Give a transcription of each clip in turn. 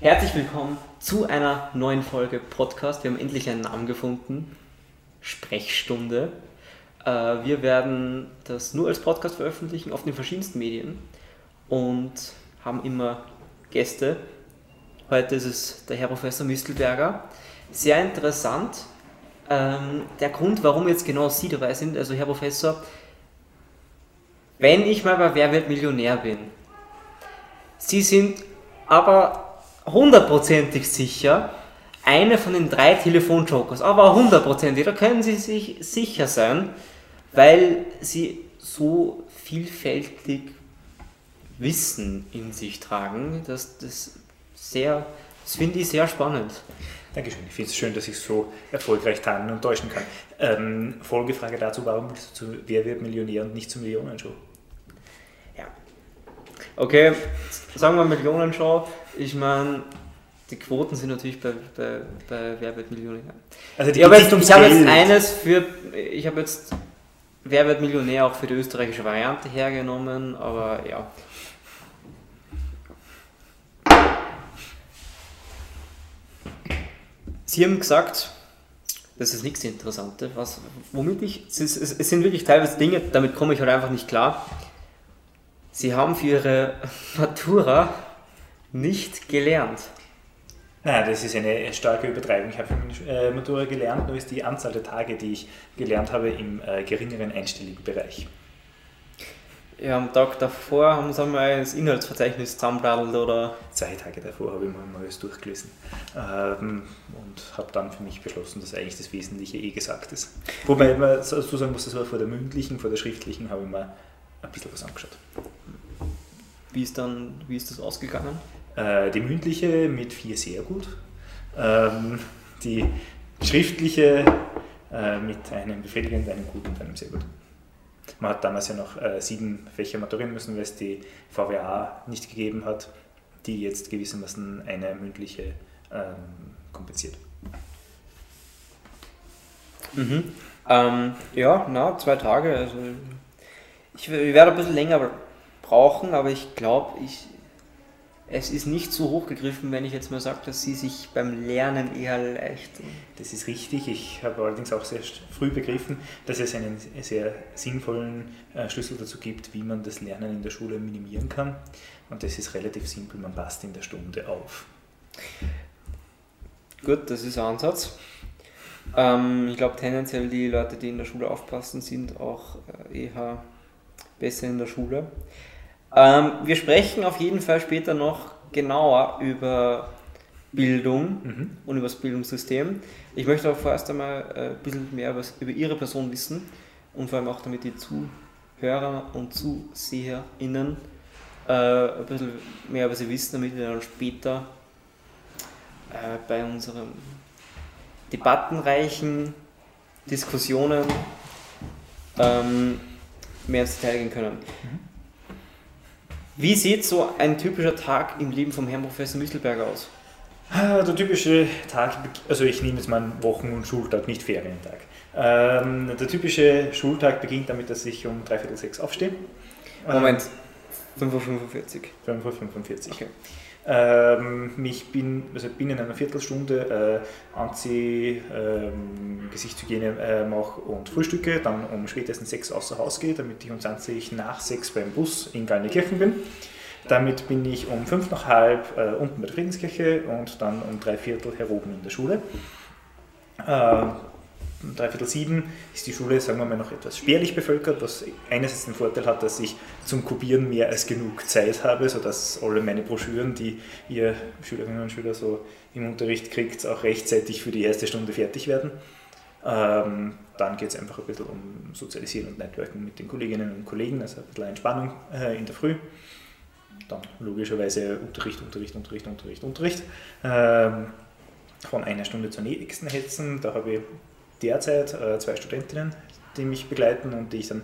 Herzlich willkommen zu einer neuen Folge Podcast. Wir haben endlich einen Namen gefunden. Sprechstunde. Äh, wir werden das nur als Podcast veröffentlichen auf den verschiedensten Medien und haben immer Gäste. Heute ist es der Herr Professor Mistelberger. Sehr interessant. Ähm, der Grund, warum jetzt genau Sie dabei sind, also Herr Professor, wenn ich mal bei Wer wird Millionär bin. Sie sind aber hundertprozentig sicher, eine von den drei Telefonjokers, aber hundertprozentig, da können Sie sich sicher sein, weil Sie so vielfältig Wissen in sich tragen, dass das sehr, das finde ich sehr spannend. Dankeschön. Ich finde es schön, dass ich so erfolgreich tarnen und täuschen kann. Ähm, Folgefrage dazu, warum willst du zu Wer wird Millionär und nicht zur Millionenshow? Okay, sagen wir Millionenshow. Ich meine, die Quoten sind natürlich bei, bei, bei Wer wird Millionär. Also die Ich habe jetzt, ich habe jetzt eines für, ich habe jetzt Wer wird Millionär auch für die österreichische Variante hergenommen, aber ja. Sie haben gesagt, das ist nichts Interessantes, was, womit ich, es, ist, es sind wirklich teilweise Dinge, damit komme ich halt einfach nicht klar. Sie haben für Ihre Matura nicht gelernt. Nein, das ist eine starke Übertreibung. Ich habe für meine äh, Matura gelernt, nur ist die Anzahl der Tage, die ich gelernt habe, im äh, geringeren einstelligen Bereich. Ja, am Tag davor haben sie einmal das Inhaltsverzeichnis zusammenbladelt oder Zwei Tage davor habe ich mal alles durchgelesen ähm, und habe dann für mich beschlossen, dass eigentlich das Wesentliche eh gesagt ist. Wobei man sagen muss, das war vor der mündlichen, vor der schriftlichen habe ich mir ein bisschen was angeschaut. wie ist dann, wie ist das ausgegangen? Äh, die mündliche mit vier sehr gut. Ähm, die schriftliche äh, mit einem befriedigend, einem gut und einem sehr gut. Man hat damals ja noch äh, sieben Fächer maturieren müssen, weil es die VWA nicht gegeben hat, die jetzt gewissermaßen eine mündliche ähm, kompensiert. Mhm. Ähm, ja, na, zwei Tage. Also ich, ich werde ein bisschen länger brauchen, aber ich glaube, ich, es ist nicht so hochgegriffen, wenn ich jetzt mal sage, dass Sie sich beim Lernen eher leicht. Das ist richtig. Ich habe allerdings auch sehr früh begriffen, dass es einen sehr sinnvollen äh, Schlüssel dazu gibt, wie man das Lernen in der Schule minimieren kann. Und das ist relativ simpel, man passt in der Stunde auf. Gut, das ist ein Ansatz. Ähm, ich glaube tendenziell die Leute, die in der Schule aufpassen, sind auch äh, eher besser in der Schule. Ähm, wir sprechen auf jeden Fall später noch genauer über Bildung Mhm. und über das Bildungssystem. Ich möchte aber vorerst einmal äh, ein bisschen mehr über, über Ihre Person wissen und vor allem auch damit die Zuhörer und ZuseherInnen äh, ein bisschen mehr über Sie wissen, damit wir dann später äh, bei unseren debattenreichen Diskussionen ähm, mehr ins Detail gehen können. Wie sieht so ein typischer Tag im Leben vom Herrn Professor Müsselberger aus? Ah, Der typische Tag, also ich nehme jetzt mal einen Wochen- und Schultag, nicht Ferientag. Ähm, der typische Schultag beginnt damit, dass ich um dreiviertel sechs aufstehe. Moment, 5.45 Uhr. 5.45 Uhr. Okay. Ähm, mich bin, also binnen einer Viertelstunde äh, anziehe, ähm, Gesichtshygiene äh, mache und frühstücke, dann um spätestens sechs außer Haus gehe, damit ich um 20 nach sechs beim Bus in Gallnenkirchen bin. Damit bin ich um fünf nach halb äh, unten bei der Friedenskirche und dann um drei Viertel hier oben in der Schule. Äh, dreiviertel sieben ist die Schule, sagen wir mal, noch etwas spärlich bevölkert, was einerseits den Vorteil hat, dass ich zum Kopieren mehr als genug Zeit habe, sodass alle meine Broschüren, die ihr Schülerinnen und Schüler so im Unterricht kriegt, auch rechtzeitig für die erste Stunde fertig werden. Ähm, dann geht es einfach ein bisschen um Sozialisieren und Networking mit den Kolleginnen und Kollegen, also ein bisschen Entspannung äh, in der Früh. Dann logischerweise Unterricht, Unterricht, Unterricht, Unterricht, Unterricht. Ähm, von einer Stunde zur nächsten hetzen. Da habe ich derzeit äh, zwei Studentinnen, die mich begleiten und die ich dann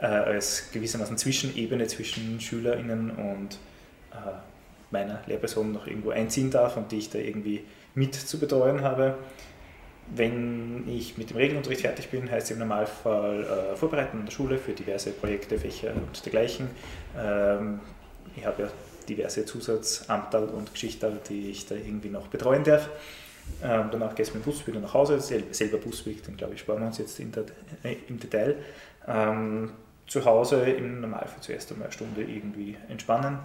äh, als gewissermaßen Zwischenebene zwischen SchülerInnen und äh, meiner Lehrperson noch irgendwo einziehen darf und die ich da irgendwie mit zu betreuen habe. Wenn ich mit dem Regelunterricht fertig bin, heißt es im Normalfall äh, vorbereiten an der Schule für diverse Projekte, Fächer und dergleichen. Ähm, ich habe ja diverse Zusatzamtal und Geschichten, die ich da irgendwie noch betreuen darf. Ähm, danach geht es mit dem Bus wieder nach Hause, Sel selber Busweg, den glaube ich sparen wir uns jetzt der, äh, im Detail. Ähm, zu Hause im Normalfall zuerst einmal eine Stunde irgendwie entspannen,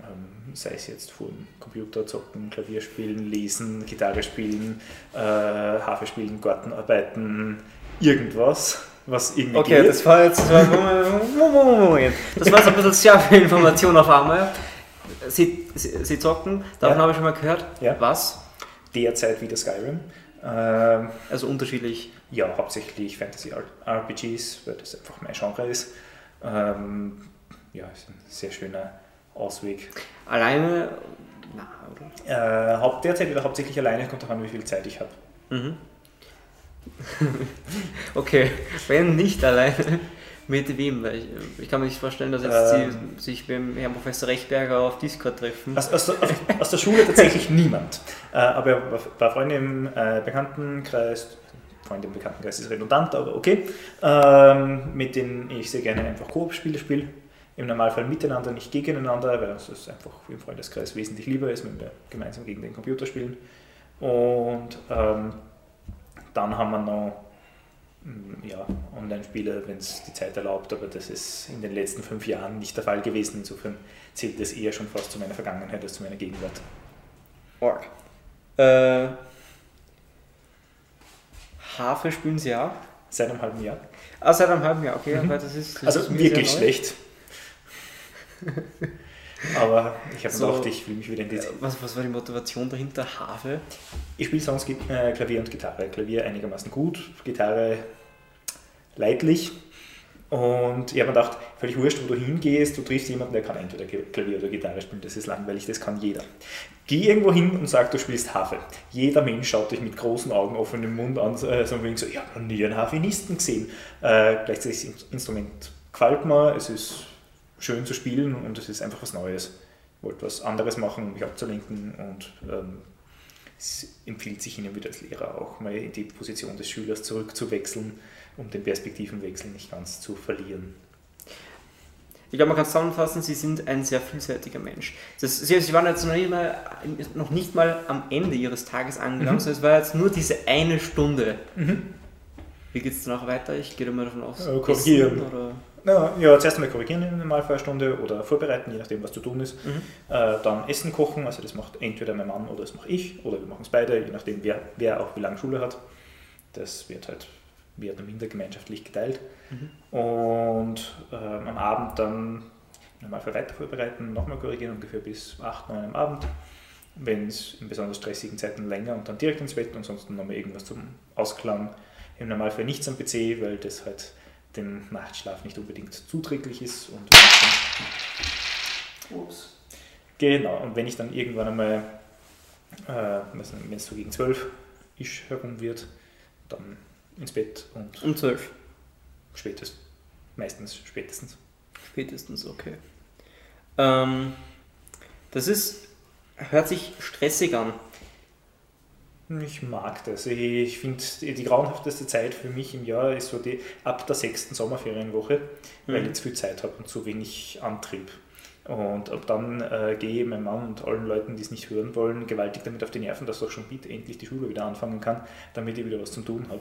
ähm, sei es jetzt vor dem Computer zocken, Klavier spielen, lesen, Gitarre spielen, äh, Harfe spielen, Gartenarbeiten, irgendwas, was irgendwie Okay, geht. das war jetzt. Das war, Moment, Moment. Das war so ein bisschen sehr viel Information auf einmal. Sie, sie, sie zocken, davon Ja. habe ich schon mal gehört. Ja. Was? Derzeit wieder Skyrim. Ähm, Also unterschiedlich. ja, hauptsächlich Fantasy-RPGs, weil das einfach mein Genre ist. Ähm, ja, ist ein sehr schöner Ausweg. Alleine. Na, oder? Äh, haupt, derzeit wieder hauptsächlich alleine, kommt darauf an, wie viel Zeit ich habe. Mhm. okay, wenn nicht alleine, mit wem? Weil ich, ich kann mir nicht vorstellen, dass jetzt Ähm. Sie sich beim Herrn Professor Rechberger auf Discord treffen. Aus, aus, der, aus der Schule tatsächlich niemand. Äh, aber paar Freunde im äh, Bekanntenkreis, Freunde im Bekanntenkreis ist redundant, aber okay, ähm, mit denen ich sehr gerne einfach Koop-Spiele spiele. Im Normalfall miteinander, nicht gegeneinander, weil es einfach im Freundeskreis wesentlich lieber ist, wenn wir gemeinsam gegen den Computer spielen. Und ähm, dann haben wir noch ja, Online-Spiele, wenn es die Zeit erlaubt, aber das ist in den letzten fünf Jahren nicht der Fall gewesen. Insofern zählt das eher schon fast zu meiner Vergangenheit als zu meiner Gegenwart. Org. Äh, Harfe spielen Sie auch? Seit einem halben Jahr. Ah, seit einem halben Jahr, okay. Mhm. Das ist, das Also ist wirklich schlecht. Aber ich habe So. gedacht, ich will mich wieder in die. Äh, Was, was war die Motivation dahinter? Harfe? Ich spiele sonst äh, Klavier und Gitarre. Klavier einigermaßen gut, Gitarre leidlich. Und ich habe mir gedacht, völlig wurscht, wo du hingehst, du triffst jemanden, der kann entweder Klavier oder Gitarre spielen, das ist langweilig, das kann jeder. Geh irgendwo hin und sag, du spielst Harfe. Jeder Mensch schaut dich mit großen Augen, offenem Mund an, äh, so wegen so, ich habe noch nie einen Harfenisten gesehen. Äh, gleichzeitig das Instrument gefällt mir, es ist schön zu spielen und es ist einfach was Neues. Ich wollte was anderes machen, um mich abzulenken und ähm, es empfiehlt sich Ihnen wieder als Lehrer auch mal in die Position des Schülers zurückzuwechseln, um den Perspektivenwechsel nicht ganz zu verlieren. Ich glaube, man kann zusammenfassen, Sie sind ein sehr vielseitiger Mensch. Das, Sie, Sie waren jetzt noch nicht, mal, noch nicht mal am Ende Ihres Tages angelangt, Mhm. sondern es war jetzt nur diese eine Stunde. Wie geht es danach weiter? Ich gehe da mal davon aus. Äh, korrigieren. Oder? Ja, ja, zuerst einmal korrigieren in der Normalfallstunde oder vorbereiten, je nachdem, was zu tun ist. Mhm. Äh, dann Essen kochen, also das macht entweder mein Mann oder das mache ich oder wir machen es beide, je nachdem, wer, wer auch wie lange Schule hat. Das wird halt mehr oder minder gemeinschaftlich geteilt. Mhm. Und ähm, am Abend dann im Normalfall weiter vorbereiten, nochmal korrigieren, ungefähr bis 8, 9 am Abend. Wenn es in besonders stressigen Zeiten länger und dann direkt ins Bett, ansonsten nochmal irgendwas zum Ausklang. Im Normalfall nichts am PC, weil das halt dem Nachtschlaf nicht unbedingt zuträglich ist. Und Ups. genau, und wenn ich dann irgendwann einmal, äh, wenn es so gegen 12 ish herum wird, dann ins Bett und Um zwölf. spätestens, meistens spätestens. Spätestens, okay. Ähm, das ist, hört sich stressig an. Ich mag das. Ich finde, die grauenhafteste Zeit für mich im Jahr ist so die ab der sechsten Sommerferienwoche, weil Mhm. ich zu viel Zeit habe und zu wenig Antrieb. Und ab dann äh, gehe ich meinem Mann und allen Leuten, die es nicht hören wollen, gewaltig damit auf die Nerven, dass doch schon bitte endlich die Schule wieder anfangen kann, damit ich wieder was zu tun habe.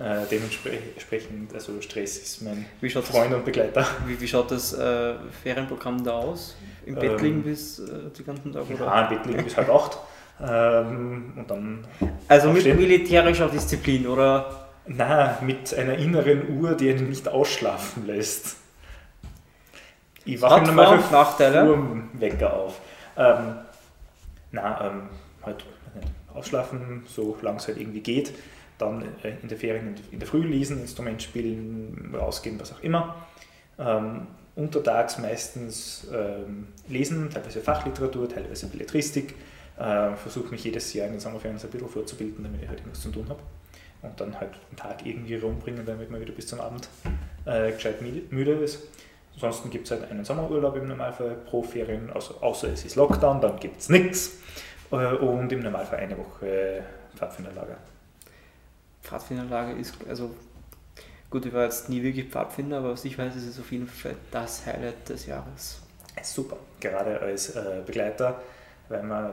Äh, dementsprechend, also Stress ist mein Wie schaut das, Freund und Begleiter. wie, wie schaut das äh, Ferienprogramm da aus? Im Bett Ähm, liegen bis äh, die ganzen Tag? Oder? Ja, im Bett liegen bis halb acht. Ähm, und dann Also mit Aufstehen. militärischer Disziplin, oder? Na, mit einer inneren Uhr, die einen nicht ausschlafen lässt. Ich wache und für Nachteile? Wecker auf. Ähm, na, ähm, halt ausschlafen, so lang es halt irgendwie geht. Dann äh, in der Ferien in der- Früh lesen, Instrument spielen, rausgehen, was auch immer. Ähm, untertags meistens ähm, lesen, teilweise Fachliteratur, teilweise Belletristik. Äh, Versuche mich jedes Jahr in den Sommerferien so ein bisschen vorzubilden, damit ich halt irgendwas zu tun habe. Und dann halt den Tag irgendwie rumbringen, damit man wieder bis zum Abend äh, gescheit müde- ist. Ansonsten gibt es halt einen Sommerurlaub im Normalfall pro Ferien, also, außer es ist Lockdown, dann gibt es nichts. Und im Normalfall eine Woche Pfadfinderlager. Pfadfinderlager ist, also gut, ich war jetzt nie wirklich Pfadfinder, aber was ich weiß, ist es auf jeden Fall das Highlight des Jahres. Super, gerade als äh, Begleiter, weil man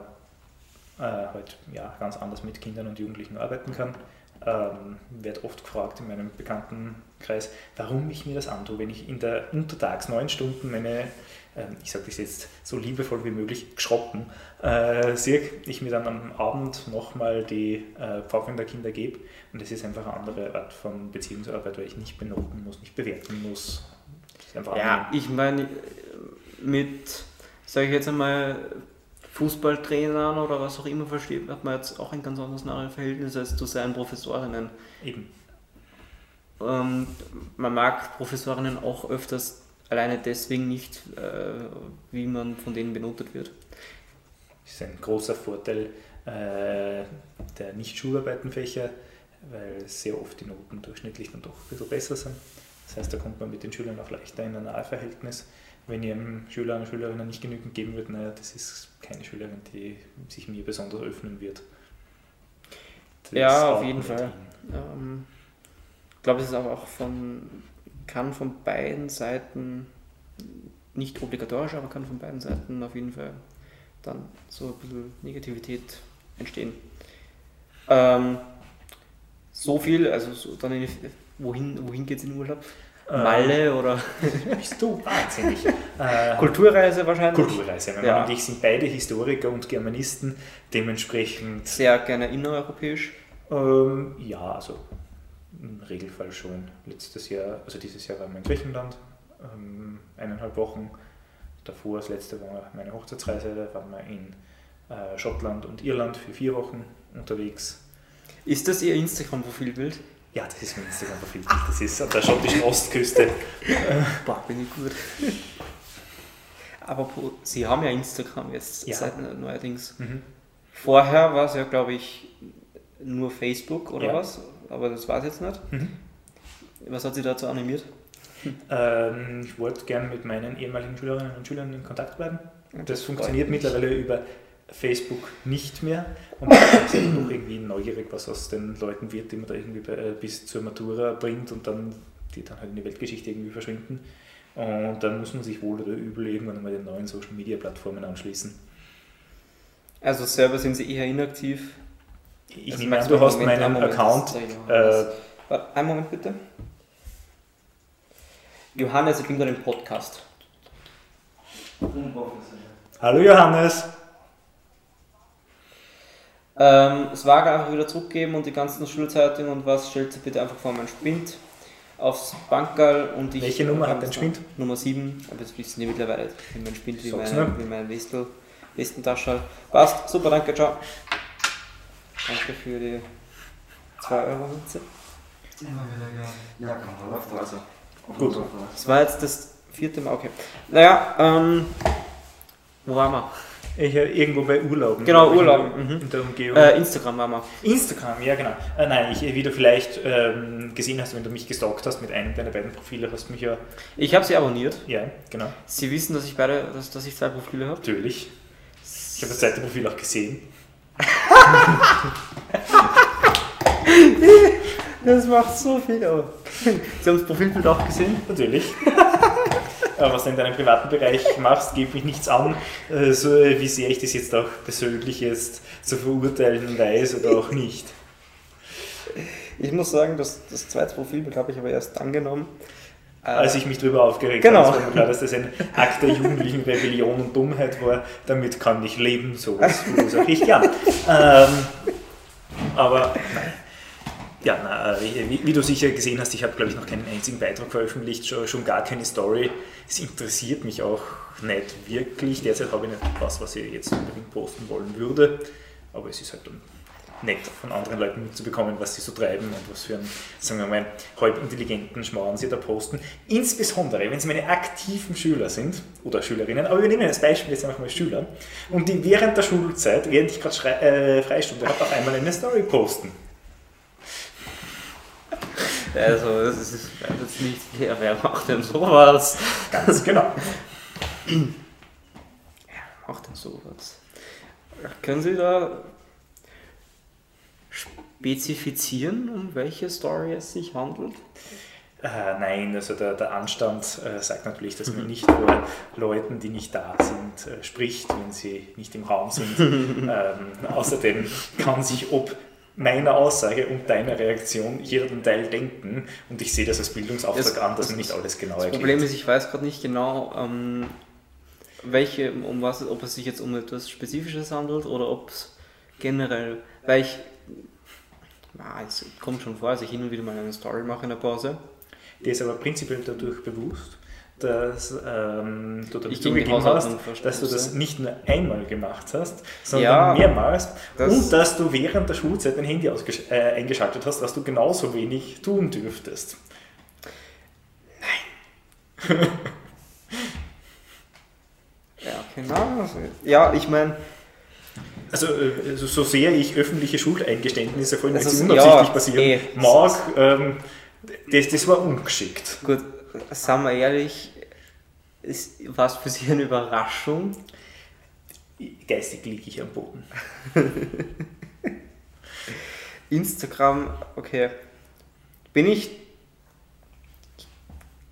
äh, halt ja, ganz anders mit Kindern und Jugendlichen arbeiten kann. Ähm, wird oft gefragt in meinem Bekanntenkreis, warum ich mir das antue, wenn ich in der untertags neun Stunden meine, ich sage das jetzt so liebevoll wie möglich, geschroppen äh, sehe, ich mir dann am Abend nochmal die äh, Pfaufen der Kinder gebe und es ist einfach eine andere Art von Beziehungsarbeit, weil ich nicht benoten muss, nicht bewerten muss. ja, ich meine, mit, sage ich jetzt einmal, Fußballtrainern oder was auch immer versteht, hat man jetzt auch ein ganz anderes Verhältnis als zu seinen Professorinnen. Eben. Ähm, man mag Professorinnen auch öfters alleine deswegen nicht, äh, wie man von denen benotet wird. Das ist ein großer Vorteil äh, der Nicht-Schularbeitenfächer, weil sehr oft die Noten durchschnittlich dann doch ein bisschen besser sind. Das heißt, da kommt man mit den Schülern auch leichter in ein Nahverhältnis wenn ihr einem Schüler oder Schülerinnen nicht genügend geben wird, naja, das ist keine Schülerin, die sich mir besonders öffnen wird. Das ja, auf jeden Fall. Ähm, ich glaube, es ist aber auch von, kann von beiden Seiten, nicht obligatorisch, aber kann von beiden Seiten auf jeden Fall dann so ein bisschen Negativität entstehen. Ähm, so viel, also so dann in, wohin, wohin geht es in Urlaub? Malle äh, oder. Bist du wahnsinnig. Äh, Kulturreise wahrscheinlich? Kulturreise. Mein ja. Mann und ich sind beide Historiker und Germanisten, dementsprechend. Sehr gerne innereuropäisch? Ähm, ja, also im Regelfall schon. Letztes Jahr, also dieses Jahr waren wir in Griechenland, ähm, eineinhalb Wochen. Davor, das letzte war meine Hochzeitsreise, da waren wir in äh, Schottland und Irland für vier Wochen unterwegs. Ist das Ihr Instagram-Profilbild? Ja, das ist mein Instagram-Profil. Das ist an der schottischen Ostküste. Boah, bin ich gut. Aber Sie haben ja Instagram jetzt ja. seit neuerdings. Mhm. Vorher war es ja, glaube ich, nur Facebook oder ja. was, aber das war es jetzt nicht. Mhm. Was hat Sie dazu animiert? Ähm, ich wollte gerne mit meinen ehemaligen Schülerinnen und Schülern in Kontakt bleiben. Und das, das funktioniert mittlerweile über Facebook nicht mehr. Und man ist ja noch irgendwie neugierig, was aus den Leuten wird, die man da irgendwie äh, bis zur Matura bringt und dann die dann halt in die Weltgeschichte irgendwie verschwinden. Und dann muss man sich wohl oder übel irgendwann mal den neuen Social Media Plattformen anschließen. Also selber sind sie eher inaktiv. Ich also nehme an, du hast meinen Moment, Account. Äh, einen Moment bitte. Johannes, ich bin gerade im Podcast. Hallo Johannes. Ähm, das Wagen einfach wieder zurückgeben und die ganzen Schulzeitungen und was stellt sie bitte einfach vor meinen Spind aufs Bankerl und ich. Welche Nummer hat dein Spind? Nummer 7, aber das wissen die mittlerweile. Ich mein Spind wie, meine, wie mein Westel, Westentasche. Passt, super, danke, ciao. Danke für die 2 Euro Münze. Ja, komm, läuft also. Gut. Das war jetzt das vierte Mal, okay. Naja, ähm, wo waren wir? Ich, irgendwo bei Urlauben. Genau, Urlauben. In, mhm. in der Umgebung. Äh, Instagram war mal. Instagram, ja genau. Äh, nein, ich, wie du vielleicht ähm, gesehen hast, wenn du mich gestalkt hast mit einem deiner beiden Profile, hast du mich ja... Ich habe sie abonniert. Ja, genau. Sie wissen, dass ich beide, dass, dass ich zwei Profile habe? Natürlich. Ich habe das zweite Profil auch gesehen. Das macht so viel aus. Sie haben das Profilbild auch gesehen? Natürlich. was du in deinem privaten Bereich machst, geht mich nichts an, äh, so wie sehr ich das jetzt auch persönlich jetzt zu verurteilen weiß oder auch nicht. Ich muss sagen, das, das zweite Profilbild habe ich aber erst angenommen. Äh, Als ich mich darüber aufgeregt genau. habe, war mir klar, dass das ein Akt der jugendlichen Rebellion und Dummheit war. Damit kann ich leben, sowas verursache ich gern. Ähm, aber nein. Ja, na, äh, wie, wie, du sicher gesehen hast, ich habe, glaube ich, noch keinen einzigen Beitrag veröffentlicht, schon, schon, gar keine Story. Es interessiert mich auch nicht wirklich. Derzeit habe ich nicht was, was ich jetzt unbedingt posten wollen würde. Aber es ist halt dann nett, von anderen Leuten mitzubekommen, was sie so treiben und was für einen, sagen wir mal, halb intelligenten Schmarrn sie da posten. Insbesondere, wenn sie meine aktiven Schüler sind oder Schülerinnen, aber wir nehmen als Beispiel jetzt einfach mal Schüler und die während der Schulzeit, während ich gerade äh, Freistunde habe, auf einmal eine Story posten. Also, es ist jetzt nicht fair. Wer macht denn sowas? Ganz genau. Wer macht denn sowas? Können Sie da spezifizieren, um welche Story es sich handelt? Äh, nein, also der, der Anstand äh, sagt natürlich, dass man nicht vor Leuten, die nicht da sind, äh, spricht, wenn sie nicht im Raum sind. ähm, außerdem kann sich ob meiner Aussage und deiner Reaktion jeder den Teil denken und ich sehe das als Bildungsauftrag Das- an, dass das- man nicht alles genau Das erklärt. Problem ist, ich weiß gerade nicht genau, ähm, welche, um was, ob es sich jetzt um etwas Spezifisches handelt oder ob es generell, weil ich, es kommt schon vor, dass ich hin und wieder mal eine Story mache in der Pause. Dir ist aber prinzipiell dadurch bewusst, dass ähm, du damit die zugegeben hast, dass du das nicht nur einmal gemacht hast, sondern Ja, mehrmals das- und dass du während der Schulzeit dein Handy äh, eingeschaltet hast, was du genauso wenig tun dürftest. Ja, genau. also- Ja, ich meine, Also, äh, so sehr ich öffentliche Schuldeingeständnisse, vor allem ist- unabsichtlich ja, passieren, eh. mag, ähm, das, das war ungeschickt. gut, sagen wir ehrlich, war es für Sie eine Überraschung? Geistig liege ich am Boden. Instagram, okay. Bin ich.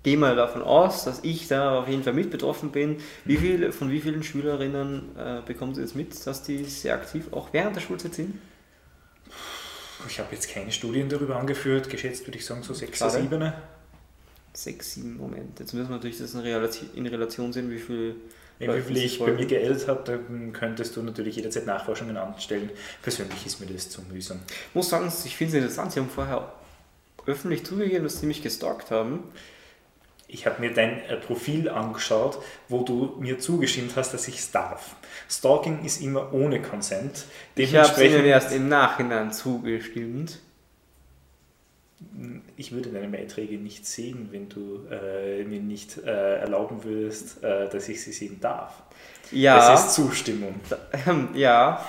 Gehe mal davon aus, dass ich da auf jeden Fall mit betroffen bin. Wie viel, von wie vielen Schülerinnen äh, bekommen Sie jetzt mit, dass die sehr aktiv auch während der Schulzeit sind? Ich habe jetzt keine Studien darüber angeführt, geschätzt würde ich sagen so sechs, Schade. sieben. Sechs, sieben Moment. Jetzt müssen wir natürlich das in Relation, in Relation sehen, wie viel. Wenn wie viel ich bei mir geeltet habe, dann könntest du natürlich jederzeit Nachforschungen anstellen. Persönlich ist mir das zu mühsam. Ich muss sagen, ich finde es interessant. Sie haben vorher öffentlich zugegeben, dass Sie mich gestalkt haben. Ich habe mir dein äh, Profil angeschaut, wo du mir zugestimmt hast, dass ich es darf. Stalking ist immer ohne Consent. Ich habe Ihnen erst im Nachhinein zugestimmt. Ich würde deine Beiträge nicht sehen, wenn du äh, mir nicht äh, erlauben würdest, äh, dass ich sie sehen darf. Ja. Das ist Zustimmung. Ähm, ja.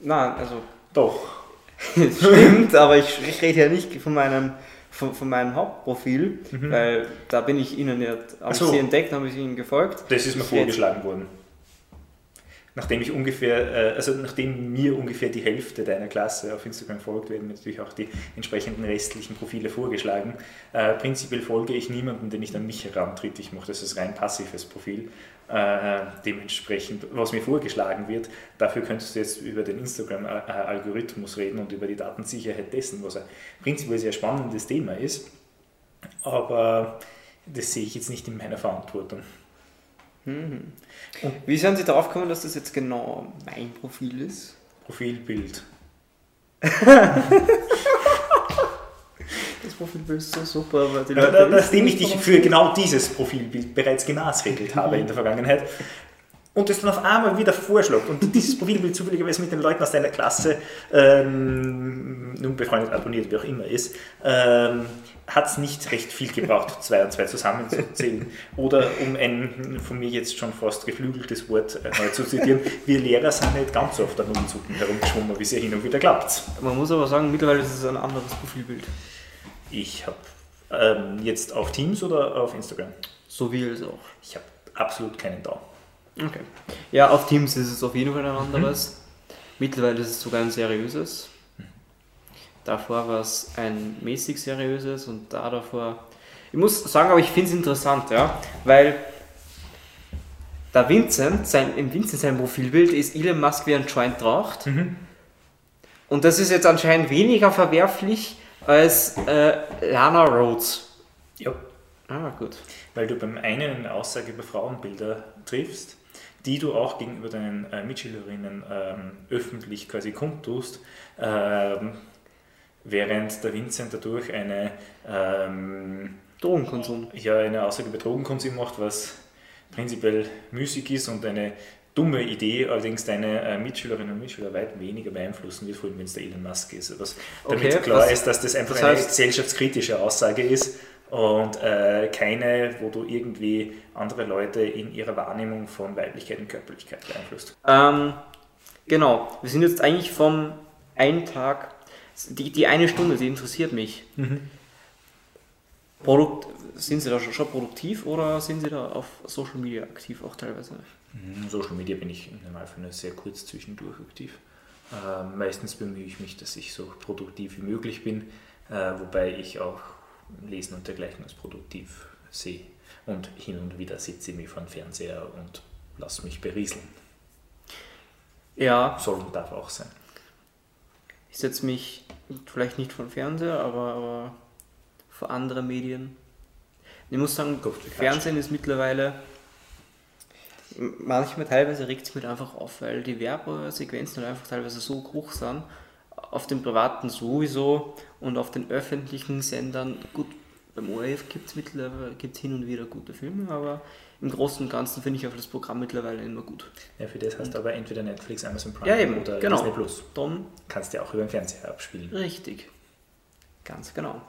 Nein, also Doch. es stimmt, aber ich, ich rede ja nicht von meinem, von, von meinem Hauptprofil, Mhm. weil da bin ich Ihnen ja, habe Ach ich so. Sie entdeckt, habe ich Ihnen gefolgt. Das ist mir Ich vorgeschlagen worden. Nachdem ich ungefähr, äh, also nachdem mir ungefähr die Hälfte deiner Klasse auf Instagram folgt, werden mir natürlich auch die entsprechenden restlichen Profile vorgeschlagen. Äh, prinzipiell folge ich niemanden, der nicht an mich herantritt. Ich mache das als rein passives Profil. Äh, dementsprechend, was mir vorgeschlagen wird, dafür könntest du jetzt über den Instagram-Algorithmus reden und über die Datensicherheit dessen, was ein prinzipiell sehr spannendes Thema ist. Aber das sehe ich jetzt nicht in meiner Verantwortung. Mhm. Wie sind Sie darauf gekommen, dass das jetzt genau mein Profil ist? Profilbild. Das Profilbild ist so super, weil die Ja, da, nachdem ich dich für genau dieses Profilbild bereits gemaßregelt habe in der Vergangenheit und es dann auf einmal wieder vorschlägt und dieses Profilbild zufälligerweise mit den Leuten aus deiner Klasse ähm, nun befreundet, abonniert, wie auch immer ist, ähm, hat es nicht recht viel gebraucht, zwei und zwei zusammenzuzählen. Oder um ein von mir jetzt schon fast geflügeltes Wort äh, neu zu zitieren, wir Lehrer sind nicht ganz so auf der Nullzucken herumgeschwommen, wie es ja hin und wieder klappt. Man muss aber sagen, mittlerweile ist es ein anderes Profilbild. Ich habe ähm, jetzt auf Teams oder auf Instagram? So wie es auch. Ich habe absolut keinen da. Okay. Ja, auf Teams ist es auf jeden Fall ein anderes. Mittlerweile ist es sogar ein seriöses. Davor war es ein mäßig seriöses und da davor. Ich muss sagen, aber ich finde es interessant, ja, weil der Vincent, sein, im Vincent sein Profilbild ist Elon Musk wie ein Joint raucht. Und das ist jetzt anscheinend weniger verwerflich als äh, Lana Rhodes. Ja. Ah, gut. Weil du beim einen eine Aussage über Frauenbilder triffst, die du auch gegenüber deinen äh, Mitschülerinnen ähm, öffentlich quasi kundtust, ähm, während der Vincent dadurch eine, ähm, Drogenkonsum. ja, eine Aussage über Drogenkonsum macht, was prinzipiell müßig ist und eine dumme Idee, allerdings deine äh, Mitschülerinnen und Mitschüler weit weniger beeinflussen wird, vor allem wenn es der Elon Musk ist. Was damit Okay, klar was- ist, dass das einfach das eine heißt- gesellschaftskritische Aussage ist und äh, keine, wo du irgendwie andere Leute in ihrer Wahrnehmung von Weiblichkeit und Körperlichkeit beeinflusst. Ähm, genau, wir sind jetzt eigentlich vom einen Tag, die, die eine Stunde, die interessiert mich. Produkt, sind Sie da schon, schon produktiv oder sind Sie da auf Social Media aktiv auch teilweise? Mhm, Social Media bin ich im Normalfall sehr kurz zwischendurch aktiv. Äh, meistens bemühe ich mich, dass ich so produktiv wie möglich bin, äh, wobei ich auch Lesen und dergleichen als produktiv sehe. Und hin und wieder sitze ich mich vor dem Fernseher und lasse mich berieseln. Ja. Soll und darf auch sein. Ich setze mich vielleicht nicht vor den Fernseher, aber, aber vor andere Medien. Ich muss sagen, Fernsehen ist mittlerweile manchmal teilweise regt es mich einfach auf, weil die Werbesequenzen halt einfach teilweise so hoch sind. Auf den privaten sowieso und auf den öffentlichen Sendern, gut, beim ORF gibt es mittlerweile gibt's hin und wieder gute Filme, aber im Großen und Ganzen finde ich auch das Programm mittlerweile immer gut. Ja, für das hast du aber entweder Netflix, Amazon Prime ja, eben, oder genau. Disney Plus. Dann Kannst du ja auch über den Fernseher abspielen. Richtig. Ganz genau.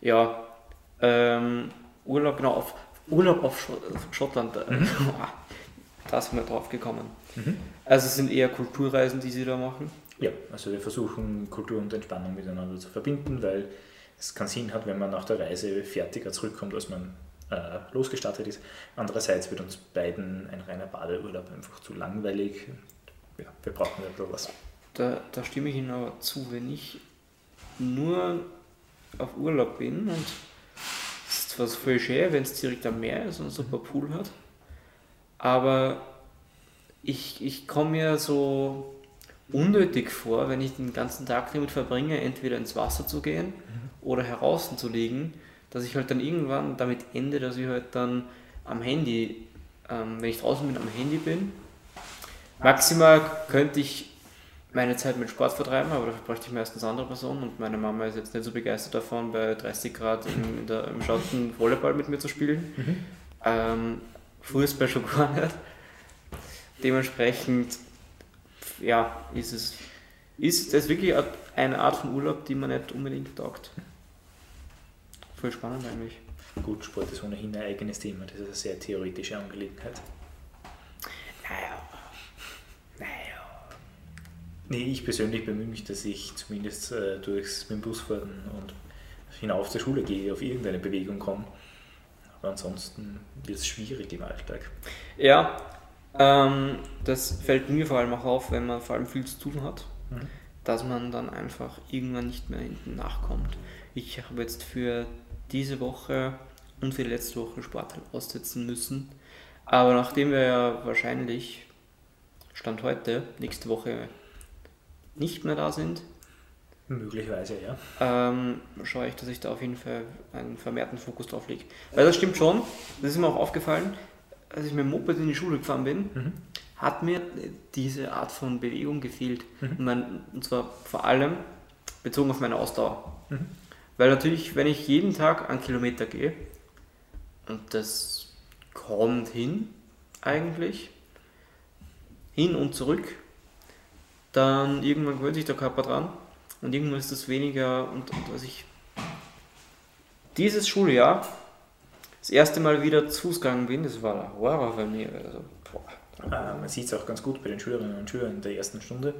Ja, ähm, Urlaub, genau, auf, Urlaub auf Schott- Schottland, äh, Mhm. da sind wir drauf gekommen. Mhm. Also es sind eher Kulturreisen, die sie da machen. Ja, also wir versuchen Kultur und Entspannung miteinander zu verbinden, weil es keinen Sinn hat, wenn man nach der Reise fertiger zurückkommt, als man äh, losgestartet ist. Andererseits wird uns beiden ein reiner Badeurlaub einfach zu langweilig. Ja, wir brauchen ja da was. Da, da stimme ich Ihnen aber zu, wenn ich nur auf Urlaub bin und zwar voll schön, wenn es direkt am Meer ist und einen super Pool hat, aber ich, ich komme mir so unnötig vor, wenn ich den ganzen Tag damit verbringe, entweder ins Wasser zu gehen oder heraus zu liegen, dass ich halt dann irgendwann damit ende, dass ich halt dann am Handy, ähm, wenn ich draußen bin, am Handy bin. Maximal könnte ich meine Zeit mit Sport vertreiben, aber dafür bräuchte ich meistens andere Personen und meine Mama ist jetzt nicht so begeistert davon, bei 30 Grad im, der, im Schatten Volleyball mit mir zu spielen. Ähm, Fußball schon gar nicht. Dementsprechend, ja, ist es ist das wirklich eine Art von Urlaub, die man nicht unbedingt taugt. Voll spannend eigentlich. Gut, Sport ist ohnehin ein eigenes Thema, das ist eine sehr theoretische Angelegenheit. Naja. Nee, ich persönlich bemühe mich, dass ich zumindest äh, durchs mit dem Busfahren und hinauf zur Schule gehe, auf irgendeine Bewegung komme. Aber ansonsten wird es schwierig im Alltag. Ja, ähm, das fällt mir vor allem auch auf, wenn man vor allem viel zu tun hat, Mhm. dass man dann einfach irgendwann nicht mehr hinten nachkommt. Ich habe jetzt für diese Woche und für die letzte Woche Sport aussetzen müssen. Aber nachdem wir ja wahrscheinlich, Stand heute, nächste Woche nicht mehr da sind, Möglicherweise, ja. ähm, schaue ich, dass ich da auf jeden Fall einen vermehrten Fokus drauf lege. Weil das stimmt schon, das ist mir auch aufgefallen, als ich mit dem Moped in die Schule gefahren bin, Mhm. hat mir diese Art von Bewegung gefehlt. Mhm. Und, mein, und zwar vor allem bezogen auf meine Ausdauer. Mhm. Weil natürlich, wenn ich jeden Tag einen Kilometer gehe, und das kommt hin eigentlich, hin und zurück, dann irgendwann gewöhnt sich der Körper dran und irgendwann ist das weniger und, und als ich dieses Schuljahr das erste Mal wieder zu Fuß gegangen bin, das war der Horror für mich. Also. Äh, man sieht es auch ganz gut bei den Schülerinnen und Schülern in der ersten Stunde,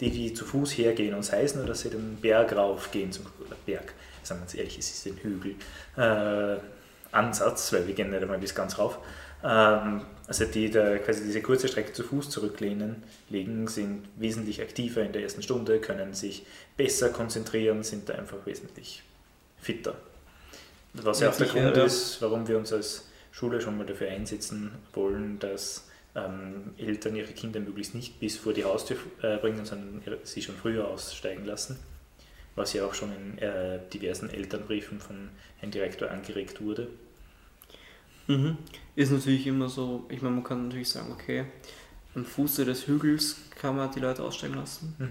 die, die zu Fuß hergehen und es nur, dass sie den Berg raufgehen, zum Berg, sagen wir uns ehrlich, es ist ein Hügel, äh, Ansatz, weil wir gehen nicht einmal bis ganz rauf. Ähm, also die da quasi diese kurze Strecke zu Fuß zurücklehnen, legen, sind wesentlich aktiver in der ersten Stunde, können sich besser konzentrieren, sind da einfach wesentlich fitter. Was ja, Ja, auch der Grund ja. ist, warum wir uns als Schule schon mal dafür einsetzen wollen, dass ähm, Eltern ihre Kinder möglichst nicht bis vor die Haustür äh, bringen, sondern sie schon früher aussteigen lassen. Was ja auch schon in äh, diversen Elternbriefen von Herrn Direktor angeregt wurde. Mhm. Ist natürlich immer so, ich meine, man kann natürlich sagen, okay, am Fuße des Hügels kann man die Leute aussteigen lassen. Mhm.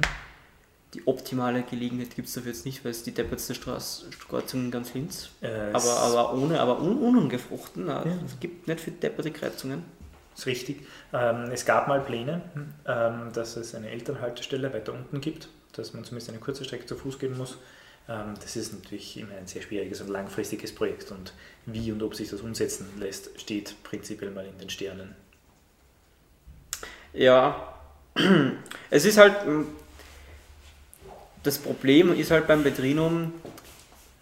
Die optimale Gelegenheit gibt es dafür jetzt nicht, weil es die deppertste Straße, Kreuzung in ganz Linz. Äh, Aber, aber ohne, aber un, unangefruchten. na, Ja. Es gibt nicht für depperte Kreuzungen. ist richtig. Ähm, es gab mal Pläne, ähm, dass es eine Elternhaltestelle weiter unten gibt, dass man zumindest eine kurze Strecke zu Fuß gehen muss. Ähm, das ist natürlich immer ein sehr schwieriges und langfristiges Projekt und wie und ob sich das umsetzen lässt, steht prinzipiell mal in den Sternen. Ja, es ist halt, mm, das Problem ist halt beim Betrinum,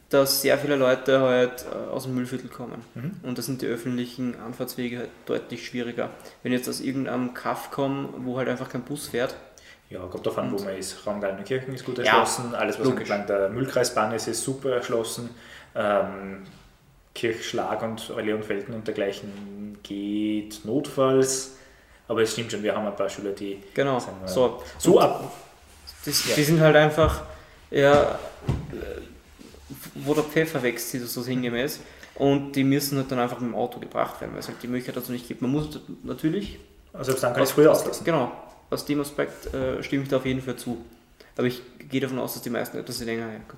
dass sehr viele Leute halt äh, aus dem Müllviertel kommen. Mhm. Und da sind die öffentlichen Anfahrtswege halt deutlich schwieriger. Wenn ich jetzt aus irgendeinem Kaff komme, wo halt einfach kein Bus fährt, Ja, kommt davon, an, wo man ist. Raumgartenkirchen ist gut Ja, erschlossen, alles was logisch. entlang der Müllkreisbahn ist, ist super erschlossen. Ähm, Kirchschlag und Leonfelden und dergleichen geht notfalls. Aber es stimmt schon, wir haben ein paar Schüler, die Genau. So, so ab. Das, Ja. Die sind halt einfach, ja, wo der Pfeffer wächst, sieht das so sinngemäß. Und die müssen halt dann einfach mit dem Auto gebracht werden, weil es halt die Möglichkeit dazu nicht gibt. Man muss natürlich, Also selbst dann kann ich es früher auslassen. genau, aus dem Aspekt äh, stimme ich da auf jeden Fall zu. Aber ich gehe davon aus, dass die meisten etwas länger, ja gut,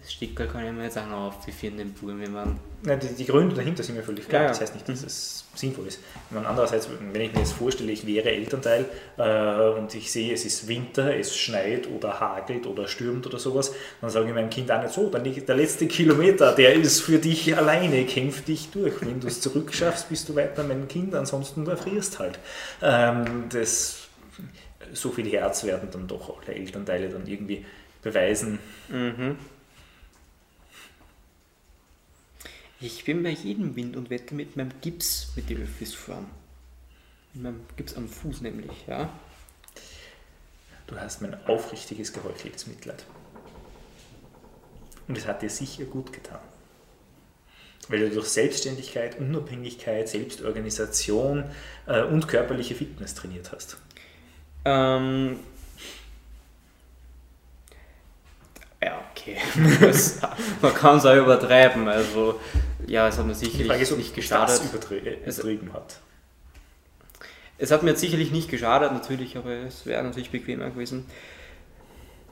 das Stickerl kann ich mir jetzt auch noch auf die vier in den Buben, wenn man, Nein, die, die Gründe dahinter sind mir völlig klar. Ja, ja. Das heißt nicht, dass es sinnvoll ist. Ich meine, andererseits, wenn ich mir jetzt vorstelle, ich wäre Elternteil äh, und ich sehe, es ist Winter, es schneit oder hagelt oder stürmt oder sowas, dann sage ich meinem Kind auch nicht so, dann liegt der letzte Kilometer, der ist für dich alleine, kämpf dich durch. Wenn du es zurückschaffst, bist du weiter mein Kind, ansonsten du erfrierst halt. Ähm, das, so viel Herz werden dann doch alle Elternteile dann irgendwie beweisen. mhm. Ich bin bei jedem Wind und Wetter mit meinem Gips mit den Öffis fahren. Mit meinem Gips am Fuß nämlich, ja. Du hast mein aufrichtiges, geheucheltes Mitleid. Und es hat dir sicher gut getan. Weil du durch Selbstständigkeit, Unabhängigkeit, Selbstorganisation äh, und körperliche Fitness trainiert hast. Ähm, ja, okay. Man kann es auch übertreiben. Also, ja, es hat mir sicherlich ob nicht geschadet. Es- übertrieben hat. Es hat mir jetzt sicherlich nicht geschadet, natürlich, aber es wäre natürlich bequemer gewesen.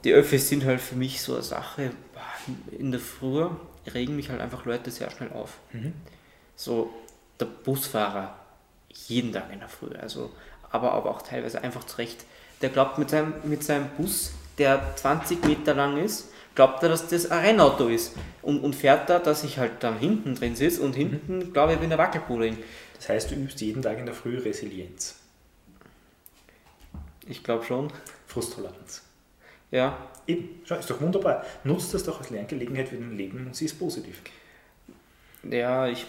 Die Öffis sind halt für mich so eine Sache. In der Früh regen mich halt einfach Leute sehr schnell auf. Mhm. So der Busfahrer jeden Tag in der Früh, also aber, aber auch teilweise einfach zurecht. Der glaubt mit seinem, mit seinem Bus, der 20 Meter lang ist, glaubt er, dass das ein Rennauto ist und, und fährt da, dass ich halt da hinten drin sitze und hinten, glaube ich, bin der Wackelpudding. Das heißt, du übst jeden Tag in der Früh Resilienz, Ich glaube schon. Frusttoleranz. Ja, Eben, schau, ist doch wunderbar. Nutzt das doch als Lerngelegenheit für dein Leben und sie ist positiv. ja, ich.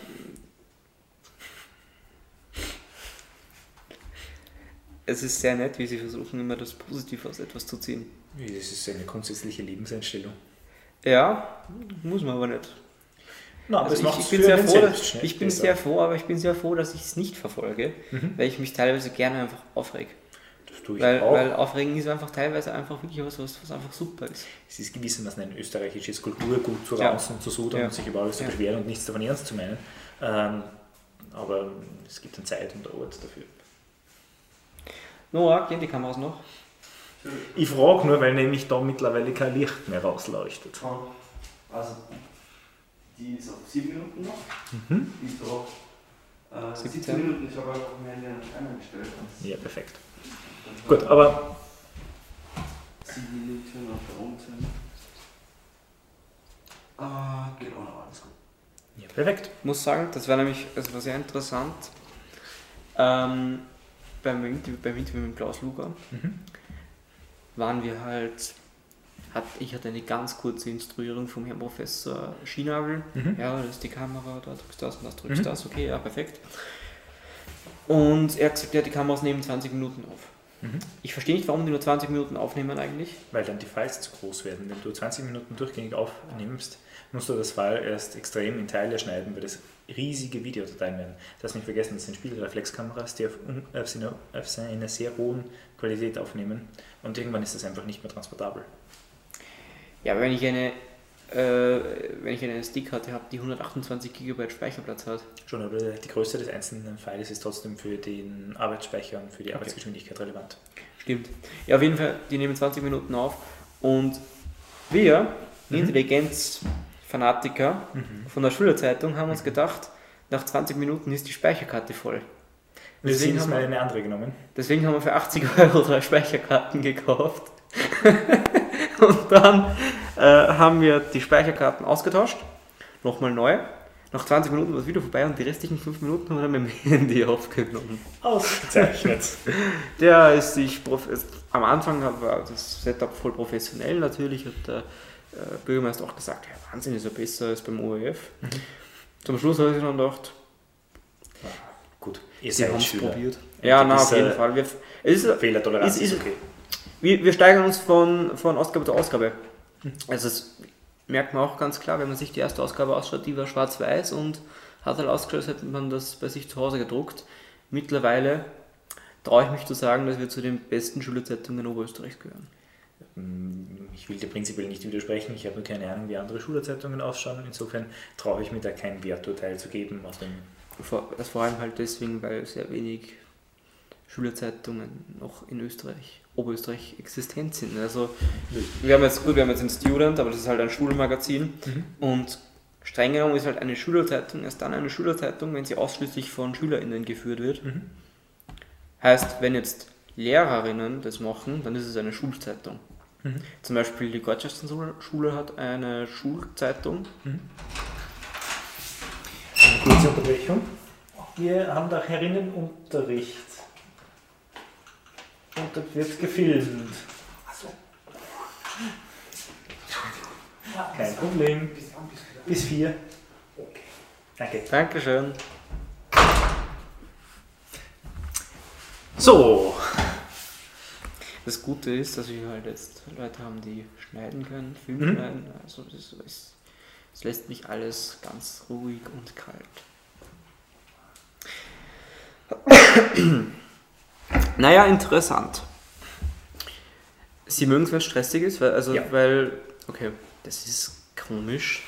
Es ist sehr nett, wie sie versuchen, immer das Positive aus etwas zu ziehen. Das ist eine grundsätzliche Lebenseinstellung. Ja, muss man aber nicht. Na, Also ich, ich, bin sehr froh, dass, Selbstschnitt ich bin sehr froh, aber ich bin sehr froh, dass ich es nicht verfolge, Mhm. weil ich mich teilweise gerne einfach aufreg. Das tue ich Weil, auch. weil Aufregen ist einfach teilweise einfach wirklich was, was, einfach super ist. Es ist gewissermaßen ein österreichisches Kulturgut zu Ja. rausen und zu sudern Ja. und sich über alles zu Ja. beschweren und nichts davon ernst zu meinen. Ähm, aber es gibt eine Zeit und einen Ort dafür. Noah, gehen die Kameras noch? Ich frage nur, weil nämlich da mittlerweile kein Licht mehr rausleuchtet. Also, die ist auf 7 Minuten noch. Mhm. Die ist auf äh, 17. 17 Minuten. Ich habe einfach mein Handy einen Timer gestellt. Ja, perfekt. Gut, aber 7 Minuten auf der unten. Ah, geht auch noch alles gut. ja, perfekt. Ich muss sagen, das war nämlich das war sehr interessant. Ähm, beim, Interview, beim Interview mit Klaus Luger Mhm. waren wir halt, hat, ich hatte eine ganz kurze Instruierung vom Herrn Professor Schienagel. Mhm. Ja, das ist die Kamera, da drückst du das und das drückst Mhm. das, okay, ja, perfekt. Und er hat gesagt, ja, die Kameras nehmen 20 Minuten auf. Mhm. Ich verstehe nicht, warum die nur 20 Minuten aufnehmen eigentlich. Weil dann die Files zu groß werden. Wenn du 20 Minuten durchgängig aufnimmst, musst du das File erst extrem in Teile schneiden, weil das riesige Videodateien werden. Das nicht vergessen, das sind Spiegelreflexkameras, die auf, auf, seine, auf seine sehr hohen Qualität aufnehmen und irgendwann ist das einfach nicht mehr transportabel. Ja, aber wenn ich eine, äh, wenn ich eine SD-Karte habe, die 128 GB Speicherplatz hat, Schon, aber die Größe des einzelnen Files ist trotzdem für den Arbeitsspeicher und für die Okay. Arbeitsgeschwindigkeit relevant. Stimmt. Ja, auf jeden Fall, die nehmen 20 Minuten auf und wir, Mhm. Intelligenzfanatiker Mhm. von der Schülerzeitung, haben uns gedacht, nach 20 Minuten ist die Speicherkarte voll. Deswegen Deswegen haben wir- eine andere genommen. Deswegen haben wir für 80 Euro drei Speicherkarten gekauft. und dann äh, haben wir die Speicherkarten ausgetauscht, nochmal neu. Nach 20 Minuten war das Video vorbei und die restlichen 5 Minuten haben wir dann mit dem Handy aufgenommen. Ausgezeichnet. Der ist sich am Anfang war das Setup voll professionell natürlich, der äh, Bürgermeister auch gesagt, ja, Wahnsinn ist ja besser als beim ORF. Mhm. Zum Schluss habe ich dann gedacht, Gut, ihr sie haben es probiert. Ja, na, auf jeden Fall. Wir, es ist, Fehlertoleranz Ist- ist, ist- okay. wir, wir steigern uns von, von Ausgabe zu Ausgabe. Also das merkt man auch ganz klar, wenn man sich die erste Ausgabe ausschaut, die war schwarz-weiß und hat halt ausgeschaut, als hätte man das bei sich zu Hause gedruckt. Mittlerweile traue ich mich zu sagen, dass wir zu den besten Schülerzeitungen Oberösterreichs gehören. Hm, Ich will dir prinzipiell nicht widersprechen, ich habe nur keine Ahnung, wie andere Schülerzeitungen ausschauen. Insofern traue ich mir da kein Werturteil zu geben. Aus dem Vor, das vor allem halt deswegen, weil sehr wenig Schülerzeitungen noch in Österreich, Oberösterreich existent sind. Also wir haben jetzt gut, wir haben jetzt ein Student, aber das ist halt ein Schulmagazin und streng genommen ist halt eine Schülerzeitung erst dann eine Schülerzeitung, wenn sie ausschließlich von SchülerInnen geführt wird. Mhm. Heißt, wenn jetzt Lehrerinnen das machen, dann ist es eine Schulzeitung. Mhm. Zum Beispiel die Gottschalksen Schule hat eine Schulzeitung. Eine kurze Unterbrechung. Wir haben da Herinnenunterricht. Und das wird gefilmt. Kein Problem. Bis vier. Danke. Dankeschön. So, Das Gute ist, dass wir halt jetzt Leute haben, die schneiden können, Film Mhm. schneiden. Also das, ist, das lässt mich alles ganz ruhig und kalt. naja, interessant. Sie mögen es, wenn es stressig ist, weil, also, Ja. weil, okay, das ist komisch.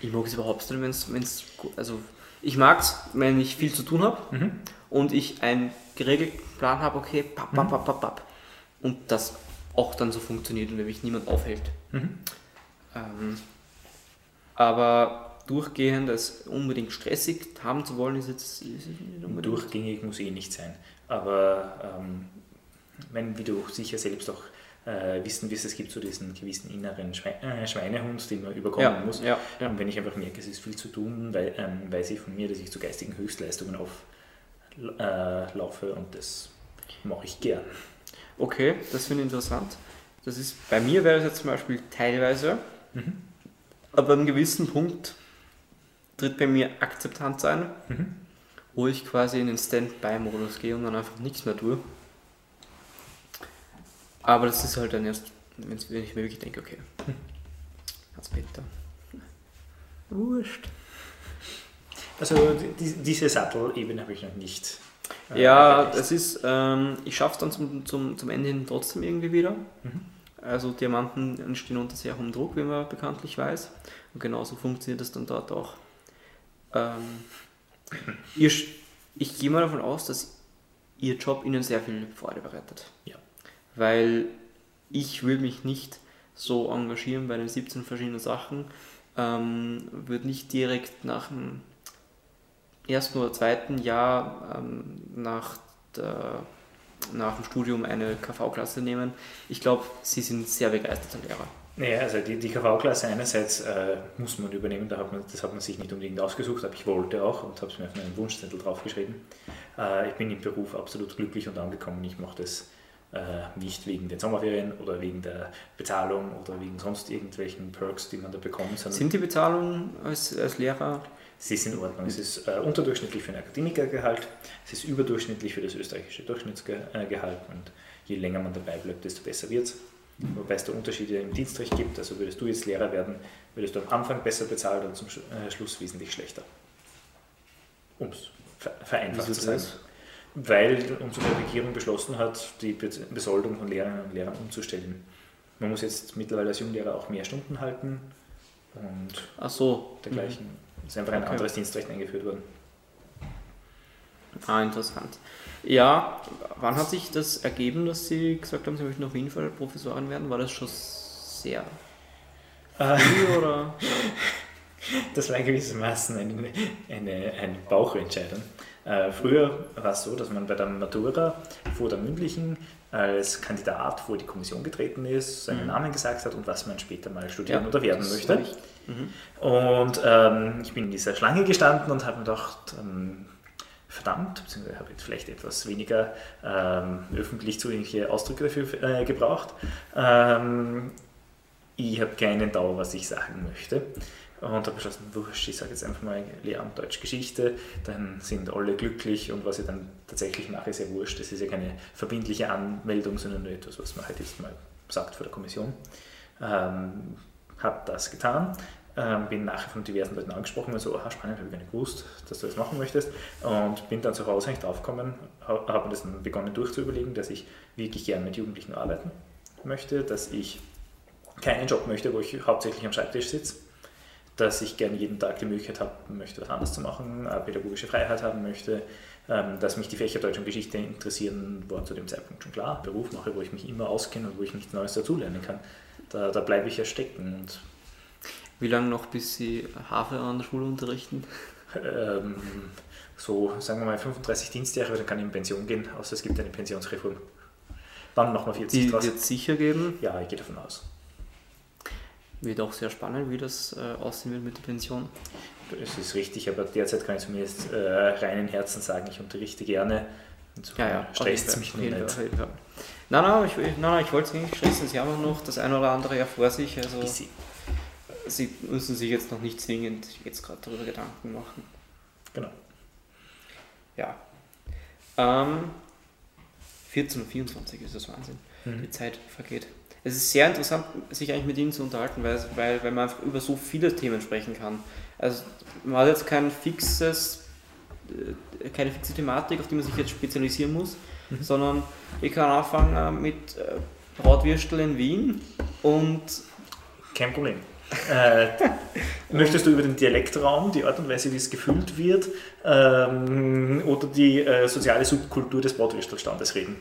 Ich mag es überhaupt nicht, wenn es, wenn es, also ich mag es, wenn ich viel zu tun habe Mhm. und ich einen geregelten Plan habe, okay, papp, papp, papp, papp, papp. Und das auch dann so funktioniert und nämlich niemand aufhält. Mhm. Ähm, aber durchgehend als unbedingt stressig haben zu wollen, ist jetzt ist nicht unbedingt. durchgängig muss eh nicht sein. Aber ähm, wenn, wie du sicher selbst auch äh, wissen wirst, es gibt so diesen gewissen inneren Schwe äh, Schweinehund, den man überkommen ja, muss. ja, ja. Und wenn ich einfach merke, es ist viel zu tun, weil, ähm, weiß ich von mir, dass ich zu geistigen Höchstleistungen auflaufe äh, laufe und das mache ich gern. Okay, das finde ich interessant. Das ist, bei mir wäre das jetzt zum Beispiel teilweise, Mhm. aber an einem gewissen Punkt tritt bei mir Akzeptanz ein, Mhm. wo ich quasi in den Standby-Modus gehe und dann einfach nichts mehr tue. Aber das ist halt dann erst, wenn ich mir wirklich denke, okay, Hans-Peter, wurscht. Also die, diese Sattelebene habe ich noch nicht. Äh, Ja, das ist, ähm, ich schaffe es dann zum, zum, zum Ende hin trotzdem irgendwie wieder. Mhm. Also Diamanten entstehen unter sehr hohem Druck, wie man bekanntlich weiß. Und genauso funktioniert das dann dort auch. Ähm, ihr, ich gehe mal davon aus, dass Ihr Job Ihnen sehr viel Freude bereitet. Ja. Weil ich würde mich nicht so engagieren bei den 17 verschiedenen Sachen, ähm, würde nicht direkt nach dem ersten oder zweiten Jahr ähm, nach, der, nach dem Studium eine KV-Klasse nehmen. Ich glaube, Sie sind sehr begeisterter Lehrer. Naja, also die, die KV-Klasse einerseits äh, muss man übernehmen, da hat man, das hat man sich nicht unbedingt ausgesucht, aber ich wollte auch und habe es mir auf meinen Wunschzettel draufgeschrieben. Äh, ich bin im Beruf absolut glücklich und angekommen. Ich mache das äh, nicht wegen den Sommerferien oder wegen der Bezahlung oder wegen sonst irgendwelchen Perks, die man da bekommt, Sind die Bezahlungen als, als Lehrer? Sie ist in Ordnung. Es ist äh, unterdurchschnittlich für ein Akademikergehalt, es ist überdurchschnittlich für das österreichische Durchschnittsgehalt und je länger man dabei bleibt, desto besser wird es. Wobei es da Unterschiede im Dienstrecht gibt, also würdest du jetzt Lehrer werden, würdest du am Anfang besser bezahlt und zum äh, Schluss wesentlich schlechter. Um es ver vereinfacht zu sagen. Weil unsere Regierung beschlossen hat, die Be Besoldung von Lehrerinnen und Lehrern umzustellen. Man muss jetzt mittlerweile als Junglehrer auch mehr Stunden halten und so. dergleichen. Es ist einfach ein Okay. anderes Dienstrecht eingeführt worden. Ah, interessant. Ja, wann hat sich das ergeben, dass Sie gesagt haben, Sie möchten auf jeden Fall Professorin werden? War das schon sehr Äh, früh oder? Das war gewissermaßen eine, eine, eine Bauchentscheidung. Äh, früher war es so, dass man bei der Matura vor der mündlichen als Kandidat vor die Kommission getreten ist, seinen Mhm. Namen gesagt hat und was man später mal studieren Ja, oder werden möchte. ich- Mhm. Und ähm, ich bin in dieser Schlange gestanden und habe mir gedacht, ähm, verdammt, beziehungsweise habe jetzt vielleicht etwas weniger ähm, öffentlich zugängliche Ausdrücke dafür äh, gebraucht. Ähm, ich habe keinen Dauer, was ich sagen möchte. Und habe beschlossen, wurscht, ich sage jetzt einfach mal Lehramt Deutsch Geschichte, dann sind alle glücklich und was ich dann tatsächlich mache, ist ja wurscht. Das ist ja keine verbindliche Anmeldung, sondern nur etwas, was man halt jetzt mal sagt vor der Kommission. Ähm, habe das getan, ähm, bin nachher von diversen Leuten angesprochen und so, aha, spannend, habe ich gar nicht gewusst, dass du das machen möchtest und bin dann zu Hause eigentlich draufgekommen, habe mir das dann begonnen durchzuüberlegen, dass ich wirklich gerne mit Jugendlichen arbeiten möchte, dass ich keinen Job möchte, wo ich hauptsächlich am Schreibtisch sitze, dass ich gerne jeden Tag die Möglichkeit haben möchte, was anderes zu machen, pädagogische Freiheit haben möchte, ähm, dass mich die Fächer Deutsch und Geschichte interessieren, war zu dem Zeitpunkt schon klar. Beruf mache, wo ich mich immer auskenne und wo ich nichts Neues dazulernen kann. Da, da bleibe ich ja stecken. Und Wie lange noch, bis Sie Hafer an der Schule unterrichten? ähm, so, sagen wir mal, 35 Dienstjahre, dann kann ich in Pension gehen, außer es gibt eine Pensionsreform. Dann nochmal 40 Die wird es sicher geben. Ja, ich gehe davon aus. Wird auch sehr spannend, wie das äh, aussehen wird mit der Pension. Das ist richtig, aber derzeit kann ich zumindest äh, reinen Herzen sagen, ich unterrichte gerne. Insofern Ja, ja. stresst es mich Fall, nicht. jeden Fall. Nein, nein, ich, nein, nein, ich wollte es nicht stressen. Sie haben auch noch das eine oder andere ja vor sich. Also. Sie müssen sich jetzt noch nicht zwingend jetzt gerade darüber Gedanken machen. Genau. Ja. Ähm, 14 und 24 ist das Wahnsinn. Die Mhm. Zeit vergeht. Es ist sehr interessant, sich eigentlich mit Ihnen zu unterhalten, weil, weil, weil man einfach über so viele Themen sprechen kann. Also man hat jetzt kein fixes, äh, keine fixe Thematik, auf die man sich jetzt spezialisieren muss, Mhm. sondern ich kann anfangen mit äh, Bratwürstel in Wien und Kein Problem. Äh, möchtest du über den Dialektraum, die Art und Weise, wie es gefüllt wird, ähm, oder die äh, soziale Subkultur des Bratwürstelstandes reden?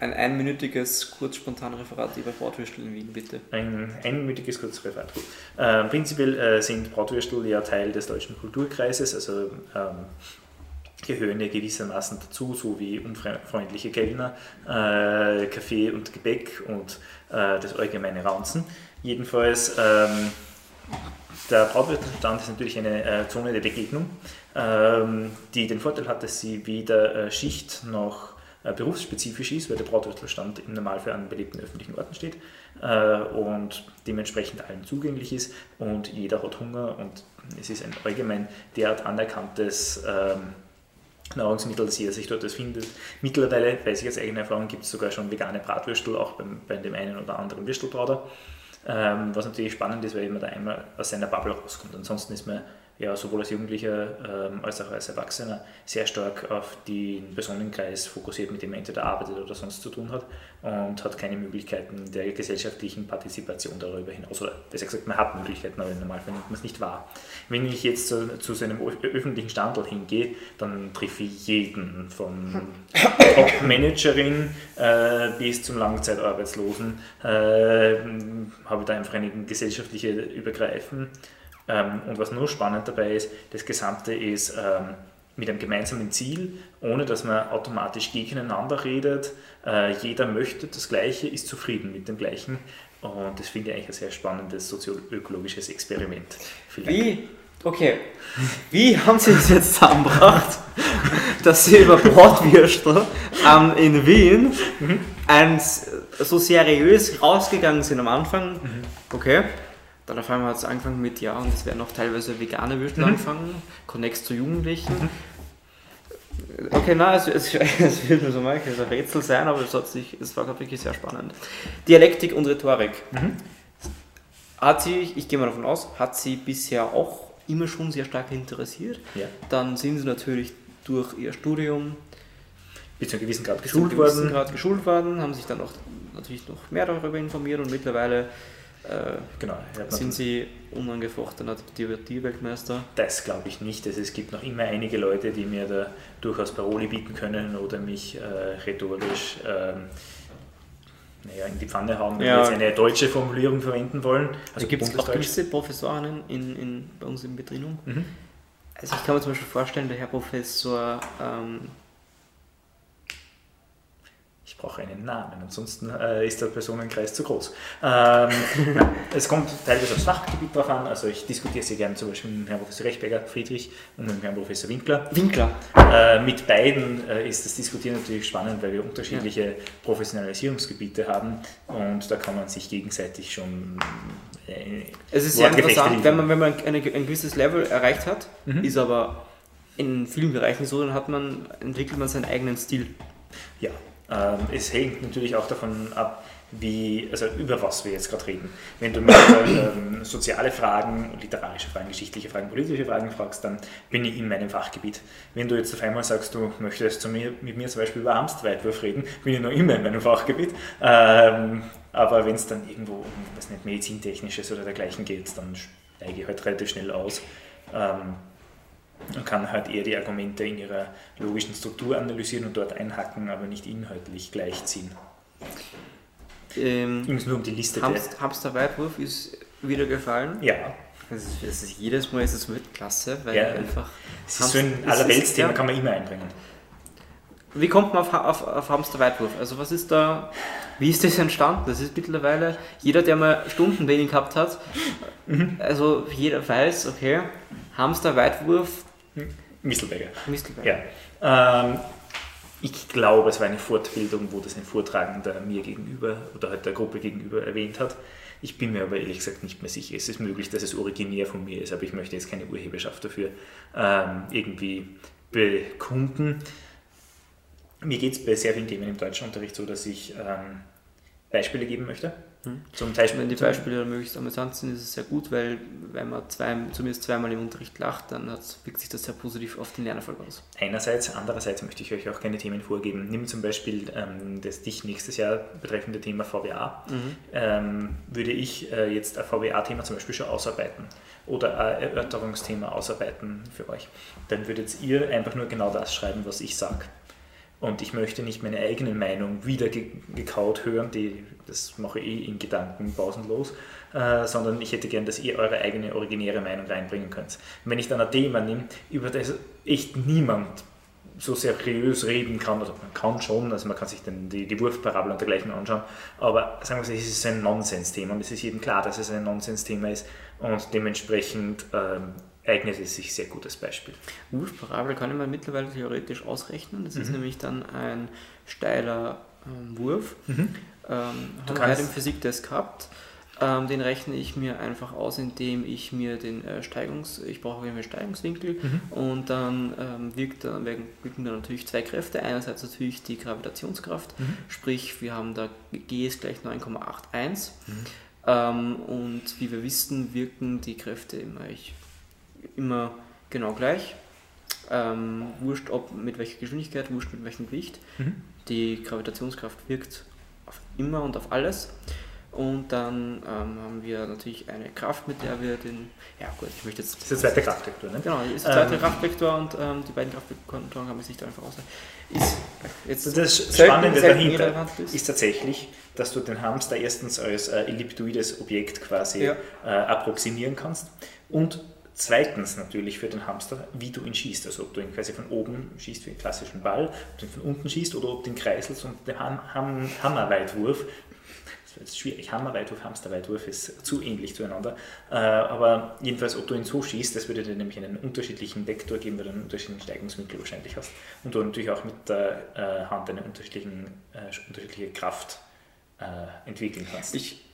Ein einminütiges, kurz spontan Referat über Bratwürstel in Wien, bitte. Ein einminütiges kurzes Referat. Gut. Äh, prinzipiell äh, sind Bratwürstel ja Teil des deutschen Kulturkreises, also ähm, gehören ja gewissermaßen dazu, so wie unfreundliche Kellner, äh, Kaffee und Gebäck und äh, das allgemeine Raunzen. Jedenfalls, ähm, der Bratwürstelstand ist natürlich eine äh, Zone der Begegnung, ähm, die den Vorteil hat, dass sie weder äh, Schicht noch äh, berufsspezifisch ist, weil der Bratwürstelstand im Normalfall an belebten öffentlichen Orten steht äh, und dementsprechend allen zugänglich ist und jeder hat Hunger und es ist ein allgemein derart anerkanntes ähm, Nahrungsmittel, dass jeder sich dort das findet. Mittlerweile, weiß ich aus eigener Erfahrung, gibt es sogar schon vegane Bratwürstel, auch beim, bei dem einen oder anderen Würstelbrater. Ähm, was natürlich spannend ist, weil man da einmal aus seiner Bubble rauskommt. Ansonsten ist man ja sowohl als Jugendlicher ähm, als auch als Erwachsener sehr stark auf den Personenkreis fokussiert, mit dem man entweder arbeitet oder sonst zu tun hat und hat keine Möglichkeiten der gesellschaftlichen Partizipation darüber hinaus. Oder besser gesagt, man hat Möglichkeiten, aber im Normalfall nimmt man es nicht wahr. Wenn ich jetzt zu, zu so einem öffentlichen Standort hingehe, dann treffe ich jeden, von Top-Managerin äh, bis zum Langzeitarbeitslosen, äh, habe da einfach eine gesellschaftliche Übergreifen. Ähm, und was nur spannend dabei ist, das Gesamte ist ähm, mit einem gemeinsamen Ziel, ohne dass man automatisch gegeneinander redet. Äh, jeder möchte das Gleiche, ist zufrieden mit dem Gleichen. Und das finde ich eigentlich ein sehr spannendes sozioökologisches Experiment. Wie? Okay. Wie haben Sie es jetzt zusammengebracht, dass Sie über Bratwürstel ähm, in Wien ein, s- so seriös rausgegangen sind am Anfang? Okay. Dann auf einmal hat es angefangen mit, ja, und es werden auch teilweise vegane Würstel Mhm. angefangen, Connects zu Jugendlichen. Okay, na, es, es, es wird mir so manchmal ein Rätsel sein, aber es, hat sich, es war glaub ich, wirklich sehr spannend. Dialektik und Rhetorik. Mhm. Hat sie, ich gehe mal davon aus, hat sie bisher auch immer schon sehr stark interessiert. Ja. Dann sind sie natürlich durch ihr Studium Bis zu einem gewissen Grad geschult worden. Grad geschult worden, haben sich dann auch natürlich noch mehr darüber informiert und mittlerweile äh, Genau, sind sie unangefochtener Divertierweltmeister. Das glaube ich nicht. Also es gibt noch immer einige Leute, die mir da durchaus Paroli bieten können oder mich äh, rhetorisch ähm, naja, in die Pfanne hauen, wenn Ja. wir jetzt eine deutsche Formulierung verwenden wollen. Also gibt es auch gewisse Professorinnen in, in, bei uns in Betriebung. Mhm. Also ich kann mir zum Beispiel vorstellen, der Herr Professor, ähm, ich brauche einen Namen, ansonsten äh, ist der Personenkreis zu groß. Ähm, es kommt teilweise aufs Fachgebiet drauf an, also ich diskutiere sehr gerne zum Beispiel mit Herrn Professor Rechberger, Friedrich und mit Herrn Professor Winkler. Winkler. Äh, mit beiden äh, ist das Diskutieren natürlich spannend, weil wir unterschiedliche Professionalisierungsgebiete haben und da kann man sich gegenseitig schon äh, Es ist sehr interessant, wenn man, wenn man ein, ein gewisses Level erreicht hat, Mhm. ist aber in vielen Bereichen so, dann hat man, entwickelt man seinen eigenen Stil. Ja, es hängt natürlich auch davon ab, wie, also über was wir jetzt gerade reden. Wenn du mich ähm, soziale Fragen, literarische Fragen, geschichtliche Fragen, politische Fragen fragst, dann bin ich in meinem Fachgebiet. Wenn du jetzt auf einmal sagst, du möchtest zu mir, mit mir zum Beispiel über Hamsterweitwurf reden, bin ich noch immer in meinem Fachgebiet. Ähm, aber wenn es dann irgendwo um was nicht medizintechnisches oder dergleichen geht, dann steige ich halt relativ schnell aus. Ähm, und kann halt eher die Argumente in ihrer logischen Struktur analysieren und dort einhacken, aber nicht inhaltlich gleichziehen. Ähm, es nur um die Liste der. Hamst, Hamster-Weitwurf ist wieder gefallen. Ja, Das ist, das ist, jedes Mal ist es Weltklasse, weil Ja. einfach. es ist so ein Hamster- es ist- Allerweltsthema, ja. kann man immer einbringen. Wie kommt man auf, auf, auf Hamster-Weitwurf? Also, was ist da. Wie ist das entstanden? Das ist mittlerweile. Jeder, der mal Stundentraining gehabt hat, Mhm. also jeder weiß, okay, Hamster-Weitwurf, Mistelberger. Mistelberg. Ja. Ähm, ich glaube, es war eine Fortbildung, wo das ein Vortragender mir gegenüber oder halt der Gruppe gegenüber erwähnt hat. Ich bin mir aber ehrlich gesagt nicht mehr sicher. Es ist möglich, dass es originär von mir ist, aber ich möchte jetzt keine Urheberschaft dafür ähm, irgendwie bekunden. Mir geht es bei sehr vielen Themen im Deutschunterricht so, dass ich ähm, Beispiele geben möchte. Hm. Zum Beispiel, Wenn die Beispiele möglichst amüsant sind, ist es sehr gut, weil wenn man zwei, zumindest zweimal im Unterricht lacht, dann wirkt sich das sehr positiv auf den Lernerfolg aus. Einerseits, andererseits möchte ich euch auch keine Themen vorgeben. Nimm zum Beispiel ähm, das dich nächstes Jahr betreffende Thema VWA. Ähm, würde ich äh, jetzt ein VWA-Thema zum Beispiel schon ausarbeiten oder ein Erörterungsthema ausarbeiten für euch, dann würdet ihr einfach nur genau das schreiben, was ich sage. Und ich möchte nicht meine eigene Meinung wieder ge gekaut hören, die, das mache ich eh in Gedanken pausenlos, äh, sondern ich hätte gern, dass ihr eure eigene originäre Meinung reinbringen könnt. Wenn ich dann ein Thema nehme, über das echt niemand so seriös reden kann, oder man kann schon, also man kann sich dann die, die Wurfparabel und dergleichen anschauen, aber sagen wir so, es ist ein Nonsensthema und es ist jedem klar, dass es ein Nonsensthema ist und dementsprechend ähm, eignet es sich sehr gut als Beispiel. Wurfparabel kann man mittlerweile theoretisch ausrechnen. Das ist Mhm. nämlich dann ein steiler ähm, Wurf. Ähm, Du haben wir im Physiktest gehabt. Ähm, den rechne ich mir einfach aus, indem ich mir den äh, Steigungs... Ich brauche irgendwie einen Steigungswinkel Mhm. und dann ähm, wirkt, dann wirken dann natürlich zwei Kräfte. Einerseits natürlich die Gravitationskraft, Mhm. sprich wir haben da G ist gleich 9,81 Mhm. ähm, und wie wir wissen, wirken die Kräfte immer, ich, immer genau gleich. Ähm, wurscht ob mit welcher Geschwindigkeit, wurscht mit welchem Gewicht. Mhm. Die Gravitationskraft wirkt auf immer und auf alles. Und dann ähm, haben wir natürlich eine Kraft, mit der wir den. Ja, gut, ich möchte jetzt. Das ist der zweite Kraftvektor, ne? Genau, ist der zweite Ähm, Kraftvektor und ähm, die beiden Kraftvektoren man sich da einfach aus. Ist jetzt Das Spannende dahinter ist. ist tatsächlich, dass du den Hamster erstens als äh, elliptoides Objekt quasi Ja. äh, approximieren kannst und zweitens natürlich für den Hamster, wie du ihn schießt. Also ob du ihn quasi von oben schießt wie einen klassischen Ball, ob du ihn von unten schießt oder ob du ihn kreiselst und der Ham Ham Hammerweitwurf, das jetzt schwierig, Hammerweitwurf, Hamsterweitwurf ist zu ähnlich zueinander, äh, aber jedenfalls ob du ihn so schießt, das würde dir nämlich einen unterschiedlichen Vektor geben, weil du einen unterschiedlichen Steigungswinkel wahrscheinlich hast und du natürlich auch mit der äh, Hand eine äh, unterschiedliche Kraft entwickeln kannst. Ich,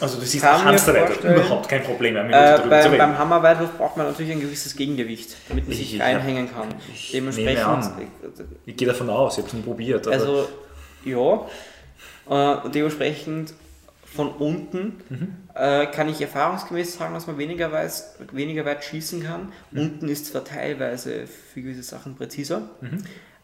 also du siehst vorstellen- überhaupt kein Problem mehr, äh, beim, beim Hammerweitwurf braucht man natürlich ein gewisses Gegengewicht, damit man sich Ich- reinhängen kann. ich Dementsprechend. an. Ich gehe davon aus, ich habe es nie probiert. Also, ja. Äh, dementsprechend von unten Mhm. äh, kann ich erfahrungsgemäß sagen, dass man weniger, weiß, weniger weit schießen kann. Mhm. Unten ist zwar teilweise für gewisse Sachen präziser, Mhm.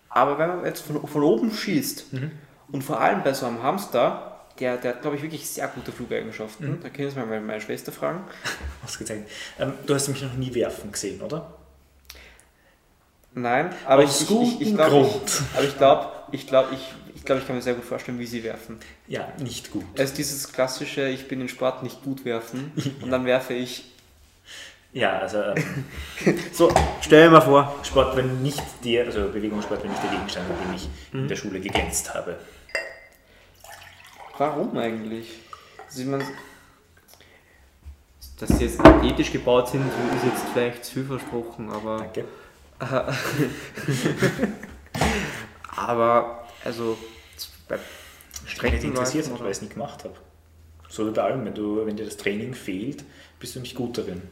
aber wenn man jetzt von, von oben schießt Mhm. und vor allem bei so einem Hamster, der, der hat, glaube ich, wirklich sehr gute Flugeigenschaften. Mhm. Da können Sie mal meine, meine Schwester fragen. ausgezeichnet. Ähm, du hast mich noch nie werfen gesehen, oder? Nein, aber Aus ich, ich, ich, ich glaube, ich, aber ich glaube, ich, glaube, ich, ich, glaube, ich kann mir sehr gut vorstellen, wie sie werfen. Ja, nicht gut. Also dieses klassische, ich bin in Sport nicht gut werfen und dann werfe ich. Ja, also ähm, So, stell dir mal vor. Sport, wenn nicht der, also Bewegungssport, wenn nicht der Gegenstand, mit dem ich Mhm. in der Schule geglänzt habe. Warum eigentlich? Ich meine, dass sie jetzt athletisch gebaut sind, ist jetzt vielleicht zu viel versprochen, aber. Danke. aber, also, bei Wenn dich interessiert Streckenläufen hat, weil ich es nicht gemacht habe. So allem, wenn, du, wenn dir das Training fehlt, bist du nicht gut darin.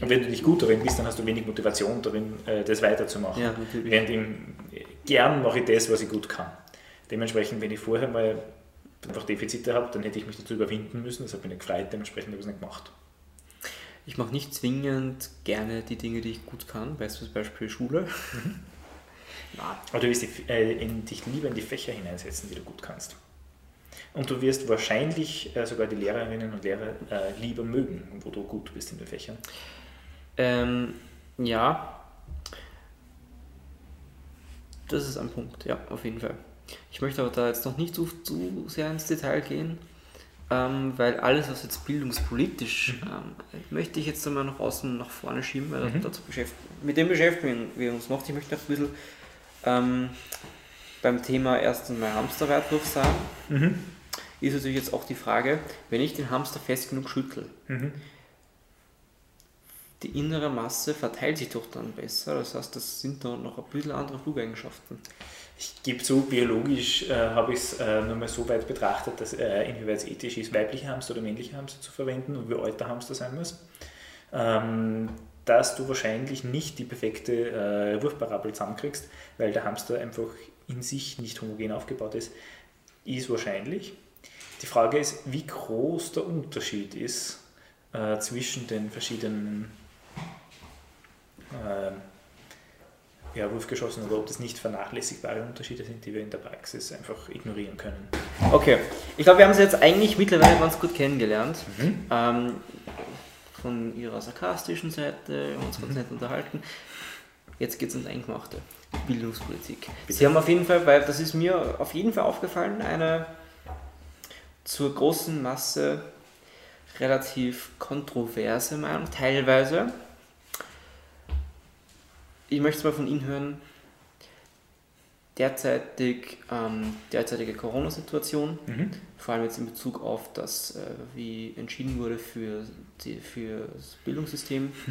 Und wenn du nicht gut darin bist, dann hast du wenig Motivation darin, äh, das weiterzumachen. Ja, natürlich. Während im, gern mache ich das, was ich gut kann. Dementsprechend, wenn ich vorher mal einfach Defizite habe, dann hätte ich mich dazu überwinden müssen. Das hat mich nicht gefreut, dementsprechend habe ich es nicht gemacht. Ich mache nicht zwingend gerne die Dinge, die ich gut kann, Beispiel Schule. Na, Aber du wirst dich, äh, in, dich lieber in die Fächer hineinsetzen, die du gut kannst. Und du wirst wahrscheinlich äh, sogar die Lehrerinnen und Lehrer äh, lieber mögen, wo du gut bist in den Fächern. Ähm, ja. Das ist ein Punkt, ja, auf jeden Fall. Ich möchte aber da jetzt noch nicht zu, zu sehr ins Detail gehen, ähm, weil alles, was jetzt bildungspolitisch, ähm, möchte ich jetzt einmal nach außen, nach vorne schieben, weil Mhm. dazu beschäftigen, mit dem beschäftigen wir uns noch. Ich möchte noch ein bisschen ähm, beim Thema erst einmal Hamsterweitwurf sagen. Mhm. Ist natürlich jetzt auch die Frage, wenn ich den Hamster fest genug schüttel, Mhm. Die innere Masse verteilt sich doch dann besser. Das heißt, das sind dann noch ein bisschen andere Flugeigenschaften. Ich gebe zu, biologisch äh, habe ich es äh, nur mal so weit betrachtet, dass äh, inwieweit es ethisch ist, weibliche Hamster oder männliche Hamster zu verwenden und wie alt der Hamster sein muss. Ähm, dass du wahrscheinlich nicht die perfekte äh, Wurfparabel zusammenkriegst, weil der Hamster einfach in sich nicht homogen aufgebaut ist, ist wahrscheinlich. Die Frage ist, wie groß der Unterschied ist äh, zwischen den verschiedenen ja, Wurfgeschossen oder ob das nicht vernachlässigbare Unterschiede sind, die wir in der Praxis einfach ignorieren können. Okay, ich glaube, wir haben sie jetzt eigentlich mittlerweile ganz gut kennengelernt. Mhm. Ähm, von ihrer sarkastischen Seite, uns ganz nett unterhalten. Jetzt geht es ins Eingemachte. Bildungspolitik. Sie haben auf jeden Fall, weil das ist mir auf jeden Fall aufgefallen, eine zur großen Masse relativ kontroverse Meinung, teilweise. Ich möchte es mal von Ihnen hören. Derzeitig, ähm, derzeitige Corona-Situation, Mhm. vor allem jetzt in Bezug auf das, äh, wie entschieden wurde für, die, für das Bildungssystem.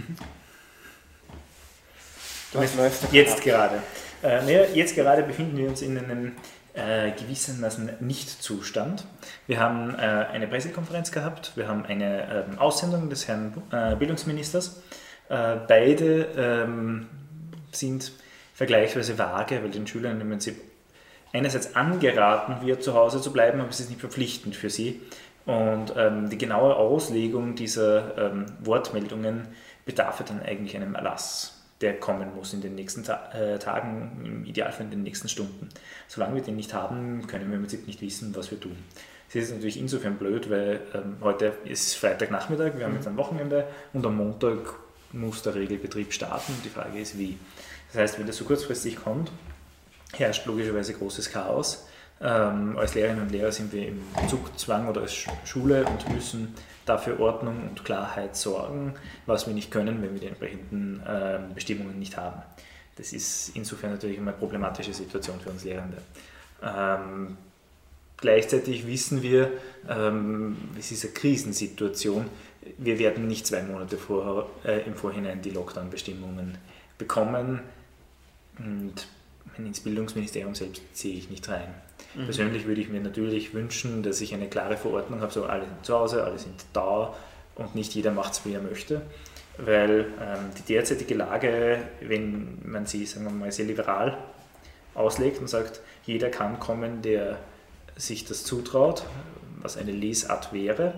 Was läuft Jetzt ab? gerade. Äh, naja, jetzt gerade befinden wir uns in einem äh, gewissermaßen Nicht-Zustand. Wir haben äh, eine Pressekonferenz gehabt, wir haben eine ähm, Aussendung des Herrn äh, Bildungsministers. Äh, beide ähm, sind vergleichsweise vage, weil den Schülern im Prinzip einerseits angeraten wird, zu Hause zu bleiben, aber es ist nicht verpflichtend für sie. Und ähm, die genaue Auslegung dieser ähm, Wortmeldungen bedarf ja dann eigentlich einem Erlass, der kommen muss in den nächsten Ta äh, Tagen, im Idealfall in den nächsten Stunden. Solange wir den nicht haben, können wir im Prinzip nicht wissen, was wir tun. Es ist natürlich insofern blöd, weil ähm, heute ist Freitagnachmittag, wir haben jetzt ein Wochenende und am Montag muss der Regelbetrieb starten. Die Frage ist, wie. Das heißt, wenn das so kurzfristig kommt, herrscht logischerweise großes Chaos. Ähm, als Lehrerinnen und Lehrer sind wir im Zugzwang oder als Sch- Schule und müssen dafür Ordnung und Klarheit sorgen, was wir nicht können, wenn wir die entsprechenden ähm, Bestimmungen nicht haben. Das ist insofern natürlich immer eine problematische Situation für uns Lehrende. Ähm, gleichzeitig wissen wir, ähm, es ist eine Krisensituation. Wir werden nicht zwei Monate vorher, äh, im Vorhinein die Lockdown-Bestimmungen bekommen. Und ins Bildungsministerium selbst sehe ich nicht rein. Mhm. Persönlich würde ich mir natürlich wünschen, dass ich eine klare Verordnung habe, so alle sind zu Hause, alle sind da und nicht jeder macht es, wie er möchte. Weil ähm, die derzeitige Lage, wenn man sie, sagen wir mal, sehr liberal auslegt und sagt, jeder kann kommen, der sich das zutraut, was eine Lesart wäre,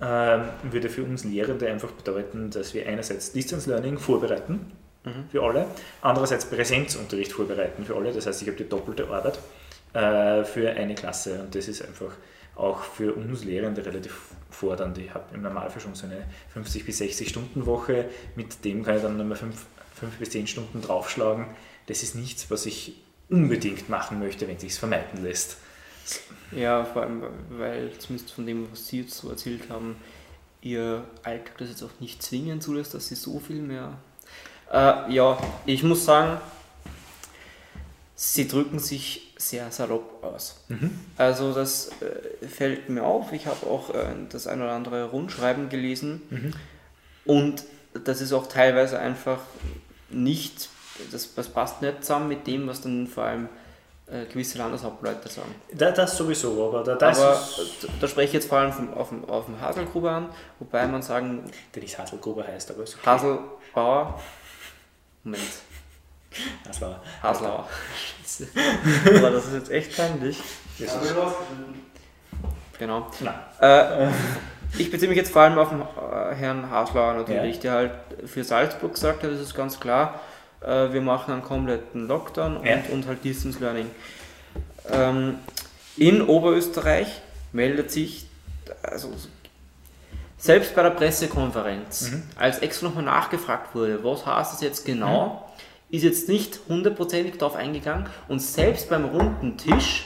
ähm, würde für uns Lehrende einfach bedeuten, dass wir einerseits Distance Learning vorbereiten Mhm. für alle, andererseits Präsenzunterricht vorbereiten für alle. Das heißt, ich habe die doppelte Arbeit äh, für eine Klasse und das ist einfach auch für uns Lehrende relativ fordernd. Ich habe im Normalfall schon so eine 50 bis 60 Stunden Woche, mit dem kann ich dann nochmal 5, 5 bis 10 Stunden draufschlagen. Das ist nichts, was ich unbedingt machen möchte, wenn es sich vermeiden lässt. Ja, vor allem, weil zumindest von dem, was Sie jetzt so erzählt haben, Ihr Alltag das jetzt auch nicht zwingend zulässt, dass Sie so viel mehr. Äh, ja, ich muss sagen, sie drücken sich sehr salopp aus. Mhm. Also das äh, fällt mir auf. Ich habe auch äh, das ein oder andere Rundschreiben gelesen Mhm. und das ist auch teilweise einfach nicht, das, das passt nicht zusammen mit dem, was dann vor allem äh, gewisse Landeshauptleute sagen. Da, das sowieso, aber da, das Aber ist, da spreche ich jetzt vor allem vom, auf, dem, auf dem Haselgruber an, wobei man sagen, der nicht Haselgruber heißt, aber ist okay. Haselbauer, Moment, Haslauer. Haslauer. Scheiße. Aber das ist jetzt echt peinlich. Genau. nein. Äh, ich beziehe mich jetzt vor allem auf den äh, Herrn Haslauer natürlich, der halt für Salzburg gesagt hat, das ist ganz klar, äh, wir machen einen kompletten Lockdown und, Ja. und halt Distance Learning. Ähm, in Oberösterreich meldet sich, also selbst bei der Pressekonferenz, Mhm. als extra nochmal nachgefragt wurde, was heißt das jetzt genau, ist jetzt nicht hundertprozentig darauf eingegangen. Und selbst beim runden Tisch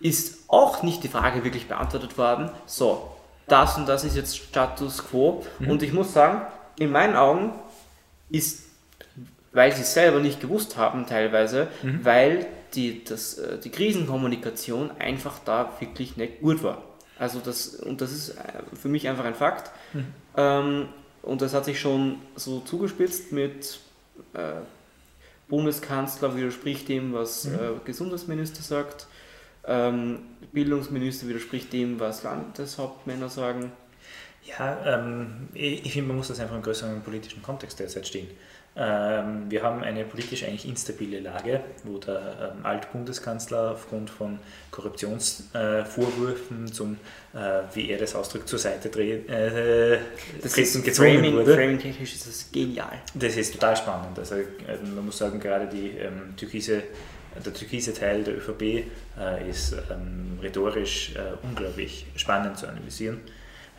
ist auch nicht die Frage wirklich beantwortet worden, so, das und das ist jetzt Status quo. Und ich muss sagen, in meinen Augen ist, weil sie es selber nicht gewusst haben teilweise, weil die, das, äh, die Krisenkommunikation einfach da wirklich nicht gut war. Also das, und das ist äh, für mich einfach ein Fakt. Ähm, und das hat sich schon so zugespitzt mit äh, Bundeskanzler widerspricht dem, was äh, Gesundheitsminister sagt. Ähm, Bildungsminister widerspricht dem, was Landeshauptmänner sagen. Ja, ähm, ich, ich finde, man muss das einfach im größeren politischen Kontext derzeit stehen. Ähm, wir haben eine politisch eigentlich instabile Lage, wo der ähm, Altbundeskanzler aufgrund von Korruptionsvorwürfen zum, äh, wie er das ausdrückt, zur Seite dreh, äh, gezwungen Framing, wurde. Framing technisch ist das genial. Das ist total spannend. Also, äh, man muss sagen, gerade die, ähm, türkise, der türkise Teil der ÖVP äh, ist ähm, rhetorisch äh, unglaublich spannend zu analysieren.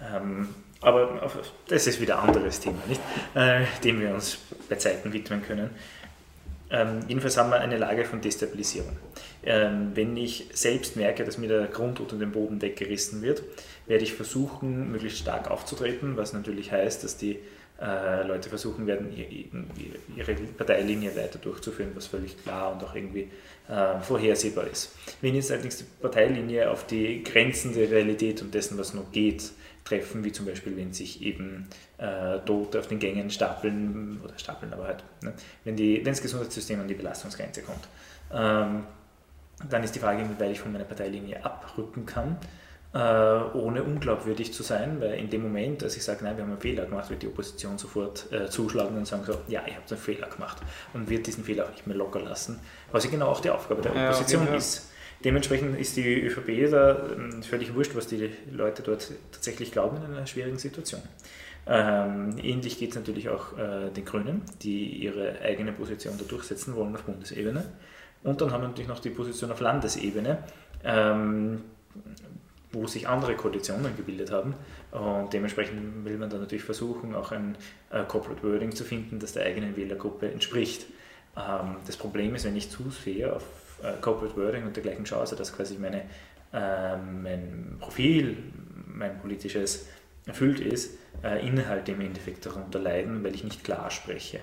Ähm, aber das ist wieder ein anderes Thema, nicht? Äh, dem wir uns bei Zeiten widmen können. Ähm, jedenfalls haben wir eine Lage von Destabilisierung. Ähm, wenn ich selbst merke, dass mir der Grund unter dem Boden weggerissen wird, werde ich versuchen, möglichst stark aufzutreten, was natürlich heißt, dass die äh, Leute versuchen werden, ihre Parteilinie weiter durchzuführen, was völlig klar und auch irgendwie äh, vorhersehbar ist. Wenn jetzt allerdings die Parteilinie auf die Grenzen der Realität und dessen, was noch geht, treffen, wie zum Beispiel, wenn sich eben äh, Tote auf den Gängen stapeln, oder stapeln, aber halt, ne, wenn, die, wenn das Gesundheitssystem an die Belastungsgrenze kommt, ähm, dann ist die Frage, inwieweit ich von meiner Parteilinie abrücken kann, äh, ohne unglaubwürdig zu sein, weil in dem Moment, als ich sage, nein, wir haben einen Fehler gemacht, wird die Opposition sofort äh, zuschlagen und sagen so, ja, ihr habt einen Fehler gemacht und wird diesen Fehler auch nicht mehr locker lassen, was ja genau auch die Aufgabe der Ja, Opposition jeden Fall. ist. Dementsprechend ist die ÖVP da ähm, völlig wurscht, was die Leute dort tatsächlich glauben in einer schwierigen Situation. Ähm, ähnlich geht es natürlich auch äh, den Grünen, die ihre eigene Position da durchsetzen wollen auf Bundesebene. Und dann haben wir natürlich noch die Position auf Landesebene, ähm, wo sich andere Koalitionen gebildet haben. Und dementsprechend will man dann natürlich versuchen, auch ein äh, Corporate Wording zu finden, das der eigenen Wählergruppe entspricht. Das Problem ist, wenn ich zu sehr auf äh, Corporate Wording und dergleichen schaue, also dass quasi meine, ähm, mein Profil, mein politisches erfüllt ist, äh, Inhalte im Endeffekt darunter leiden, weil ich nicht klar spreche.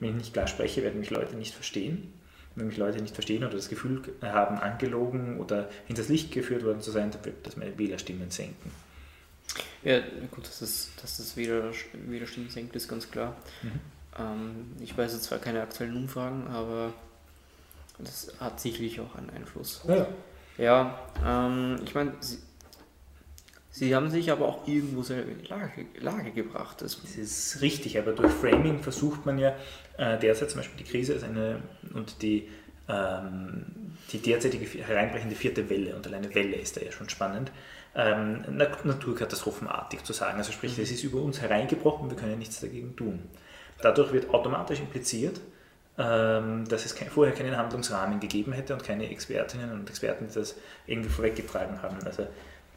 Wenn ich nicht klar spreche, werden mich Leute nicht verstehen. Wenn mich Leute nicht verstehen oder das Gefühl haben, angelogen oder hinters Licht geführt worden zu sein, dann wird das meine Wählerstimmen senken. Ja, gut, dass das, dass das wieder, wieder Stimmen senkt, ist ganz klar. Mhm. Ähm, ich weiß jetzt zwar keine aktuellen Umfragen, aber das hat sicherlich auch einen Einfluss. Ja. Ja, ähm, ich meine, sie, sie haben sich aber auch irgendwo selber in die Lage, Lage gebracht. Das, Das ist richtig, aber durch Framing versucht man ja äh, derzeit zum Beispiel die Krise als eine und die, ähm, die derzeitige hereinbrechende vierte Welle, und alleine Welle ist da ja schon spannend, ähm, nat- naturkatastrophenartig zu sagen. Also sprich, es ist über uns hereingebrochen, wir können nichts dagegen tun. Dadurch wird automatisch impliziert, dass es vorher keinen Handlungsrahmen gegeben hätte und keine Expertinnen und Experten, die das irgendwie vorweggetragen haben. Also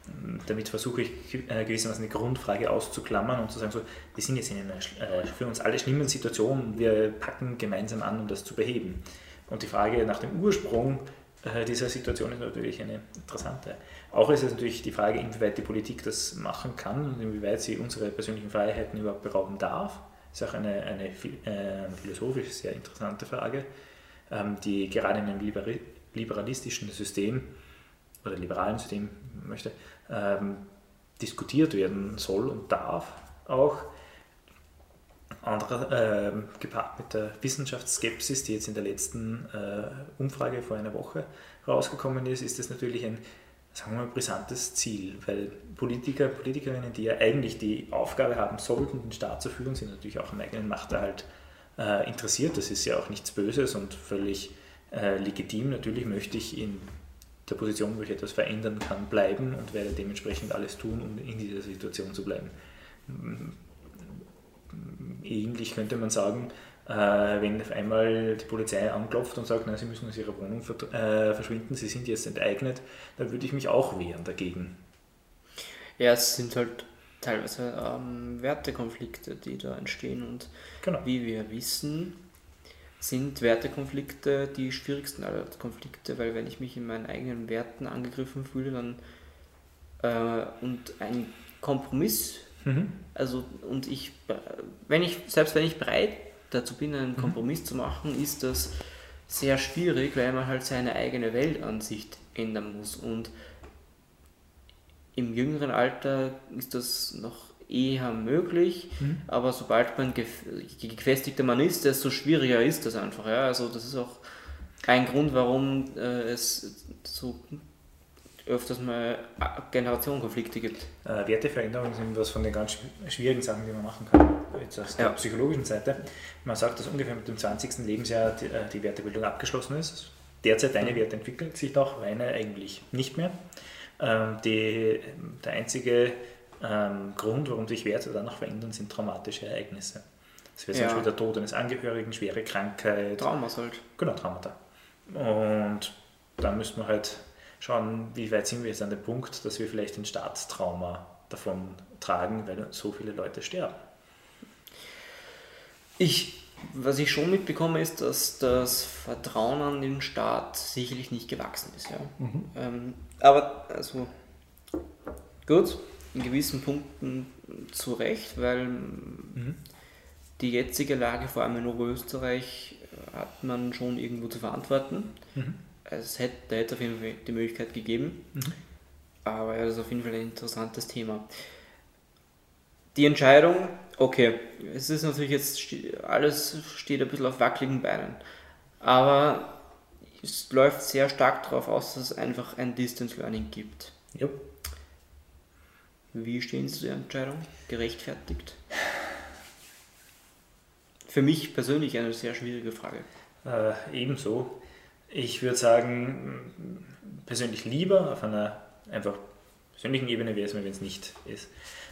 ähm, damit versuche ich äh, gewissermaßen die Grundfrage auszuklammern und zu sagen, so, wir sind jetzt in einer äh, für uns alle schlimmen Situation wir packen gemeinsam an, um das zu beheben. Und die Frage nach dem Ursprung äh, dieser Situation ist natürlich eine interessante. Auch ist es natürlich die Frage, inwieweit die Politik das machen kann und inwieweit sie unsere persönlichen Freiheiten überhaupt berauben darf. Ist auch eine, eine, äh, philosophisch sehr interessante Frage. ähm, die gerade in einem liberalistischen System oder liberalen System möchte, ähm, diskutiert werden soll und darf auch. Andere, äh, gepaart mit der Wissenschaftsskepsis, die jetzt in der letzten äh, Umfrage vor einer Woche rausgekommen ist, ist das natürlich ein sagen wir mal, brisantes Ziel, weil Politiker, Politikerinnen, die ja eigentlich die Aufgabe haben sollten, den Staat zu führen, sind natürlich auch am eigenen Machterhalt äh, interessiert. Das ist ja auch nichts Böses und völlig äh, legitim. Natürlich möchte ich in der Position, wo ich etwas verändern kann, bleiben und werde dementsprechend alles tun, um in dieser Situation zu bleiben. Ähnlich könnte man sagen, wenn auf einmal die Polizei anklopft und sagt, na, Sie müssen aus Ihrer Wohnung äh, verschwinden, Sie sind jetzt enteignet, dann würde ich mich auch wehren dagegen. Ja, es sind halt teilweise ähm, Wertekonflikte, die da entstehen und genau. wie wir wissen, sind Wertekonflikte die schwierigsten aller Konflikte, weil wenn ich mich in meinen eigenen Werten angegriffen fühle, dann äh, und ein Kompromiss, mhm. also und ich, wenn ich, selbst wenn ich bereit dazu bin, einen mhm. Kompromiss mhm. zu machen, ist das sehr schwierig, weil man halt seine eigene Weltansicht ändern muss und im jüngeren Alter ist das noch eher möglich, mhm. aber sobald man gefestigter Mann ist, desto schwieriger ist das einfach. Ja? Also das ist auch ein Grund, warum äh, es so öfters mal Generationenkonflikte gibt. Äh, Werteveränderungen sind was von den ganz schwierigen Sachen, die man machen kann, jetzt aus der ja. psychologischen Seite. Man sagt, dass ungefähr mit dem 20. Lebensjahr die, äh, die Wertebildung abgeschlossen ist. Derzeit deine mhm. Werte entwickeln sich noch, meine eigentlich nicht mehr. Ähm, die, der einzige ähm, Grund, warum sich Werte danach verändern, sind traumatische Ereignisse. Das wäre zum ja. Beispiel der Tod eines Angehörigen, schwere Krankheit. Traumas halt. Genau, Traumata. Und da müssen wir halt schauen, wie weit sind wir jetzt an dem Punkt, dass wir vielleicht ein Staatstrauma davon tragen, weil so viele Leute sterben. Ich, was ich schon mitbekomme, ist, dass das Vertrauen an den Staat sicherlich nicht gewachsen ist. Ja. Mhm. Ähm, aber also gut, in gewissen Punkten zu Recht, weil mhm. die jetzige Lage, vor allem in Oberösterreich, hat man schon irgendwo zu verantworten. Mhm. Es hätte, hätte auf jeden Fall die Möglichkeit gegeben. Mhm. Aber ja, das ist auf jeden Fall ein interessantes Thema. Die Entscheidung, okay, es ist natürlich jetzt, alles steht ein bisschen auf wackeligen Beinen. Aber es läuft sehr stark darauf aus, dass es einfach ein Distance Learning gibt. Yep. Wie stehen Sie zu der Entscheidung? Gerechtfertigt? Für mich persönlich eine sehr schwierige Frage. Äh, ebenso. Ich würde sagen, persönlich lieber auf einer einfach persönlichen Ebene wäre es mir, wenn es nicht ist.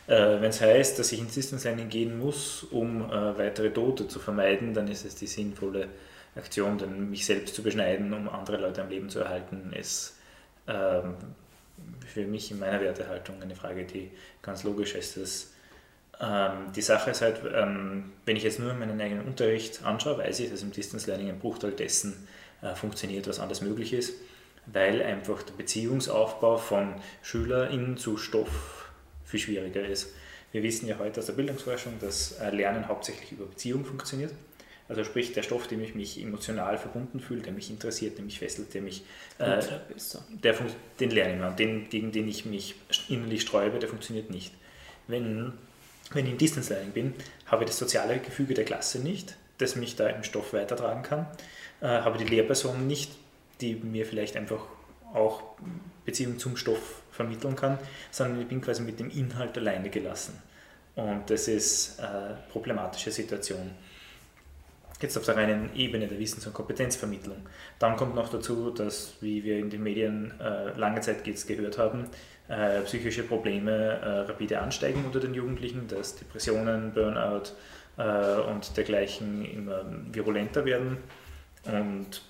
Äh, wenn es heißt, dass ich ins Distance Learning gehen muss, um äh, weitere Tote zu vermeiden, dann ist es die sinnvolle Aktion, denn mich selbst zu beschneiden, um andere Leute am Leben zu erhalten, ist ähm, für mich in meiner Wertehaltung eine Frage, die ganz logisch ist. Dass, ähm, die Sache ist halt, ähm, wenn ich jetzt nur meinen eigenen Unterricht anschaue, weiß ich, dass im Distance Learning ein Bruchteil dessen äh, funktioniert, was anders möglich ist, weil einfach der Beziehungsaufbau von SchülerInnen zu Stoff viel schwieriger ist. Wir wissen ja heute aus der Bildungsforschung, dass äh, Lernen hauptsächlich über Beziehung funktioniert. Also sprich der Stoff, dem ich mich emotional verbunden fühle, der mich interessiert, der mich fesselt, der mich, äh, der den lerne ich mal. Den, gegen den ich mich innerlich sträube, der funktioniert nicht. Wenn, wenn ich im Distance Learning bin, habe ich das soziale Gefüge der Klasse nicht, das mich da im Stoff weitertragen kann, äh, habe die Lehrperson nicht, die mir vielleicht einfach auch Beziehung zum Stoff vermitteln kann, sondern ich bin quasi mit dem Inhalt alleine gelassen. Und das ist eine problematische Situation jetzt auf der reinen Ebene der Wissens- und Kompetenzvermittlung. Dann kommt noch dazu, dass, wie wir in den Medien äh, lange Zeit jetzt gehört haben, äh, psychische Probleme äh, rapide ansteigen unter den Jugendlichen, dass Depressionen, Burnout äh, und dergleichen immer virulenter werden. Und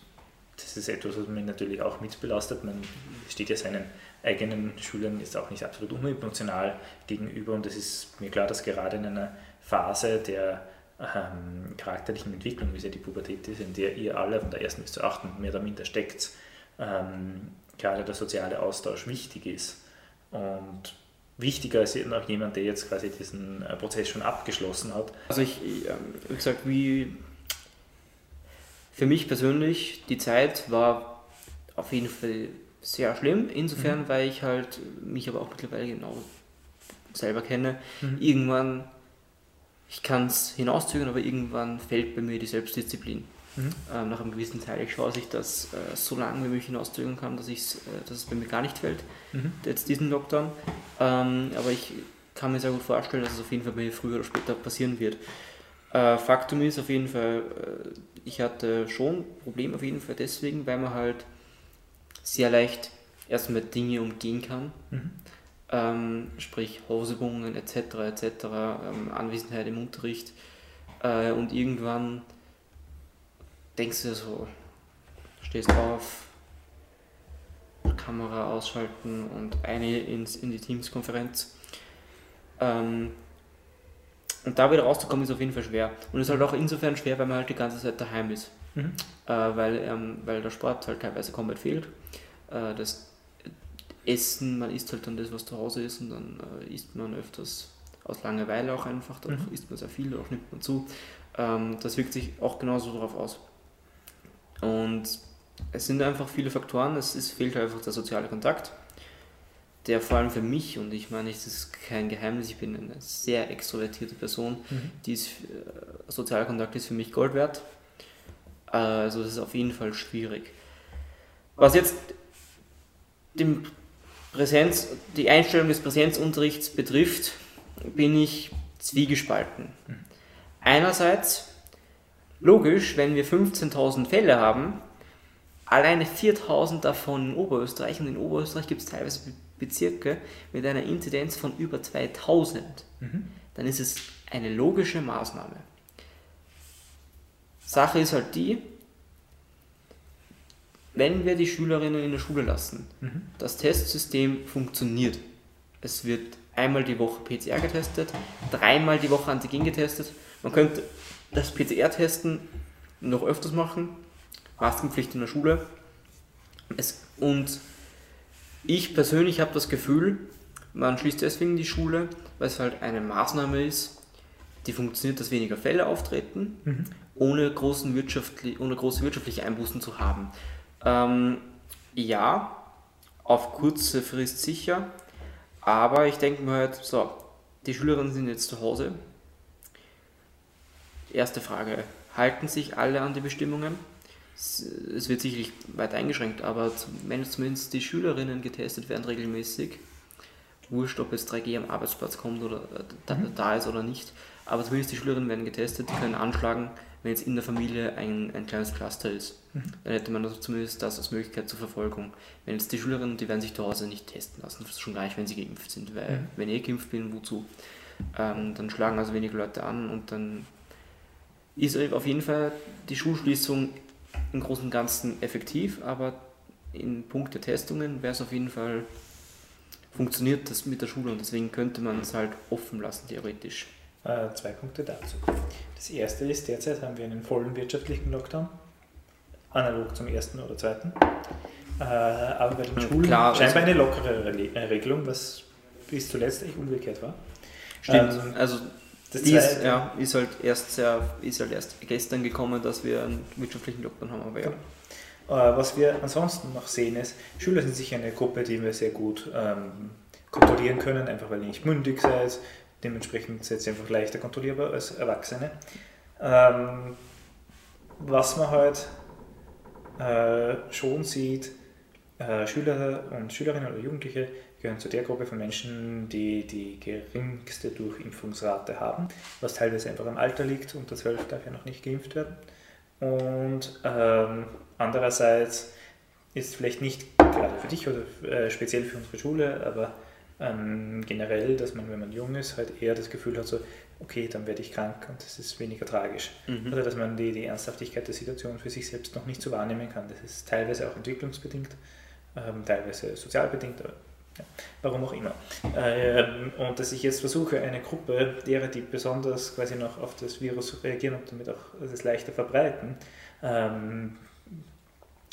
das ist etwas, was mich natürlich auch mitbelastet. Man steht ja seinen eigenen Schülern jetzt auch nicht absolut unemotional gegenüber und es ist mir klar, dass gerade in einer Phase der ähm, charakterlichen Entwicklung, wie es ja die Pubertät ist, in der ihr alle von der ersten bis zur achten mehr oder minder steckt, ähm, gerade der soziale Austausch wichtig ist. Und wichtiger ist noch jemand, der jetzt quasi diesen äh, Prozess schon abgeschlossen hat. Also ich, ähm, wie gesagt, wie für mich persönlich, die Zeit war auf jeden Fall sehr schlimm, insofern, Mhm. weil ich halt mich aber auch mittlerweile genau selber kenne. Mhm. Irgendwann, ich kann es hinauszögern, aber irgendwann fällt bei mir die Selbstdisziplin. Mhm. Ähm, nach einem gewissen Teil, ich schaue, dass ich das äh, so lange wie möglich hinauszögern kann, dass, ich's, äh, dass es bei mir gar nicht fällt, Mhm. jetzt diesen Lockdown. Ähm, aber ich kann mir sehr gut vorstellen, dass es auf jeden Fall bei mir früher oder später passieren wird. Äh, Faktum ist auf jeden Fall, äh, ich hatte schon Probleme auf jeden Fall deswegen, weil man halt sehr leicht erstmal Dinge umgehen kann. Mhm. Ähm, sprich Hausübungen etc. etc. Ähm, Anwesenheit im Unterricht. Äh, und irgendwann denkst du dir so, stehst auf, Kamera ausschalten und eine ins, in die Teams-Konferenz. Ähm, und da wieder rauszukommen ist auf jeden Fall schwer. Und ist halt auch insofern schwer, weil man halt die ganze Zeit daheim ist. Mhm. Äh, weil, ähm, weil der Sport halt teilweise komplett fehlt. Äh, das Essen, man isst halt dann das, was zu Hause ist und dann äh, isst man öfters aus Langeweile auch einfach, dann Mhm. isst man sehr viel, auch nimmt man zu. Ähm, das wirkt sich auch genauso darauf aus. Und es sind einfach viele Faktoren, es ist, fehlt einfach der soziale Kontakt, der vor allem für mich, und ich meine, es ist kein Geheimnis, ich bin eine sehr extrovertierte Person, Mhm. die ist, äh, sozialer Kontakt ist für mich Gold wert. Äh, Also das ist auf jeden Fall schwierig. Was jetzt den Präsenz, die Einstellung des Präsenzunterrichts betrifft, bin ich zwiegespalten. Einerseits, logisch, wenn wir 15.000 Fälle haben, alleine 4.000 davon in Oberösterreich, und in Oberösterreich gibt es teilweise Bezirke mit einer Inzidenz von über 2.000, Mhm. dann ist es eine logische Maßnahme. Sache ist halt die, wenn wir die Schülerinnen in der Schule lassen, Mhm. das Testsystem funktioniert. Es wird einmal die Woche PCR getestet, dreimal die Woche Antigen getestet. Man könnte das PCR-Testen noch öfters machen, Maskenpflicht in der Schule. Es, und ich persönlich habe das Gefühl, man schließt deswegen die Schule, weil es halt eine Maßnahme ist, die funktioniert, dass weniger Fälle auftreten, Mhm. ohne, großen wirtschaftli ohne große wirtschaftliche Einbußen zu haben. Ähm, ja, auf kurze Frist sicher, aber ich denke mir halt, so, die Schülerinnen sind jetzt zu Hause. Erste Frage, halten sich alle an die Bestimmungen? Es es wird sicherlich weit eingeschränkt, aber wenn zumindest die Schülerinnen getestet werden regelmäßig, wurscht, ob jetzt 3G am Arbeitsplatz kommt oder äh, da, da ist oder nicht, aber zumindest die Schülerinnen werden getestet, die können anschlagen, wenn jetzt in der Familie ein, ein kleines Cluster ist. Dann hätte man also zumindest das als Möglichkeit zur Verfolgung. Wenn jetzt die Schülerinnen, die werden sich zu Hause nicht testen lassen, schon gar nicht, wenn sie geimpft sind, weil Mhm. wenn ich geimpft bin, wozu? Ähm, dann schlagen also wenige Leute an und dann ist auf jeden Fall die Schulschließung im Großen und Ganzen effektiv, aber in Punkt der Testungen wäre es auf jeden Fall funktioniert das mit der Schule und deswegen könnte man es halt offen lassen, theoretisch. Äh, zwei Punkte dazu. Das erste ist, derzeit haben wir einen vollen wirtschaftlichen Lockdown, analog zum ersten oder zweiten. Äh, aber bei den Schulen klar, scheinbar also- eine lockere Re äh, Regelung, was bis zuletzt echt umgekehrt war. Stimmt, Ähm, also Das dies zweite, ja, ist halt erst sehr, ist halt erst gestern gekommen, dass wir einen wirtschaftlichen Lockdown haben, aber ja. Äh, was wir ansonsten noch sehen ist, Schüler sind sicher eine Gruppe, die wir sehr gut ähm, kontrollieren können, einfach weil ihr nicht mündig seid. Dementsprechend seid ihr einfach leichter kontrollierbar als Erwachsene. Ähm, was man halt äh, schon sieht, äh, Schüler und Schülerinnen oder Jugendliche gehören zu der Gruppe von Menschen, die die geringste Durchimpfungsrate haben, was teilweise einfach am Alter liegt. Unter 12 darf ja noch nicht geimpft werden. Und ähm, andererseits ist vielleicht nicht gerade für dich oder äh, speziell für unsere Schule, aber ähm, generell, dass man, wenn man jung ist, halt eher das Gefühl hat, so, okay, dann werde ich krank und das ist weniger tragisch. Mhm. Oder dass man die, die Ernsthaftigkeit der Situation für sich selbst noch nicht so wahrnehmen kann. Das ist teilweise auch entwicklungsbedingt, ähm, teilweise sozialbedingt, aber warum auch immer. Ähm, und dass ich jetzt versuche, eine Gruppe derer, die besonders quasi noch auf das Virus reagieren und damit auch das leichter verbreiten, ähm,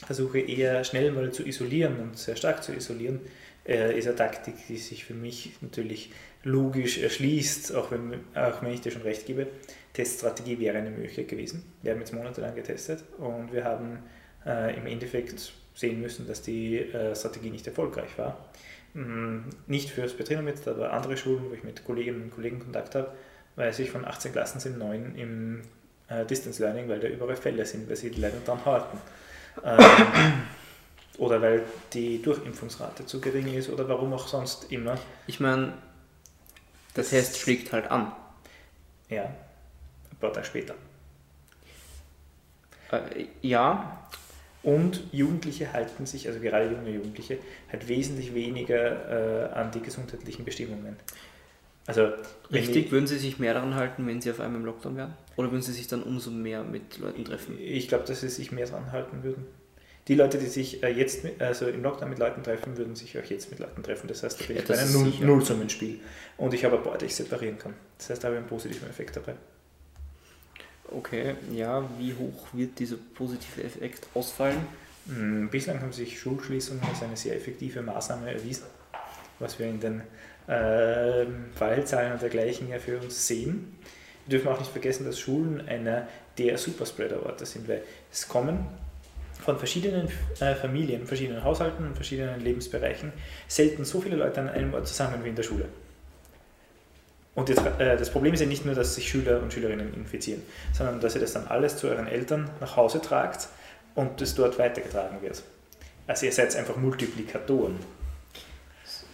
versuche eher schnell mal zu isolieren und sehr stark zu isolieren, äh, ist eine Taktik, die sich für mich natürlich logisch erschließt, auch wenn, auch wenn ich dir schon recht gebe. Teststrategie wäre eine Möglichkeit gewesen. Wir haben jetzt monatelang getestet und wir haben äh, im Endeffekt sehen müssen, dass die äh, Strategie nicht erfolgreich war. Mhm, nicht fürs Betriebnetz, aber andere Schulen, wo ich mit Kolleginnen und Kollegen Kontakt habe, weiß ich, von 18 Klassen sind 9 im äh, Distance Learning, weil da überall Fälle sind, weil sie die leider dran halten. Ähm, oder weil die Durchimpfungsrate zu gering ist oder warum auch sonst immer. Ich meine, der Test schlägt halt an. Ja, ein paar Tage später. Äh, ja. Und Jugendliche halten sich, also gerade junge Jugendliche, halt wesentlich weniger äh, an die gesundheitlichen Bestimmungen. Also Richtig, würden Sie sich mehr daran halten, wenn Sie auf einmal im Lockdown wären? Oder würden Sie sich dann umso mehr mit Leuten treffen? Ich glaube, dass Sie sich mehr daran halten würden. Die Leute, die sich äh, jetzt mit, also im Lockdown mit Leuten treffen, würden sich auch jetzt mit Leuten treffen. Das heißt, da bin ja, ich bei einem Null Nullsummenspiel. Und ich habe ein paar, die ich separieren kann. Das heißt, da habe ich einen positiven Effekt dabei. Okay, ja, wie hoch wird dieser positive Effekt ausfallen? Hm, bislang haben sich Schulschließungen als eine sehr effektive Maßnahme erwiesen, was wir in den äh, Fallzahlen und dergleichen ja für uns sehen. Wir dürfen auch nicht vergessen, dass Schulen einer der Superspreader-Orte sind, weil es kommen von verschiedenen äh, Familien, verschiedenen Haushalten und verschiedenen Lebensbereichen selten so viele Leute an einem Ort zusammen wie in der Schule. Und jetzt, äh, das Problem ist ja nicht nur, dass sich Schüler und Schülerinnen infizieren, sondern dass ihr das dann alles zu euren Eltern nach Hause tragt und es dort weitergetragen wird. Also ihr seid einfach Multiplikatoren.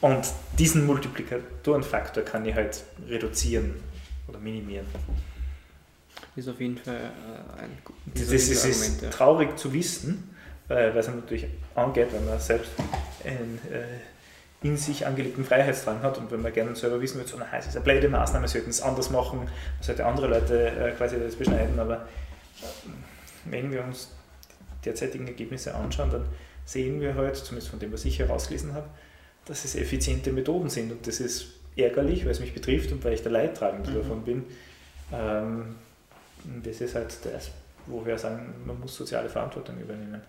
Und diesen Multiplikatorenfaktor kann ich halt reduzieren oder minimieren. Ist auf jeden Fall äh, ein Das, das ist, Argument, ja. traurig zu wissen, weil es natürlich angeht, wenn man selbst einen äh, in sich angelegten Freiheitsdrang hat und wenn man gerne selber wissen will, so, na, es ist eine blöde Maßnahme, sollten es anders machen, man sollte andere Leute äh, quasi das beschneiden, aber äh, wenn wir uns die derzeitigen Ergebnisse anschauen, dann sehen wir halt, zumindest von dem, was ich herausgelesen habe, dass es effiziente Methoden sind und das ist ärgerlich, weil es mich betrifft und weil ich der Leidtragende mhm. davon bin. Ähm, das ist halt das, wo wir sagen, man muss soziale Verantwortung übernehmen.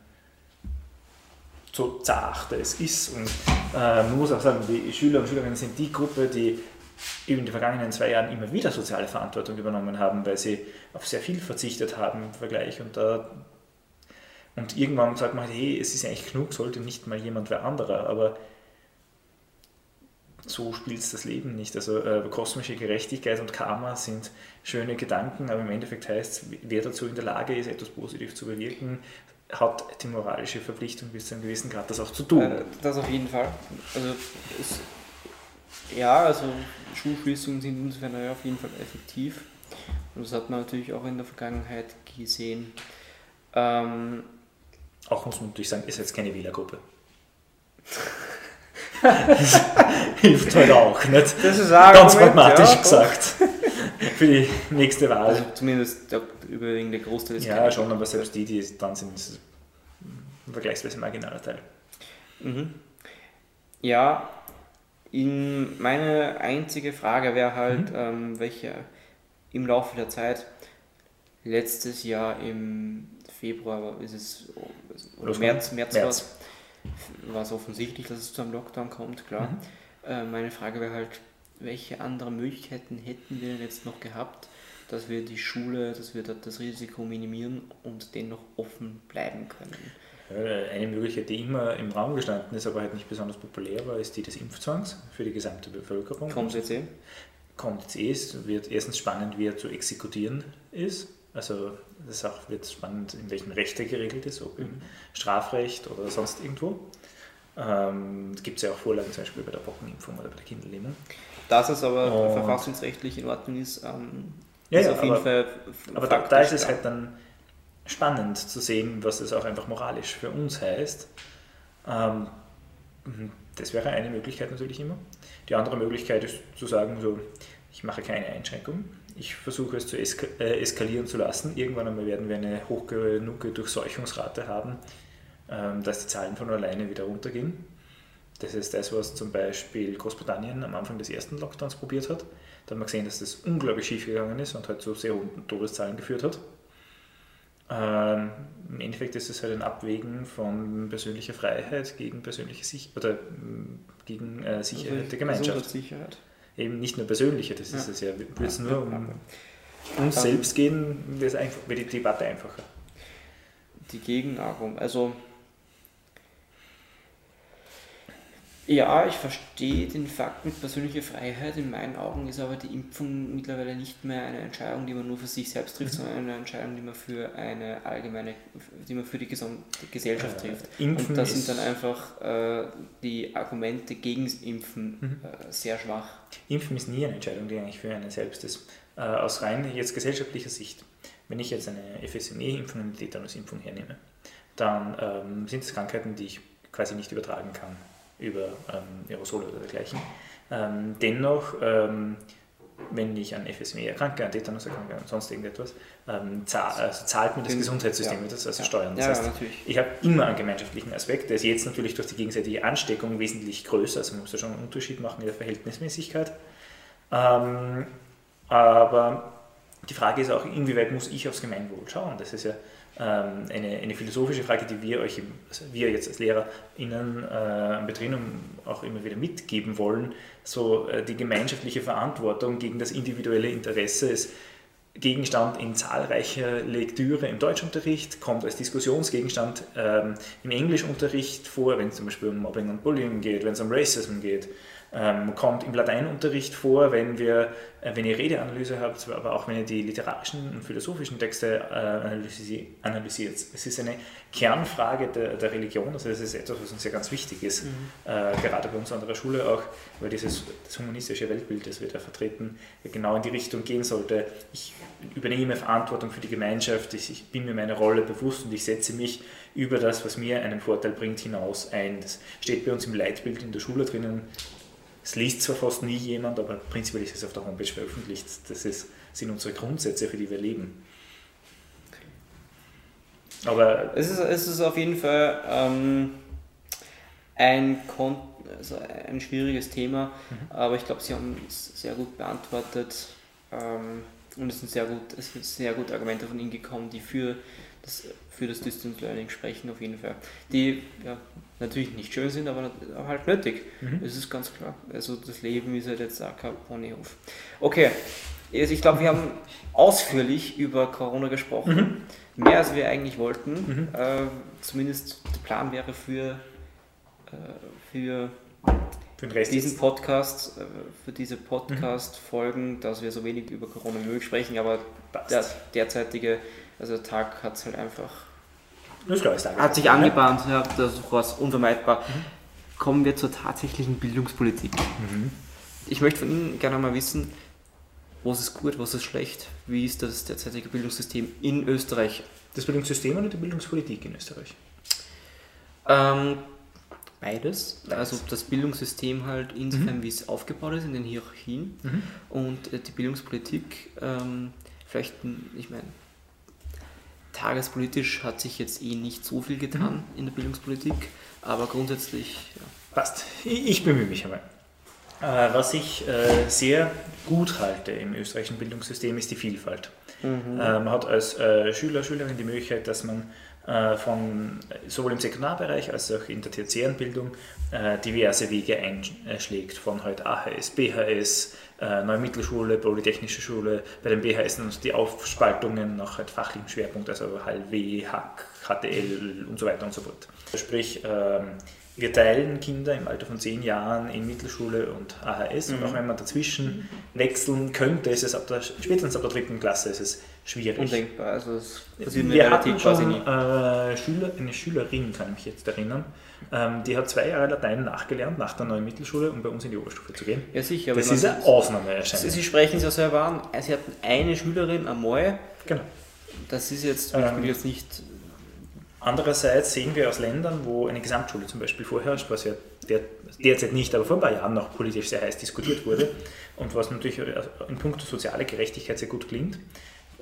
So zart es ist. Und äh, man muss auch sagen, die Schüler und Schülerinnen sind die Gruppe, die in den vergangenen zwei Jahren immer wieder soziale Verantwortung übernommen haben, weil sie auf sehr viel verzichtet haben im Vergleich. Und, da, und irgendwann sagt man, hey, es ist eigentlich genug, sollte nicht mal jemand wer anderer. Aber so spielt es das Leben nicht. Also äh, kosmische Gerechtigkeit und Karma sind schöne Gedanken, aber im Endeffekt heißt es, wer dazu in der Lage ist, etwas positiv zu bewirken, hat die moralische Verpflichtung bis zu einem gewissen Grad das auch zu tun. Äh, das auf jeden Fall. Also es, ja, also Schulschließungen sind insofern ja auf jeden Fall effektiv. Und das hat man natürlich auch in der Vergangenheit gesehen. Ähm, auch muss man natürlich sagen, ist jetzt keine Wählergruppe. das hilft halt auch nicht. Das ist auch Ganz pragmatisch ja, gesagt. Für die nächste Wahl. Also zumindest der überwiegende Großteil ist Ja, schon, aber selbst die, die dann sind, ist ein vergleichsweise marginaler Teil. Mhm. Ja, in meine einzige Frage wäre halt, mhm. ähm, welche im Laufe der Zeit, letztes Jahr im Februar ist es, oder März, März, März war es offensichtlich, dass es zu einem Lockdown kommt, klar. Mhm. Äh, meine Frage wäre halt, welche anderen Möglichkeiten hätten wir denn jetzt noch gehabt, dass wir die Schule, dass wir das Risiko minimieren und dennoch offen bleiben können? Eine Möglichkeit, die immer im Raum gestanden ist, aber halt nicht besonders populär war, ist die des Impfzwangs für die gesamte Bevölkerung. Kommt jetzt eh? Kommt jetzt eh. Es wird erstens spannend, wie er zu exekutieren ist. Also das auch wird spannend, in welchem Recht er geregelt ist, ob im Strafrecht oder sonst irgendwo. Ähm, gibt es ja auch Vorlagen zum Beispiel bei der Pockenimpfung oder bei der Kinderlähmung. Dass es aber Und verfassungsrechtlich in Ordnung ist, ähm, ja, ist ja, auf jeden aber, Fall. Aber da, da, ist es halt dann spannend zu sehen, was es auch einfach moralisch für uns heißt. Ähm, mhm, das wäre eine Möglichkeit natürlich immer. Die andere Möglichkeit ist zu sagen, so, ich mache keine Einschränkung ich versuche es zu eska äh, eskalieren zu lassen. Irgendwann einmal werden wir eine hoch genug Durchseuchungsrate haben, ähm, dass die Zahlen von alleine wieder runtergehen. Das ist das, was zum Beispiel Großbritannien am Anfang des ersten Lockdowns probiert hat. Da haben wir gesehen, dass das unglaublich schief gegangen ist und halt zu sehr hohen Todeszahlen geführt hat. Ähm, Im Endeffekt ist es halt ein Abwägen von persönlicher Freiheit gegen persönliche Sich oder mm, gegen äh, Sicherheit der Gemeinschaft. Sicherheit. Eben nicht nur persönliche, das ist es ja. Würde es nur um uns selbst gehen, wäre die Debatte einfacher. Die Gegenargumente, also ja, ich verstehe den Fakt mit persönlicher Freiheit. In meinen Augen ist aber die Impfung mittlerweile nicht mehr eine Entscheidung, die man nur für sich selbst trifft, sondern eine Entscheidung, die man für eine allgemeine, die man für die gesamte Gesellschaft trifft. Impfen Und da sind dann einfach äh, die Argumente gegen das Impfen Mhm. äh, sehr schwach. Impfen ist nie eine Entscheidung, die eigentlich für einen selbst ist. Äh, aus rein jetzt gesellschaftlicher Sicht, wenn ich jetzt eine FSME-Impfung und eine Tetanus-Impfung hernehme, dann ähm, sind es Krankheiten, die ich quasi nicht übertragen kann über ähm, Aerosole oder dergleichen. Ähm, dennoch, ähm, wenn ich an FSME erkranke, an Tetanus erkranke und sonst irgendetwas, ähm, zahl, also zahlt mir das Gesundheitssystem ja. das also Ja. steuern. Das ja, heißt, ich habe immer einen gemeinschaftlichen Aspekt, der ist jetzt natürlich durch die gegenseitige Ansteckung wesentlich größer, also man muss da schon einen Unterschied machen in der Verhältnismäßigkeit. Ähm, aber die Frage ist auch, inwieweit muss ich aufs Gemeinwohl schauen? Das ist ja ähm, eine, eine philosophische Frage, die wir euch, also wir jetzt als LehrerInnen äh, am Betriebnum auch immer wieder mitgeben wollen. So äh, die gemeinschaftliche Verantwortung gegen das individuelle Interesse ist Gegenstand in zahlreicher Lektüre im Deutschunterricht, kommt als Diskussionsgegenstand ähm, im Englischunterricht vor, wenn es zum Beispiel um Mobbing und Bullying geht, wenn es um Racism geht, ähm, kommt im Lateinunterricht vor, wenn, wir, äh, wenn ihr Redeanalyse habt, aber auch wenn ihr die literarischen und philosophischen Texte äh, analysi analysiert. Es ist eine Kernfrage der, der Religion, also das ist etwas, was uns ja ganz wichtig ist, äh, gerade bei uns an der Schule auch, weil dieses das humanistische Weltbild, das wir da vertreten, genau in die Richtung gehen sollte. Ich übernehme Verantwortung für die Gemeinschaft, ich, ich bin mir meiner Rolle bewusst und ich setze mich über das, was mir einen Vorteil bringt, hinaus ein. Das steht bei uns im Leitbild in der Schule drinnen. Es liest zwar fast nie jemand, aber prinzipiell ist es auf der Homepage veröffentlicht. Das ist, sind unsere Grundsätze, für die wir leben. Aber Es ist, es ist auf jeden Fall ähm, ein, also ein schwieriges Thema, aber ich glaube, Sie haben es sehr gut beantwortet ähm, und es sind sehr gut, es sind sehr gute Argumente von Ihnen gekommen, die für das, für das Distance Learning sprechen auf jeden Fall. Die ja, natürlich nicht schön sind, aber, halt nötig. Mhm. Das ist ganz klar. Also das Leben ist halt jetzt auch kein Ponyhof. Okay, also ich glaube, wir haben ausführlich über Corona gesprochen. Mehr als wir eigentlich wollten. Mhm. Äh, zumindest der Plan wäre für, äh, für für diesen Podcast, äh, für diese Podcast-Folgen, dass wir so wenig über Corona wie möglich sprechen, aber passt. der derzeitige, also Tag hat es halt einfach Das ist klar, ist hat sich angebahnt, ja, das war unvermeidbar. Kommen wir zur tatsächlichen Bildungspolitik. Mhm. Ich möchte von Ihnen gerne mal wissen, was ist gut, was ist schlecht, wie ist das derzeitige Bildungssystem in Österreich? Das Bildungssystem oder die Bildungspolitik in Österreich? Ähm, beides. Also das Bildungssystem halt insofern, wie es aufgebaut ist in den Hierarchien Mhm. und äh, die Bildungspolitik, ähm, vielleicht, n- ich meine, tagespolitisch hat sich jetzt eh nicht so viel getan in der Bildungspolitik, aber grundsätzlich, ja. Passt. Ich, bemühe mich einmal. Äh, was ich äh, sehr gut halte im österreichischen Bildungssystem ist die Vielfalt. Äh, man hat als Schüler, Schülerin die Möglichkeit, dass man von, sowohl im Sekundarbereich als auch in der tertiären Bildung äh, diverse Wege einschlägt, von halt AHS, BHS, äh, Neue Mittelschule, Polytechnische Schule, bei den BHS dann die Aufspaltungen nach halt fachlichem Schwerpunkt, also HLW, HAK, HTL und so weiter und so fort. Sprich, ähm, wir teilen Kinder im Alter von 10 Jahren in Mittelschule und AHS und auch wenn man dazwischen wechseln könnte, ist es ab der, spätestens ab der dritten Klasse ist es schwierig. undenkbar. Also es passiert Wir hatten quasi schon äh, Schüler, eine Schülerin, kann ich mich jetzt erinnern, ähm, die hat zwei Jahre Latein nachgelernt nach der neuen Mittelschule, um bei uns in die Oberstufe zu gehen. Ja sicher, Das ist eine Ausnahmeerscheinung. Sie sprechen es ja selber an. Sie hatten eine Schülerin einmal. Genau. Das ist jetzt Ähm, jetzt nicht. Andererseits sehen wir aus Ländern, wo eine Gesamtschule zum Beispiel vorherrscht, was ja der, derzeit nicht, aber vor ein paar Jahren noch politisch sehr heiß diskutiert wurde und was natürlich in puncto soziale Gerechtigkeit sehr gut klingt,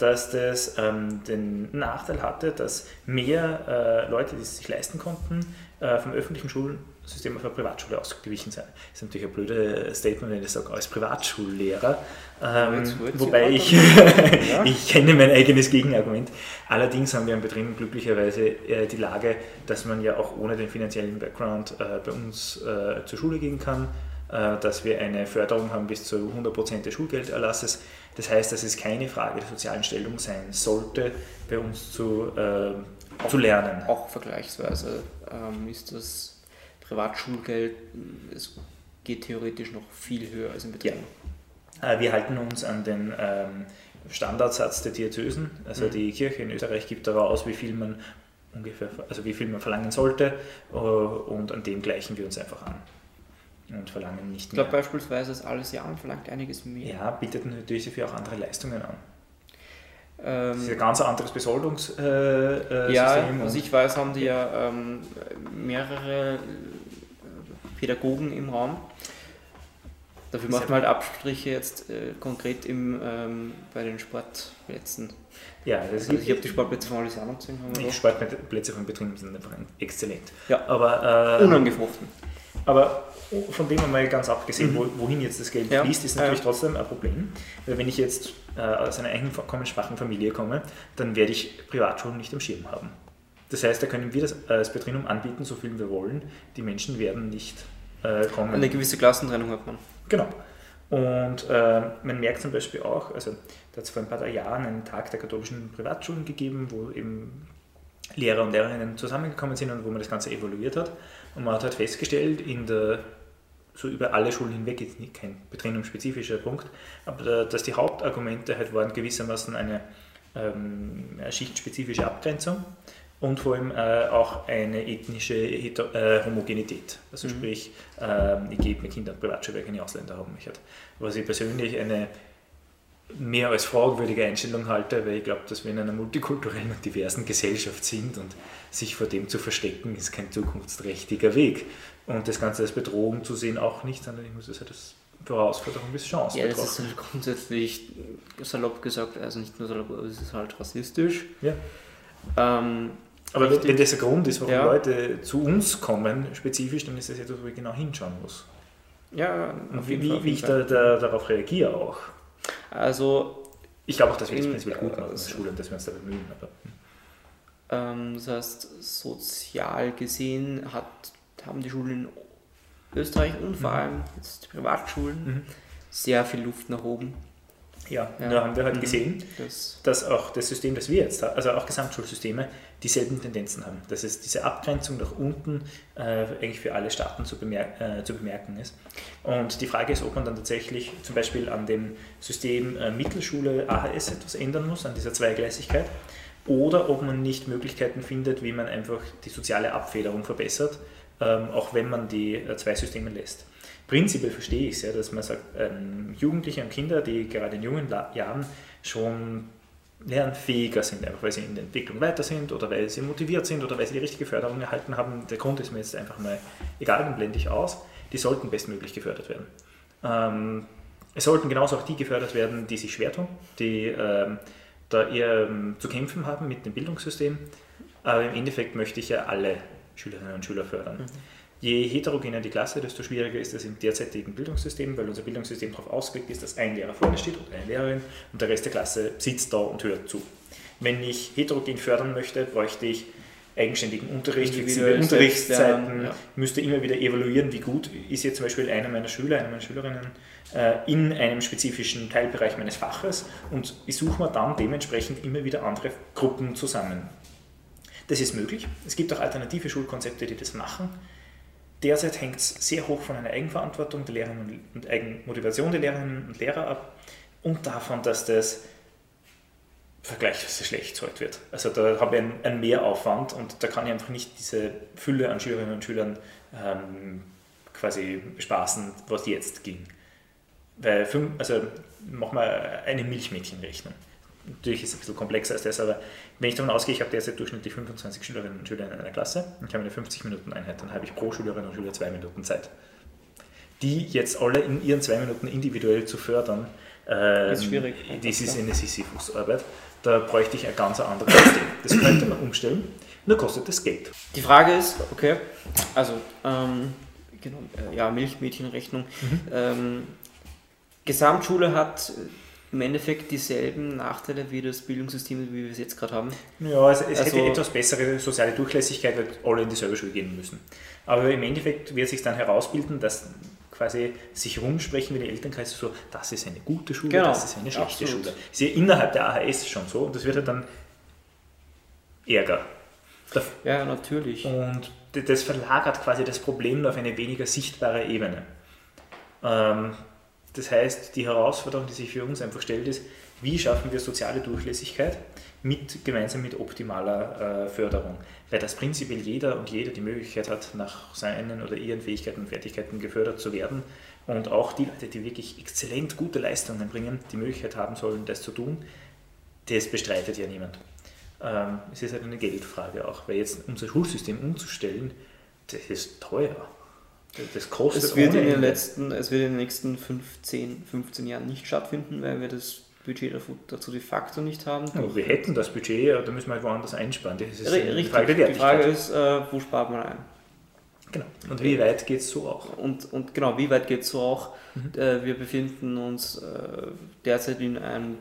dass das ähm, den Nachteil hatte, dass mehr äh, Leute, die es sich leisten konnten, äh, vom öffentlichen Schul Schulsystem auf eine Privatschule ausgewichen sein. Das ist natürlich ein blödes Statement, wenn ich sage, als Privatschullehrer. Ähm, wobei ich, ich kenne mein eigenes Gegenargument. Allerdings haben wir in Betrieben glücklicherweise äh, die Lage, dass man ja auch ohne den finanziellen Background äh, bei uns äh, zur Schule gehen kann äh, dass wir eine Förderung haben bis zu 100% des Schulgelderlasses. Das heißt, dass es keine Frage der sozialen Stellung sein sollte, bei uns zu, äh, zu lernen. Auch vergleichsweise ähm, ist das Privatschulgeld, es geht theoretisch noch viel höher als im Betrieb. Ja. Äh, wir halten uns an den ähm, Standardsatz der Diözesen. Also mhm. die Kirche in Österreich gibt daraus, wie viel man ungefähr, also wie viel man verlangen sollte äh, und an dem gleichen wir uns einfach an und verlangen nicht mehr. Ich glaube beispielsweise, das alles Jahr verlangt einiges mehr. Ja, bietet natürlich dafür auch andere Leistungen an. Ähm, das ist ein ganz anderes Besoldungssystem. Äh, äh, ja, was ich weiß, haben die ja ähm, mehrere Pädagogen im Raum. Dafür macht man halt Abstriche jetzt äh, konkret im, ähm, bei den Sportplätzen. Ja, das also ich habe die Sportplätze von Alisano gesehen. Die Sportplätze von Betrieben sind einfach exzellent. Ja, aber äh, unangefochten. Aber von dem einmal ganz abgesehen, mhm. wohin jetzt das Geld ja. fließt, ist natürlich ja. trotzdem ein Problem. Weil wenn ich jetzt äh, aus einer einkommensschwachen Familie komme, dann werde ich Privatschulen nicht am Schirm haben. Das heißt, da können wir das äh, als Betrieb anbieten, so viel wir wollen. Die Menschen werden nicht äh, kommen. Eine gewisse Klassentrennung hat man. Genau. Und äh, man merkt zum Beispiel auch, also da hat es vor ein paar Jahren einen Tag der katholischen Privatschulen gegeben, wo eben Lehrer und Lehrerinnen zusammengekommen sind und wo man das Ganze evaluiert hat. Und man hat halt festgestellt, in der so über alle Schulen hinweg, jetzt nicht kein betrennungsspezifischer Punkt, aber dass die Hauptargumente halt waren gewissermaßen eine, ähm, schichtspezifische Abgrenzung und vor allem äh, auch eine ethnische Heter äh, Homogenität. Also mhm. sprich, äh, ich gebe mir Kinder Privatschule, weil keine Ausländer haben möchte. Was ich persönlich eine mehr als fragwürdige Einstellung halte, weil ich glaube, dass wir in einer multikulturellen und diversen Gesellschaft sind und sich vor dem zu verstecken, ist kein zukunftsträchtiger Weg. Und das Ganze als Bedrohung zu sehen auch nicht, sondern ich muss es halt als Herausforderung bis Chance Ja, das ist halt grundsätzlich salopp gesagt, also nicht nur salopp, aber es ist halt rassistisch. Ja. Ähm, aber richtig. wenn das der Grund ist, warum ja. Leute zu uns kommen, spezifisch, dann ist das etwas, wo ich genau hinschauen muss. Ja, und wie, Fall, wie ich da, da, darauf reagiere auch. Also. Ich glaube auch, dass wir das prinzipiell gut machen in der Schule und dass wir uns da bemühen. Aber, hm. ähm, das heißt, sozial gesehen hat haben die Schulen in Österreich und vor mhm. allem jetzt die Privatschulen mhm. sehr viel Luft nach oben. Ja, ja. da haben wir halt mhm. gesehen, das dass auch das System, das wir jetzt haben, also auch Gesamtschulsysteme, dieselben Tendenzen haben. Dass es diese Abgrenzung nach unten äh, eigentlich für alle Staaten zu, bemerk äh, zu, bemerken ist. Und die Frage ist, ob man dann tatsächlich zum Beispiel an dem System äh, Mittelschule AHS etwas ändern muss, an dieser Zweigleisigkeit, oder ob man nicht Möglichkeiten findet, wie man einfach die soziale Abfederung verbessert auch wenn man die äh, zwei Systeme lässt. Prinzipiell verstehe ich es ja, dass man sagt, ähm, Jugendliche und Kinder, die gerade in jungen Jahren schon lernfähiger sind, einfach weil sie in der Entwicklung weiter sind oder weil sie motiviert sind oder weil sie die richtige Förderung erhalten haben. Der Grund ist mir jetzt einfach mal egal, den blende ich aus. Die sollten bestmöglich gefördert werden. Ähm, es sollten genauso auch die gefördert werden, die sich schwer tun, die ähm, da eher ähm, zu kämpfen haben mit dem Bildungssystem. Aber im Endeffekt möchte ich ja alle Schülerinnen und Schüler fördern. Mhm. Je heterogener die Klasse, desto schwieriger ist es im derzeitigen Bildungssystem, weil unser Bildungssystem darauf ausgelegt ist, dass ein Lehrer vorne steht oder eine Lehrerin und der Rest der Klasse sitzt da und hört zu. Wenn ich heterogen fördern möchte, bräuchte ich eigenständigen Unterricht, flexible Unterrichtszeiten, ja. müsste immer wieder evaluieren, wie gut ist jetzt zum Beispiel einer meiner Schüler, eine meiner Schülerinnen äh, in einem spezifischen Teilbereich meines Faches und ich suche mir dann dementsprechend immer wieder andere Gruppen zusammen. Das ist möglich. Es gibt auch alternative Schulkonzepte, die das machen. Derzeit hängt es sehr hoch von einer Eigenverantwortung der Lehrerinnen und Eigenmotivation der Lehrerinnen und Lehrer ab und davon, dass das vergleichsweise schlecht zahlt wird. Also da habe ich einen, einen, Mehraufwand und da kann ich einfach nicht diese Fülle an Schülerinnen und Schülern ähm, quasi bespaßen, was jetzt ging. Weil, also machen wir eine Milchmädchenrechnung natürlich ist es ein bisschen komplexer als das, aber wenn ich davon ausgehe, ich habe derzeit durchschnittlich 25 Schülerinnen und Schüler in einer Klasse und ich habe eine 50-Minuten-Einheit, dann habe ich pro Schülerin und Schüler zwei Minuten Zeit. Die jetzt alle in ihren zwei Minuten individuell zu fördern, ähm, ist schwierig. Das ist eine Sisyphus-Arbeit. Da bräuchte ich ein ganz anderes System. Das könnte man umstellen, nur kostet das Geld. Die Frage ist, okay, also, ähm, genau, äh, ja, Milchmädchenrechnung. Mhm. Ähm, Gesamtschule hat im Endeffekt dieselben Nachteile wie das Bildungssystem, wie wir es jetzt gerade haben. Ja, es, es hätte Also- etwas bessere soziale Durchlässigkeit, weil alle in dieselbe Schule gehen müssen. Aber im Endeffekt wird sich dann herausbilden, dass quasi sich rumsprechen mit den Elternkreisen so, das ist eine gute Schule, Genau, das ist eine schlechte absolut. Schule. Ist ja innerhalb der AHS schon so und das wird ja dann Ärger. Ja, natürlich. Und das verlagert quasi das Problem auf eine weniger sichtbare Ebene. Ähm, das heißt, die Herausforderung, die sich für uns einfach stellt, ist, wie schaffen wir soziale Durchlässigkeit mit, gemeinsam mit optimaler äh, Förderung? Weil das prinzipiell jeder und jede die Möglichkeit hat, nach seinen oder ihren Fähigkeiten und Fertigkeiten gefördert zu werden und auch die Leute, die wirklich exzellent gute Leistungen bringen, die Möglichkeit haben sollen, das zu tun, das bestreitet ja niemand. Ähm, es ist halt eine Geldfrage auch, weil jetzt unser Schulsystem umzustellen, das ist teuer. Das- kostet Es wird, in den letzten, es wird in den nächsten 15, 15 Jahren nicht stattfinden, weil wir das Budget dazu- de facto nicht haben. Ja, wir hätten das Budget, aber da müssen wir halt woanders einsparen. Das ist Richtig, Frage der die Frage ist, äh, wo spart man ein? Genau. Und wie weit geht es so auch? Und, und genau, wie weit geht es so auch? Mhm. Äh, wir befinden uns äh, derzeit in einem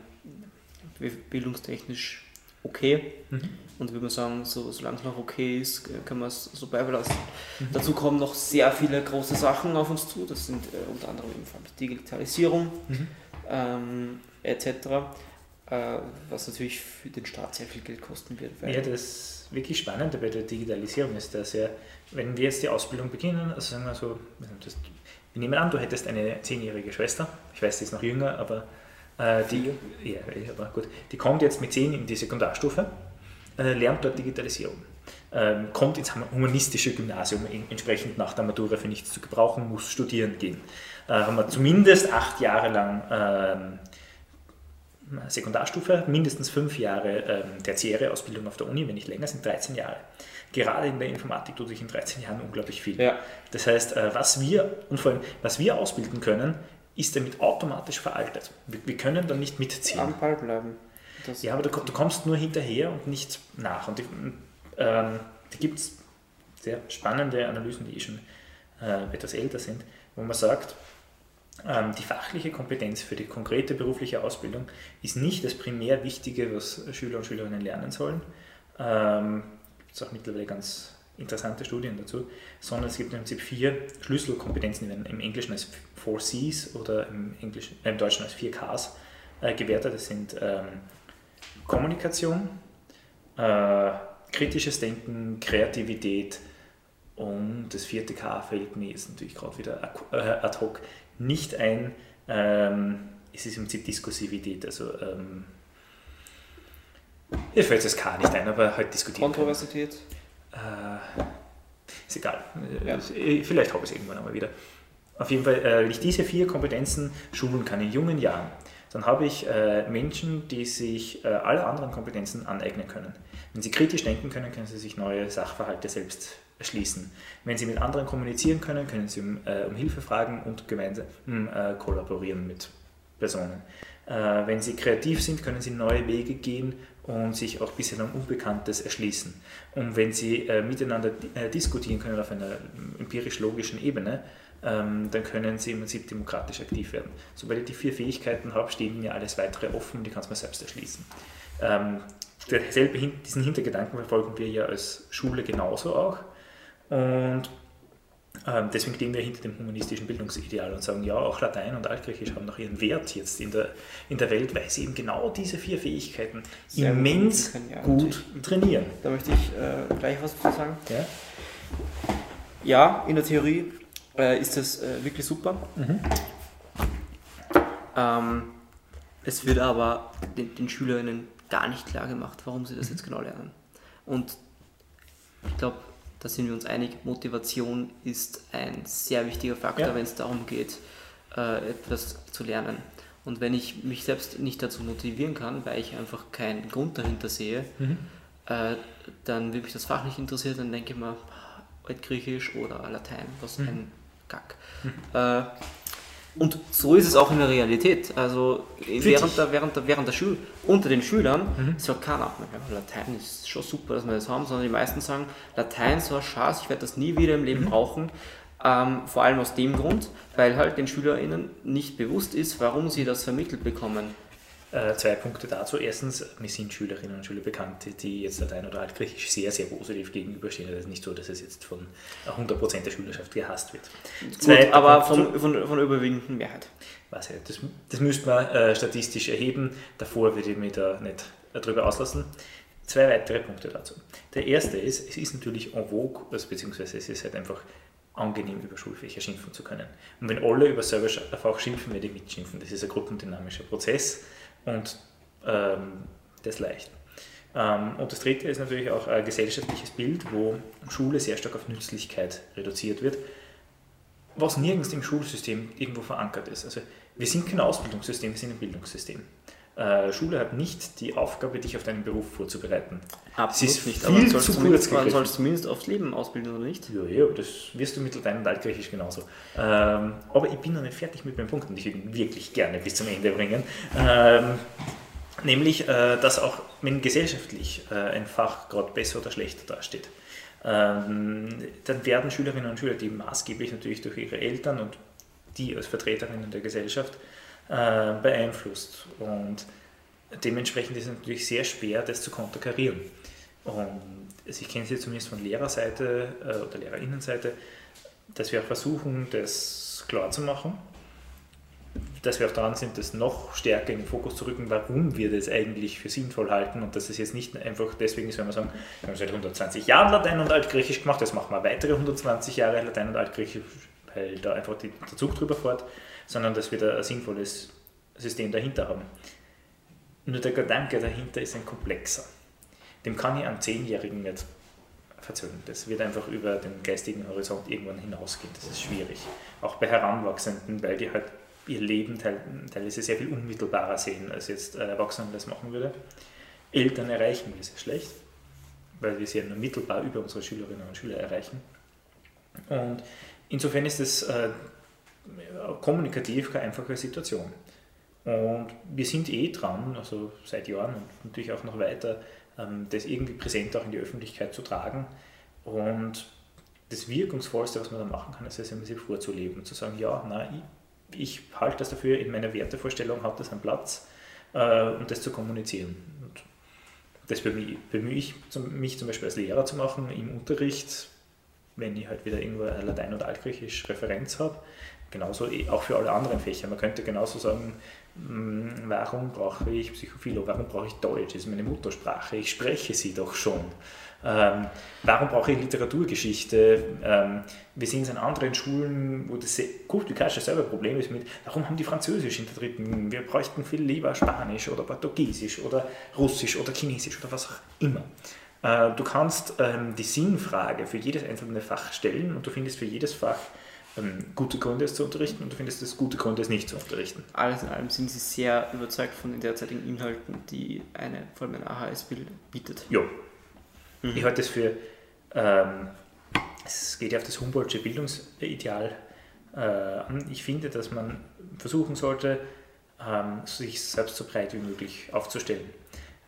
bi- bildungstechnisch okay. Mhm. Und würde man sagen, so, solange es noch okay ist, äh, können wir es so beibelassen. Mhm. Dazu kommen noch sehr viele große Sachen auf uns zu. Das sind äh, unter anderem eben vor allem die Digitalisierung Mhm. ähm, etc. Äh, was natürlich für den Staat sehr viel Geld kosten wird. Ja, das wirklich Spannende bei der Digitalisierung ist, dass ja, wenn wir jetzt die Ausbildung beginnen, also sagen wir so, das, wir nehmen an, du hättest eine zehnjährige Schwester, ich weiß, sie ist noch jünger, aber äh, die, ja, aber gut, die kommt jetzt mit zehn in die Sekundarstufe, äh, lernt dort Digitalisierung. Ähm, kommt ins humanistische Gymnasium en- entsprechend nach der Matura für nichts zu gebrauchen, muss studieren gehen. Äh, haben wir zumindest acht Jahre lang ähm, Sekundarstufe, mindestens fünf Jahre ähm, tertiäre Ausbildung auf der Uni, wenn nicht länger, sind 13 Jahre. Gerade in der Informatik tut sich in 13 Jahren unglaublich viel. Ja. Das heißt, äh, was wir und vor allem, was wir ausbilden können, ist damit automatisch veraltet. Wir, wir können dann nicht mitziehen. am Ball bleiben. Das Ja, aber du, du kommst nur hinterher und nicht nach. Und ähm, da gibt es sehr spannende Analysen, die eh schon äh, etwas älter sind, wo man sagt, ähm, die fachliche Kompetenz für die konkrete berufliche Ausbildung ist nicht das primär Wichtige, was Schüler und Schülerinnen lernen sollen. Ähm, gibt es auch mittlerweile ganz interessante Studien dazu, sondern es gibt im Prinzip vier Schlüsselkompetenzen, die werden im Englischen als 4Cs oder im, Englischen, äh, im Deutschen als 4Ks äh, gewertet. Das sind ähm, Kommunikation, äh, kritisches Denken, Kreativität und das vierte K fällt mir jetzt natürlich gerade wieder ak- äh, ad hoc nicht ein. Ähm, es ist im Prinzip Diskursivität, also ähm, mir fällt das K nicht ein, aber halt diskutieren. Kontroversität. Äh, ist egal. Ja. Vielleicht habe ich es irgendwann einmal wieder. Auf jeden Fall, äh, wenn ich diese vier Kompetenzen schulen kann in jungen Jahren, dann habe ich äh, Menschen, die sich äh, alle anderen Kompetenzen aneignen können. Wenn sie kritisch denken können, können sie sich neue Sachverhalte selbst erschließen. Wenn sie mit anderen kommunizieren können, können sie um, äh, um Hilfe fragen und gemeinsam äh, kollaborieren mit Personen. Äh, wenn sie kreativ sind, können sie neue Wege gehen und sich auch bislang Unbekanntes erschließen. Und wenn sie äh, miteinander diskutieren können auf einer empirisch-logischen Ebene, dann können sie im Prinzip demokratisch aktiv werden. Sobald ich die vier Fähigkeiten habe, stehen mir alles weitere offen und die kann es mir selbst erschließen. Ähm, derselbe, diesen Hintergedanken verfolgen wir ja als Schule genauso auch. Und ähm, deswegen stehen wir hinter dem humanistischen Bildungsideal und sagen, ja, auch Latein und Altgriechisch haben noch ihren Wert jetzt in der, in der Welt, weil sie eben genau diese vier Fähigkeiten Sehr gut immens können, ja, gut trainieren. Da möchte ich äh, gleich was dazu sagen. Ja? Ja, in der Theorie äh, ist das äh, wirklich super. Mhm. Ähm, es wird aber den, den SchülerInnen gar nicht klar gemacht, warum sie das jetzt genau lernen. Und ich glaube, da sind wir uns einig, Motivation ist ein sehr wichtiger Faktor, Ja. wenn es darum geht, äh, etwas zu lernen. Und wenn ich mich selbst nicht dazu motivieren kann, weil ich einfach keinen Grund dahinter sehe, Mhm. äh, dann, wenn mich das Fach nicht interessiert, dann denke ich mir, Altgriechisch oder Latein, was Mhm. ein Kack. Äh, Und so ist es auch in der Realität. Also während der, während, der, während der Schule, unter den Schülern Mhm. sagt keiner, ja, Latein ist schon super, dass wir das haben, sondern die meisten sagen, Latein so ein Schatz, ich werde das nie wieder im Leben Mhm. brauchen. Ähm, vor allem aus dem Grund, weil halt den SchülerInnen nicht bewusst ist, warum sie das vermittelt bekommen. Äh, zwei Punkte dazu. Erstens, mir sind Schülerinnen und Schüler bekannt, die- jetzt Latein oder Altgriechisch sehr, sehr positiv gegenüberstehen. Es ist nicht so, dass es jetzt von 100% der Schülerschaft gehasst wird. Gut, Zweiter aber von, von der überwiegenden Mehrheit. Weiß ich nicht, das, das müsste man äh, statistisch erheben. Davor würde ich mich da nicht äh, drüber auslassen. Zwei weitere Punkte dazu. Der erste ist, es ist natürlich en vogue, also beziehungsweise es ist halt einfach angenehm, über Schulfächer schimpfen zu können. Und wenn alle über selber Fach schimpfen, werde ich mitschimpfen. Das ist ein gruppendynamischer Prozess und ähm, das leicht. Ähm, und das dritte ist natürlich auch ein gesellschaftliches Bild, wo Schule sehr stark auf Nützlichkeit reduziert wird was nirgends im Schulsystem irgendwo verankert ist. Also wir sind kein Ausbildungssystem, wir sind ein Bildungssystem. Äh, Schule hat nicht die Aufgabe, dich auf deinen Beruf vorzubereiten. Absolut ist nicht. viel Aber man soll zu kurz man gegriffen. soll es zumindest aufs Leben ausbilden, oder nicht? Ja, ja, das wirst du mit Latein und Altgriechisch genauso. Ähm, aber ich bin noch nicht fertig mit meinem Punkt und ich wirklich gerne bis zum Ende bringen. Ähm, nämlich, äh, dass auch wenn gesellschaftlich äh, ein Fach gerade besser oder schlechter dasteht, ähm, dann werden Schülerinnen und Schüler, die maßgeblich natürlich durch ihre Eltern und die als Vertreterinnen der Gesellschaft äh, beeinflusst. Und dementsprechend ist es natürlich sehr schwer, das zu konterkarieren. Und also ich kenne es jetzt zumindest von Lehrerseite äh, oder Lehrerinnenseite, dass wir auch versuchen, das klar zu machen, dass wir auch dran sind, das noch stärker in den Fokus zu rücken, warum wir das eigentlich für sinnvoll halten und dass es jetzt nicht einfach deswegen ist, wenn wir sagen, wir haben seit 120 Jahren Latein und Altgriechisch gemacht, jetzt machen wir weitere 120 Jahre Latein und Altgriechisch, weil da einfach die, der Zug drüber fährt, sondern dass wir da ein sinnvolles System dahinter haben. Nur der Gedanke dahinter ist ein komplexer. Dem kann ich einem Zehnjährigen nicht verzögern. Das wird einfach über den geistigen Horizont irgendwann hinausgehen. Das ist schwierig. Auch bei Heranwachsenden, weil die halt ihr Leben teil, teilweise sehr viel unmittelbarer sehen, als jetzt ein Erwachsener das machen würde. Eltern erreichen wir sehr schlecht, weil wir sie ja nur mittelbar über unsere Schülerinnen und Schüler erreichen. Und insofern ist äh, kommunikativ keine einfache Situation. Und wir sind eh dran, also seit Jahren und natürlich auch noch weiter, ähm, das irgendwie präsent auch in die Öffentlichkeit zu tragen. Und das Wirkungsvollste, was man da machen kann, ist es im Prinzip vorzuleben, zu sagen, ja, nein, ich, ich halte das dafür, in meiner Wertevorstellung hat das einen Platz äh, und das zu kommunizieren. Und das bemühe, bemühe ich zum, mich zum Beispiel als Lehrer zu machen im Unterricht, wenn ich halt wieder irgendwo ein Latein- oder Altgriechisch Referenz habe. Genauso eh auch für alle anderen Fächer. Man könnte genauso sagen, mh, warum brauche ich Psychophilo, warum brauche ich Deutsch, das ist meine Muttersprache, ich spreche sie doch schon. Ähm, warum brauche ich Literaturgeschichte? Ähm, wir sehen es an anderen Schulen, wo das kannst selber Problem ist mit, warum haben die Französisch in der dritten? Wir bräuchten viel lieber Spanisch oder Portugiesisch oder Russisch oder Chinesisch oder was auch immer. Äh, du kannst ähm, die Sinnfrage für jedes einzelne Fach stellen und du findest für jedes Fach gute Gründe, es zu unterrichten und du findest es gute Gründe, es nicht zu unterrichten. Alles in allem sind sie sehr überzeugt von den derzeitigen Inhalten, die eine, vor allem ein AHS bietet. Ja. Ich halte es für, ähm, es geht ja auf das Humboldtsche Bildungsideal äh, an. Ich finde, dass man versuchen sollte, ähm, sich selbst so breit wie möglich aufzustellen.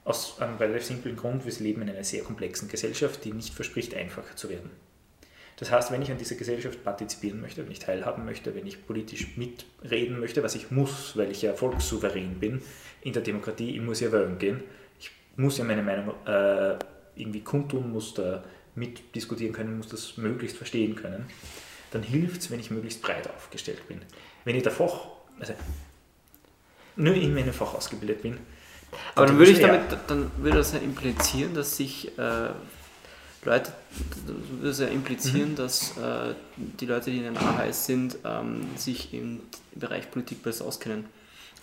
Aus einem relativ simplen Grund, wir leben in einer sehr komplexen Gesellschaft, die nicht verspricht, einfacher zu werden. Das heißt, wenn ich an dieser Gesellschaft partizipieren möchte, wenn ich teilhaben möchte, wenn ich politisch mitreden möchte, was ich muss, weil ich ja volkssouverän bin in der Demokratie, ich muss ja wählen gehen, ich muss ja meine Meinung äh, irgendwie kundtun, muss da mitdiskutieren können, muss das möglichst verstehen können, dann hilft es, wenn ich möglichst breit aufgestellt bin. Wenn ich Fach, also nur in meinem Fach ausgebildet bin, Aber dann würde ich damit, dann würde das ja implizieren, dass sich äh, Leute, dann würde ja implizieren, dass äh, die Leute, die in den AHS sind, ähm, sich im Bereich Politik besser auskennen.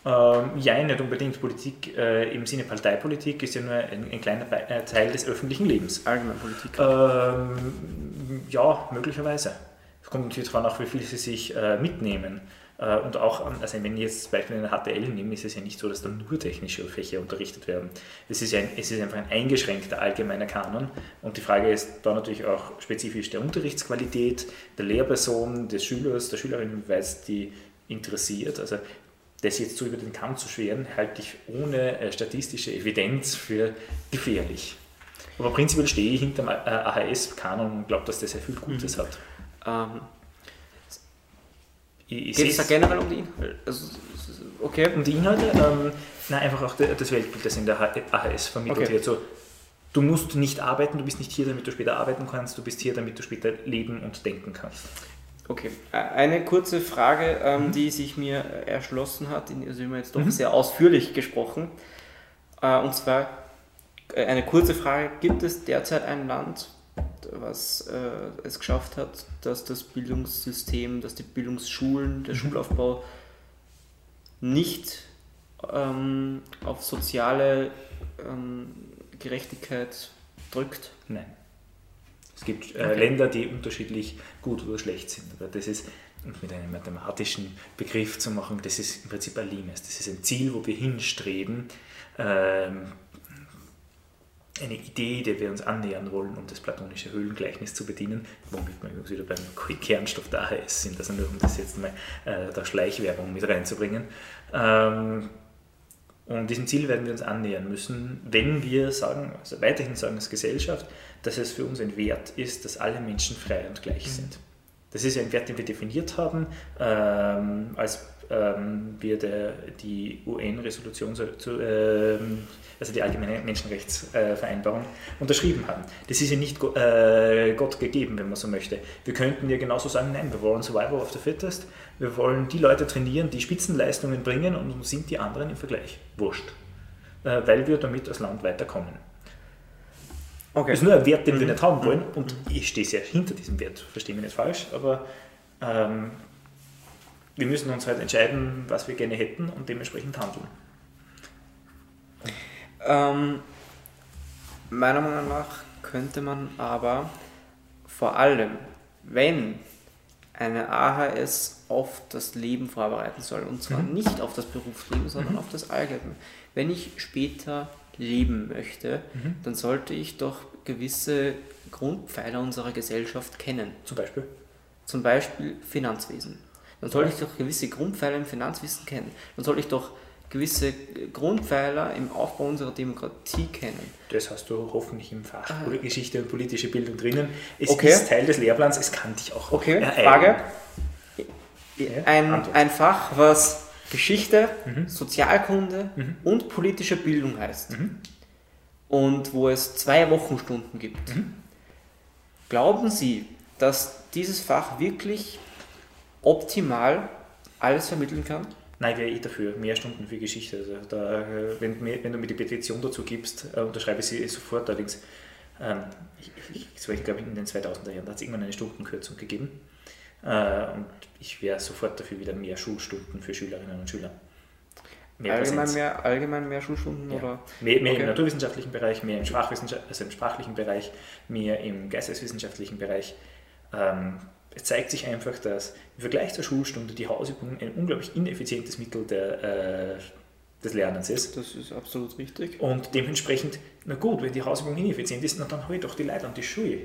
Ähm, ja, nicht unbedingt. Politik äh, im Sinne Parteipolitik ist ja nur ein, ein kleiner Be äh, Teil des öffentlichen Lebens. Allgemeinpolitik. Ähm, ja, möglicherweise. Es kommt natürlich darauf an, wie viel sie sich äh, mitnehmen. Äh, und auch, an- also wenn ich jetzt zum Beispiel eine HTL nehme, ist es ja nicht so, dass da nur technische Fächer unterrichtet werden. Es ist, ein, es ist einfach ein eingeschränkter allgemeiner Kanon. Und die Frage ist da natürlich auch spezifisch der Unterrichtsqualität, der Lehrperson, des Schülers, der Schülerin, weil es die interessiert. Also das jetzt so über den Kamm zu schweren, halte ich ohne äh, statistische Evidenz für gefährlich. Aber prinzipiell stehe ich hinter dem AHS-Kanon und glaube, dass der sehr viel Gutes Mhm. hat. Ähm, Geht es da generell um die Inhalte? Also, okay. um die Inhalte, ähm, nein, einfach auch das Weltbild, das in der AHS vermittelt Okay. wird. So, du musst nicht arbeiten, du bist nicht hier, damit du später arbeiten kannst, du bist hier, damit du später leben und denken kannst. Okay, eine kurze Frage, ähm, Mhm. die sich mir erschlossen hat, in- also wir jetzt doch Mhm. sehr ausführlich gesprochen. Äh, und zwar äh, eine kurze Frage, gibt es derzeit ein Land, was äh, es geschafft hat, dass das Bildungssystem, dass die Bildungsschulen, der Mhm. Schulaufbau nicht ähm, auf soziale ähm, Gerechtigkeit drückt? Nein. Es gibt äh, Okay. Länder, die unterschiedlich gut oder schlecht sind. Aber das ist, um mit einem mathematischen Begriff zu machen, das ist im Prinzip ein Limes. Das ist ein Ziel, wo wir hinstreben. Ähm, eine Idee, der wir uns annähern wollen, um das platonische Höhlengleichnis zu bedienen, womit wir übrigens wieder beim Kernstoff der AHS sind, also nur um das jetzt mal äh, der Schleichwerbung mit reinzubringen. Ähm, und diesem Ziel werden wir uns annähern müssen, wenn wir sagen, also weiterhin sagen als Gesellschaft, dass es für uns ein Wert ist, dass alle Menschen frei und gleich sind. Das ist ein Wert, den wir definiert haben, ähm, als ähm, wir der, die UN-Resolution, ähm, also die Allgemeine Menschenrechtsvereinbarung, unterschrieben haben. Das ist ja nicht äh, Gott gegeben, wenn man so möchte. Wir könnten ja genauso sagen, nein, wir wollen Survival of the Fittest, wir wollen die Leute trainieren, die Spitzenleistungen bringen und uns sind die anderen im Vergleich wurscht, äh, weil wir damit als Land weiterkommen. Okay. Das ist nur ein Wert, den wir Mhm. nicht haben wollen und ich stehe sehr hinter diesem Wert, verstehe mich nicht falsch, aber ähm, wir müssen uns halt entscheiden, was wir gerne hätten und dementsprechend handeln. Ähm, meiner Meinung nach könnte man aber vor allem, wenn eine AHS auf das Leben vorbereiten soll, und zwar Mhm. nicht auf das Berufsleben, sondern auf das Allgemeine. Wenn ich später leben möchte, Mhm. dann sollte ich doch gewisse Grundpfeiler unserer Gesellschaft kennen. Zum Beispiel. Zum Beispiel Finanzwesen. Dann sollte ich doch gewisse Grundpfeiler im Finanzwissen kennen. Dann sollte ich doch gewisse Grundpfeiler im Aufbau unserer Demokratie kennen. Das hast du hoffentlich im Fach Ah. Geschichte und politische Bildung drinnen. Es Okay. ist Teil des Lehrplans, es kann dich auch Okay, ereilen. Frage. Ein, Antwort. ein Fach, was Geschichte, Mhm. Sozialkunde Mhm. und politische Bildung heißt. Mhm. Und wo es zwei Wochenstunden gibt. Mhm. Glauben Sie, dass dieses Fach wirklich optimal alles vermitteln kann? Nein, wäre ich dafür. Mehr Stunden für Geschichte. Also da, äh, wenn, wenn du mir die Petition dazu gibst, äh, unterschreibe ich sie sofort. Allerdings, ähm, ich, ich, ich, ich glaube, in den 2000er Jahren hat es irgendwann eine Stundenkürzung gegeben. Äh, und ich wäre sofort dafür wieder mehr Schulstunden für Schülerinnen und Schüler. Mehr allgemein, Präsenz. mehr, allgemein mehr Schulstunden Ja. oder? Mehr, mehr Okay. im naturwissenschaftlichen Bereich, mehr im, Sprachwissenschaft, also im sprachlichen Bereich, mehr im geisteswissenschaftlichen Bereich. Ähm, es zeigt sich einfach, dass im Vergleich zur Schulstunde die Hausübung ein unglaublich ineffizientes Mittel der, äh, des Lernens ist. Das ist absolut richtig. Und dementsprechend, na gut, wenn die Hausübung ineffizient ist, na dann hole ich doch die Leute an die Schule.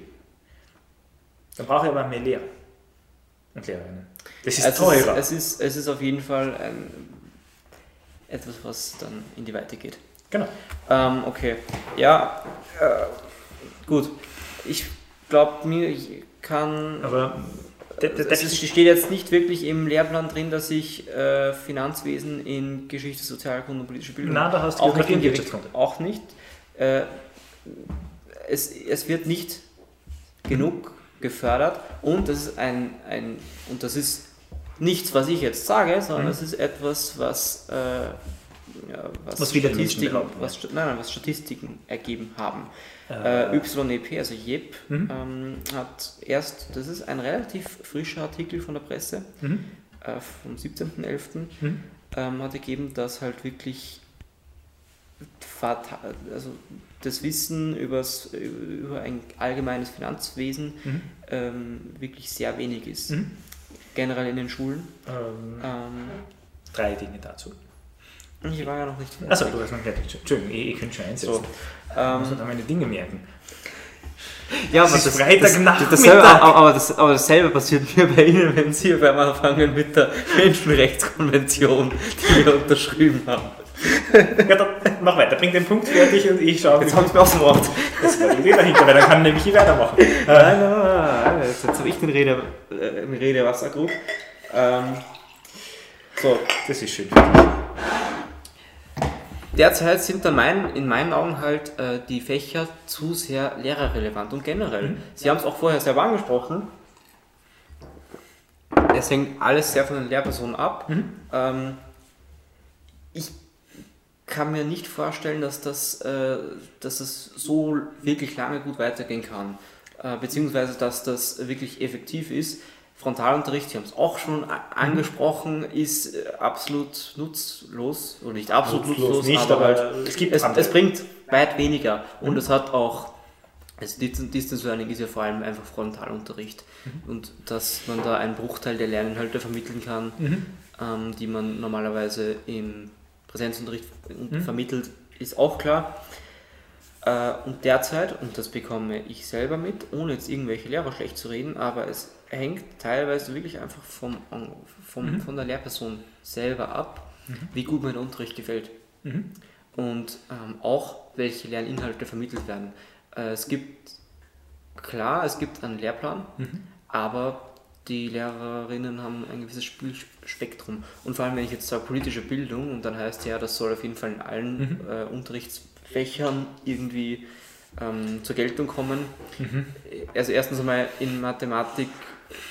Dann brauche ich aber mehr Lehrer und Lehrerinnen. Das ist es, teurer. Es, ist, es ist auf jeden Fall ein, etwas, was dann in die Weite geht. genau. Ähm, okay. Ja, äh, gut. Ich glaube, mir ich kann. Aber es steht jetzt nicht wirklich im Lehrplan drin, dass ich äh, Finanzwesen in Geschichte, Sozialkunde und politische Bildung Nein, da hast du auch nicht, Wirtschaftskunde. auch nicht. Äh, es, es wird nicht genug gefördert und das ist ein, ein und das ist nichts, was ich jetzt sage, sondern Mhm. das ist etwas, was, äh, ja, was, Was Statistiken, was, nein, nein, was Statistiken ergeben haben. Äh, Äh, YEP, also JEP, Mhm. ähm, hat erst, das ist ein relativ frischer Artikel von der Presse, mhm. äh, vom 17.11., Mhm. ähm, hat ergeben, dass halt wirklich fatal, also das Wissen übers, über ein allgemeines Finanzwesen Mhm. ähm, wirklich sehr wenig ist. Mhm. Generell in den Schulen. Ähm, Ähm, drei Dinge dazu. Ich war ja noch nicht Achso, du hast noch nicht. Entschuldigung, ich, ich könnte schon einsetzen. So, Ich muss ähm, halt meine Dinge merken. Ja, das, ist Freitagnachmittag. das, dasselbe, aber, das, aber dasselbe passiert mir bei Ihnen, wenn Sie auf einmal anfangen mit der Menschenrechtskonvention, die wir unterschrieben haben. Ja, dann mach weiter, bring den Punkt fertig und ich schaue, Jetzt haben Sie mir aus dem Wort. das war die Idee dahinter, weil dann kann nämlich ich weitermachen. Nein, nein, nein, nein. Jetzt, habe ich den Rede, äh, den Redewasserkrug. Ähm, so, das ist schön für dich. Derzeit sind dann mein, in meinen Augen halt äh, die Fächer zu sehr lehrerrelevant und generell. Sie haben es auch vorher selber angesprochen. Es hängt alles sehr von den Lehrpersonen ab. Ähm, ich kann mir nicht vorstellen, dass das, äh, dass das so wirklich lange gut weitergehen kann. Äh, beziehungsweise, dass das wirklich effektiv ist. Frontalunterricht, Sie haben es auch schon a- angesprochen, ist äh, absolut nutzlos. Oder nicht absolut Nutzlos nutzlos, nicht, aber, aber es gibt es, es bringt weit weniger. Und es hat auch, also Distance Learning ist ja vor allem einfach Frontalunterricht. Und dass man da einen Bruchteil der Lerninhalte vermitteln kann, ähm, die man normalerweise im Präsenzunterricht vermittelt, ist auch klar. Äh, und derzeit, und das bekomme ich selber mit, ohne jetzt irgendwelche Lehrer schlecht zu reden, aber es hängt teilweise wirklich einfach vom, vom, von der Lehrperson selber ab, wie gut mir der Unterricht gefällt. Und ähm, auch, welche Lerninhalte vermittelt werden. Äh, es gibt, klar, es gibt einen Lehrplan, aber die Lehrerinnen haben ein gewisses Spielspektrum. Und vor allem, wenn ich jetzt sage politische Bildung, und dann heißt ja, das soll auf jeden Fall in allen äh, Unterrichtsfächern irgendwie ähm, zur Geltung kommen. Also erstens einmal in Mathematik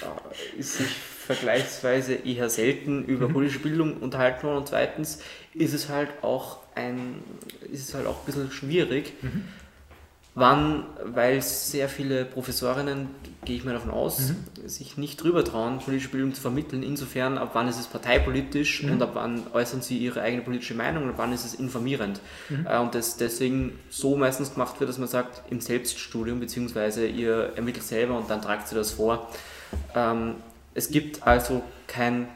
äh, ist sich vergleichsweise eher selten über politische Bildung unterhalten worden. Und zweitens ist es halt auch ein ist es halt auch ein bisschen schwierig, wann, weil sehr viele Professorinnen, gehe ich mal davon aus, sich nicht drüber trauen, politische Bildung zu vermitteln. Insofern, ab wann ist es parteipolitisch und ab wann äußern sie ihre eigene politische Meinung und ab wann ist es informierend. Äh, Und das deswegen so meistens gemacht wird, dass man sagt, im Selbststudium, beziehungsweise ihr ermittelt selber und dann tragt sie das vor. Ähm, es gibt also kein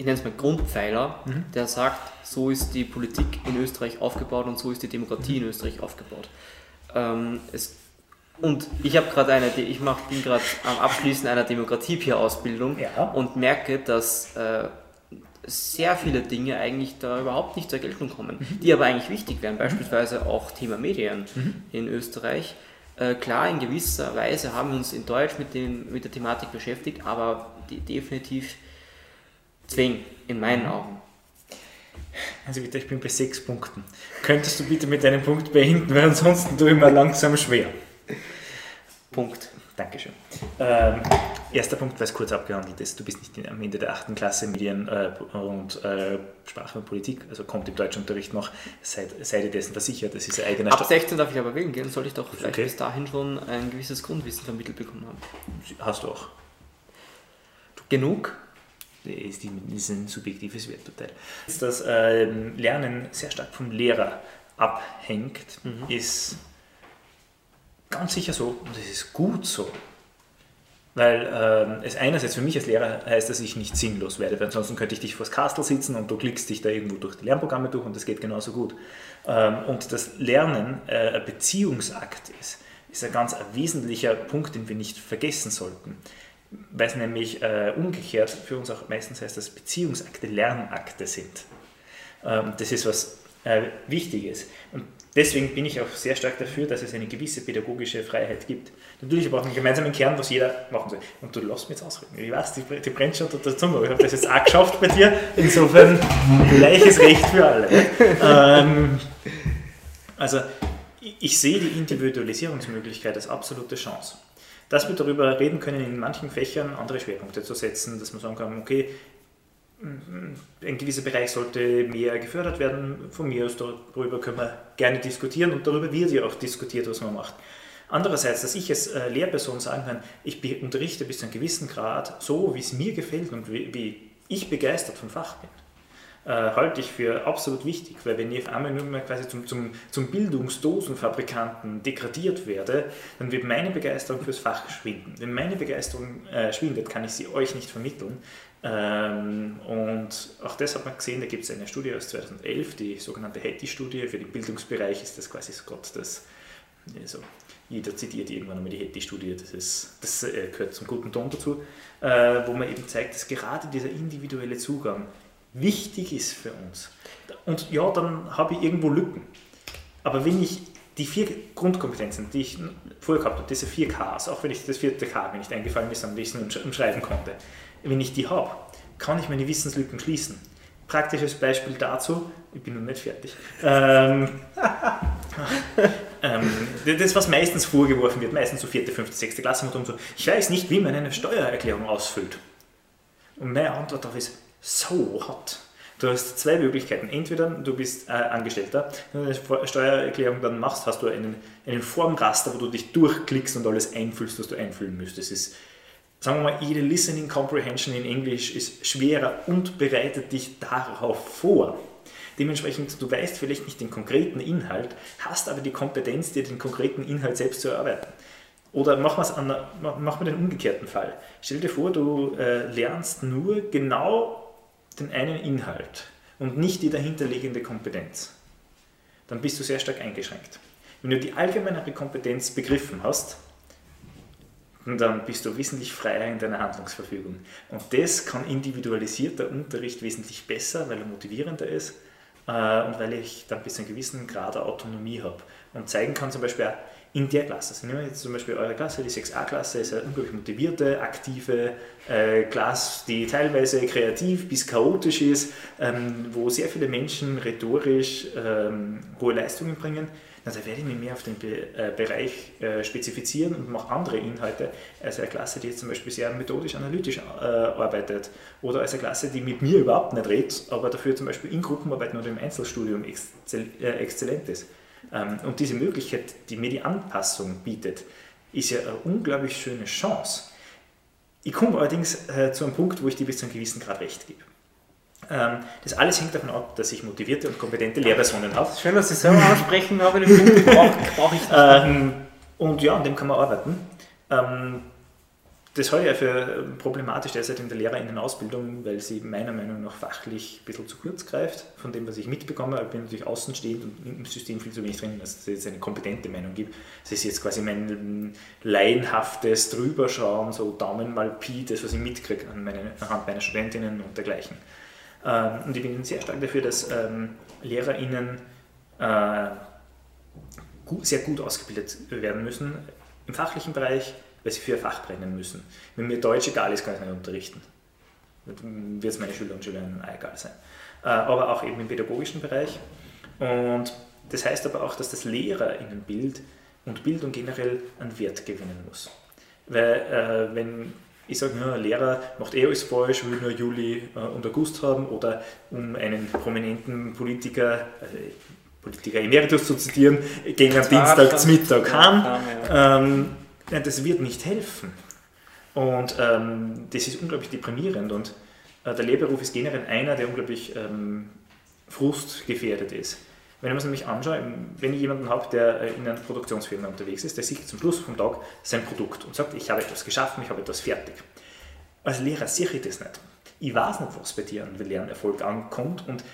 ich nenne es mal Grundpfeiler, der sagt, so ist die Politik in Österreich aufgebaut und so ist die Demokratie in Österreich aufgebaut. Ähm, es, und ich habe gerade eine, ich mach, bin gerade am Abschließen einer Demokratie-Peer-Ausbildung Ja. und merke, dass äh, sehr viele Dinge eigentlich da überhaupt nicht zur Geltung kommen, die aber eigentlich wichtig wären, beispielsweise auch Thema Medien in Österreich. Äh, klar, in gewisser Weise haben wir uns in Deutsch mit, dem, mit der Thematik beschäftigt, aber die, definitiv zwing, in meinen Augen. Also bitte, ich bin bei sechs Punkten. Könntest du bitte mit deinem Punkt beenden, weil ansonsten tue ich mir langsam schwer. Punkt. Dankeschön. Ähm, erster Punkt, weil es kurz abgehandelt ist. Du bist nicht in, am Ende der achten Klasse Medien äh, und äh, Sprache und Politik, also kommt im Deutschunterricht noch. Seid, seid ihr dessen versichert, das ist ein eigener Ab Sta- 16 darf ich aber wählen gehen, sollte ich doch vielleicht okay. bis dahin schon ein gewisses Grundwissen vermittelt bekommen haben. Hast du auch. Genug? Das ist, die, ist ein subjektives Werturteil. Dass ähm, Lernen sehr stark vom Lehrer abhängt, ist ganz sicher so und es ist gut so. Weil ähm, es einerseits für mich als Lehrer heißt, dass ich nicht sinnlos werde, weil ansonsten könnte ich dich vors Kastel sitzen und du klickst dich da irgendwo durch die Lernprogramme durch und das geht genauso gut. Ähm, und das Lernen äh, ein Beziehungsakt ist, ist ein ganz wesentlicher Punkt, den wir nicht vergessen sollten. Weil es nämlich äh, umgekehrt für uns auch meistens heißt, dass Beziehungsakte Lernakte sind. Ähm, das ist was äh, Wichtiges. Und deswegen bin ich auch sehr stark dafür, dass es eine gewisse pädagogische Freiheit gibt. Natürlich aber auch einen gemeinsamen Kern, was jeder machen soll. Und du lässt mich jetzt ausreden. Ich weiß, die, die brennt schon unter der Zunge, aber ich habe das jetzt auch geschafft bei dir. Insofern gleiches Recht für alle. Ähm, also ich sehe die Individualisierungsmöglichkeit als absolute Chance. Dass wir darüber reden können, in manchen Fächern andere Schwerpunkte zu setzen, dass man sagen kann, okay, ein gewisser Bereich sollte mehr gefördert werden. Von mir aus darüber können wir gerne diskutieren und darüber wird ja auch diskutiert, was man macht. Andererseits, dass ich als äh, Lehrperson sagen kann, ich unterrichte bis zu einem gewissen Grad so, wie es mir gefällt und wie ich begeistert vom Fach bin, äh, halte ich für absolut wichtig, weil wenn ich auf einmal nur mal quasi zum, zum, zum Bildungsdosenfabrikanten degradiert werde, dann wird meine Begeisterung fürs Fach schwinden. Wenn meine Begeisterung äh, schwindet, kann ich sie euch nicht vermitteln. Ähm, und auch das hat man gesehen, da gibt es eine Studie aus 2011, die sogenannte Hattie-Studie. Für den Bildungsbereich ist das quasi so Gott das, so Jeder zitiert irgendwann einmal die Hetty-Studie, das, ist, das äh, gehört zum guten Ton dazu, äh, wo man eben zeigt, dass gerade dieser individuelle Zugang wichtig ist für uns. Und ja, dann habe ich irgendwo Lücken. Aber wenn ich die vier Grundkompetenzen, die ich vorher gehabt habe, diese vier Ks, auch wenn ich das vierte K mir nicht eingefallen ist, es nur umschreiben konnte, wenn ich die habe, kann ich meine Wissenslücken schließen. Praktisches Beispiel dazu, ich bin noch nicht fertig. Ähm, ähm, das, was meistens vorgeworfen wird, meistens so vierte, fünfte, sechste Klasse, und so, ich weiß nicht, wie man eine Steuererklärung ausfüllt. Und meine Antwort darauf ist, so hot. Du hast zwei Möglichkeiten. Entweder du bist äh, Angestellter, wenn du eine Steuererklärung dann machst, hast du einen, einen Formraster, wo du dich durchklickst und alles einfüllst, was du einfüllen müsstest. Ist, sagen wir mal, jede Listening Comprehension in Englisch ist schwerer und bereitet dich darauf vor. Dementsprechend, du weißt vielleicht nicht den konkreten Inhalt, hast aber die Kompetenz, dir den konkreten Inhalt selbst zu erarbeiten. Oder machen wir, mach den umgekehrten Fall. Stell dir vor, du äh, lernst nur genau den einen Inhalt und nicht die dahinterliegende Kompetenz, dann bist du sehr stark eingeschränkt. Wenn du die allgemeinere Kompetenz begriffen hast, dann bist du wesentlich freier in deiner Handlungsverfügung. Und das kann individualisierter Unterricht wesentlich besser, weil er motivierender ist äh, und weil ich dann bis zu einem gewissen Grad Autonomie habe und zeigen kann zum Beispiel auch, in der Klasse. Also nehmen wir jetzt zum Beispiel eure Klasse, die 6a-Klasse, ist eine unglaublich motivierte, aktive äh, Klasse, die teilweise kreativ bis chaotisch ist, ähm, wo sehr viele Menschen rhetorisch ähm, hohe Leistungen bringen. Na, da werde ich mich mehr auf den Be äh, Bereich äh, spezifizieren und mache andere Inhalte als eine Klasse, die jetzt zum Beispiel sehr methodisch-analytisch äh, arbeitet oder als eine Klasse, die mit mir überhaupt nicht redet, aber dafür zum Beispiel in Gruppenarbeiten oder im Einzelstudium exzell äh, exzellent ist. Ähm, und diese Möglichkeit, die mir die Anpassung bietet, ist ja eine unglaublich schöne Chance. Ich komme allerdings äh, zu einem Punkt, wo ich dir bis zu einem gewissen Grad recht gebe. Ähm, das alles hängt davon ab, dass ich motivierte und kompetente Lehrpersonen habe. Schön, dass Sie selber ansprechen, aber den Punkt brauche brauch ich nicht. Ähm, und ja, an dem kann man arbeiten das halte ich für problematisch derzeit in der Lehrerinnenausbildung, weil sie meiner Meinung nach fachlich ein bisschen zu kurz greift, von dem, was ich mitbekomme. Ich bin natürlich außenstehend und im System viel zu wenig drin, dass es jetzt eine kompetente Meinung gibt. Das ist jetzt quasi mein laienhaftes Drüberschauen, so Daumen mal Pi, das, was ich mitkriege an meine, anhand meiner Studentinnen und dergleichen. Ähm, und ich bin sehr stark dafür, dass ähm, LehrerInnen äh, sehr gut ausgebildet werden müssen im fachlichen Bereich, weil sie für ihr Fach brennen müssen. Wenn mir Deutsch egal ist, kann ich nicht unterrichten. Wird es meine Schüler und Schülerinnen egal sein. Äh, aber auch eben im pädagogischen Bereich. Und das heißt aber auch, dass das Lehrerinnenbild und Bildung generell an Wert gewinnen muss. Weil äh, wenn ich sage, ja, Lehrer macht eh alles falsch, will nur Juli äh, und August haben oder um einen prominenten Politiker, äh, Politiker Emeritus zu zitieren, gegen einen Dienstag zum Mittag heim. Ähm, ja, das wird nicht helfen. Und ähm, das ist unglaublich deprimierend und äh, der Lehrberuf ist generell einer, der unglaublich ähm, frustgefährdet ist. Wenn ich mir das nämlich anschaue, wenn ich jemanden habe, der äh, in einer Produktionsfirma unterwegs ist, der sieht zum Schluss vom Tag sein Produkt und sagt, ich habe etwas geschaffen, ich habe etwas fertig. Als Lehrer sehe ich das nicht. Ich weiß nicht, was bei dir an Lernerfolg ankommt und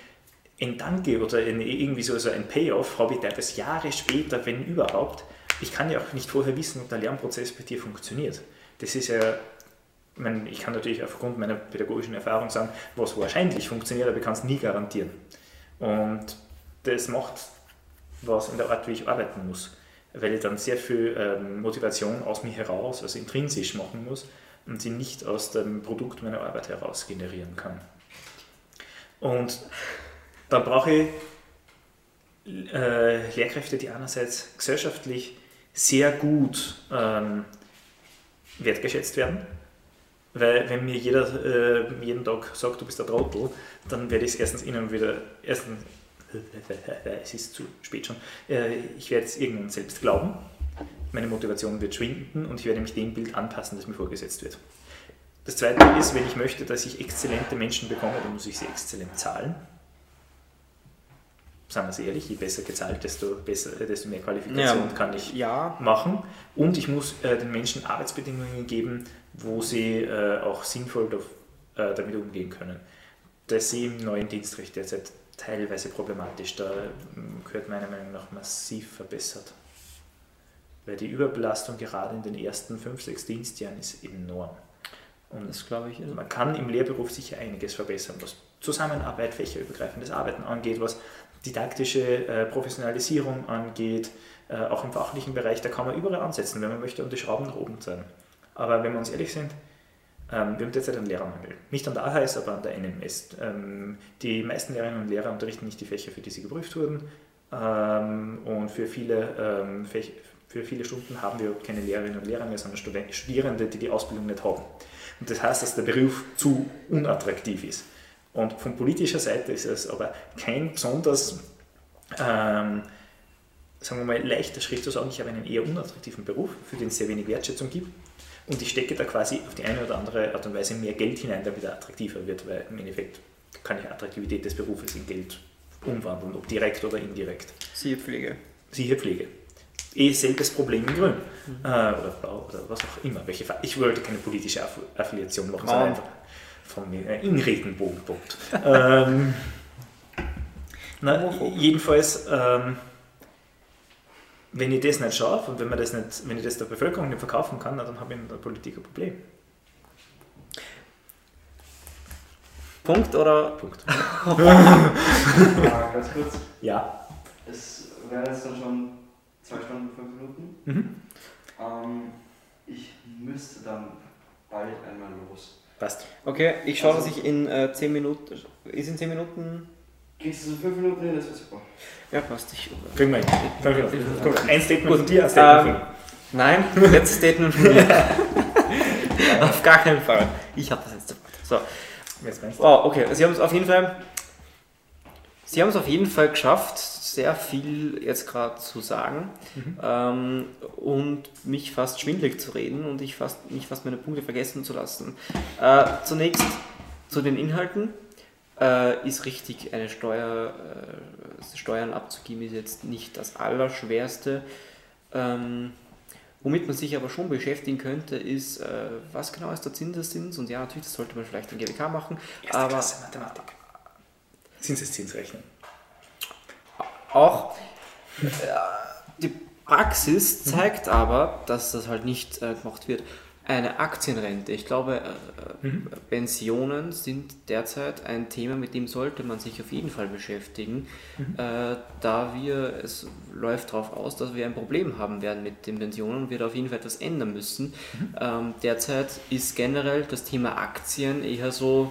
ein Danke oder ein, irgendwie so also ein Payoff habe ich teilweise Jahre später, wenn überhaupt, ich kann ja auch nicht vorher wissen, ob der Lernprozess bei dir funktioniert. Das ist ja, ich, kann natürlich aufgrund meiner pädagogischen Erfahrung sagen, was wahrscheinlich funktioniert, aber ich kann es nie garantieren. Und das macht was in der Art, wie ich arbeiten muss, weil ich dann sehr viel ähm, Motivation aus mir heraus, also intrinsisch machen muss und sie nicht aus dem Produkt meiner Arbeit heraus generieren kann. Und dann brauche ich äh, Lehrkräfte, die einerseits gesellschaftlich sehr gut ähm, wertgeschätzt werden. Weil wenn mir jeder äh, jeden Tag sagt, du bist der Trottel, dann werde ich es erstens ihnen wieder, erstens, es ist zu spät schon, äh, ich werde es irgendwann selbst glauben, meine Motivation wird schwinden und ich werde mich dem Bild anpassen, das mir vorgesetzt wird. Das zweite ist, wenn ich möchte, dass ich exzellente Menschen bekomme, dann muss ich sie exzellent zahlen sagen wir es ehrlich, je besser gezahlt, desto, besser, desto mehr Qualifikation ja, kann ich ja. machen. Und ich muss äh, den Menschen Arbeitsbedingungen geben, wo sie äh, auch sinnvoll äh, damit umgehen können. Das sehe ich im neuen Dienstrecht derzeit teilweise problematisch. Da ähm, gehört meiner Meinung nach massiv verbessert. Weil die Überbelastung gerade in den ersten fünf, sechs Dienstjahren ist enorm. Und Das glaube ich. man kann im Lehrberuf sicher einiges verbessern, was Zusammenarbeit, fächerübergreifendes Arbeiten angeht, was didaktische äh, Professionalisierung angeht, äh, auch im fachlichen Bereich, da kann man überall ansetzen, wenn man möchte, um die Schrauben nach oben sein. Aber wenn wir uns ehrlich sind, ähm, wir haben derzeit einen Lehrermangel. Nicht an der AHS, aber an der NMS. Ähm, die meisten Lehrerinnen und Lehrer unterrichten nicht die Fächer, für die sie geprüft wurden. Ähm, und für viele, ähm, Fäch für viele Stunden haben wir keine Lehrerinnen und Lehrer mehr, sondern Studierende, die die Ausbildung nicht haben. Und das heißt, dass der Beruf zu unattraktiv ist. Und von politischer Seite ist es aber kein besonders, ähm, sagen wir mal, leichter Schritt zu sagen, ich habe einen eher unattraktiven Beruf, für den es sehr wenig Wertschätzung gibt. Und ich stecke da quasi auf die eine oder andere Art und Weise mehr Geld hinein, damit er attraktiver wird, weil im Endeffekt kann ich Attraktivität des Berufes in Geld umwandeln, ob direkt oder indirekt. Siehe Pflege. Siehe Pflege. Eh selbes Problem in Grün. Äh, oder Blau oder was auch immer. Welche ich wollte keine politische Aff Affiliation machen, sondern einfach von mir äh, in Regenbogenpunkt. ähm, na, jedenfalls, ähm, wenn ich das nicht schaffe und wenn, man das nicht, wenn ich das der Bevölkerung nicht verkaufen kann, na, dann habe ich in der Politik ein Problem. Punkt oder? Punkt. Äh, ganz kurz. Ja. Es wären jetzt dann schon zwei Stunden, fünf Minuten. Mhm. Ähm, ich müsste dann bald einmal los. Passt. Okay, ich schaue, Also- dass ich in äh, 10 Minuten. Ist in 10 Minuten? Kriegst du so fünf Minuten hin? Das wäre super. Ja, passt. Ich, Kriegen wir hin. Fünf Minuten. Gut, Ein Statement Gut, von dir, ein Statement ähm, von mir. Nein, letztes Statement von mir. Auf gar keinen Fall. Ich habe das jetzt sofort. So. Jetzt meinst du? Wow, okay. Sie haben es auf jeden Fall. Sie haben es auf jeden Fall geschafft, sehr viel jetzt gerade zu sagen Mhm. ähm, und mich fast schwindlig zu reden und ich fast, mich fast meine Punkte vergessen zu lassen. Äh, zunächst zu den Inhalten. Äh, ist richtig, eine Steuer, äh, Steuern abzugeben ist jetzt nicht das Allerschwerste. Ähm, womit man sich aber schon beschäftigen könnte, ist, äh, was genau ist der Zinseszins? Und ja, natürlich, das sollte man vielleicht in GWK machen, Erste aber Klasse Mathematik. Zinseszinsrechnen. auch äh, die Praxis zeigt aber, dass das halt nicht äh, gemacht wird. Eine Aktienrente. Ich glaube, äh, Mhm. Pensionen sind derzeit ein Thema, mit dem sollte man sich auf jeden Fall beschäftigen, äh, da wir, es läuft darauf aus, dass wir ein Problem haben werden mit den Pensionen und wir da auf jeden Fall etwas ändern müssen. Ähm, derzeit ist generell das Thema Aktien eher so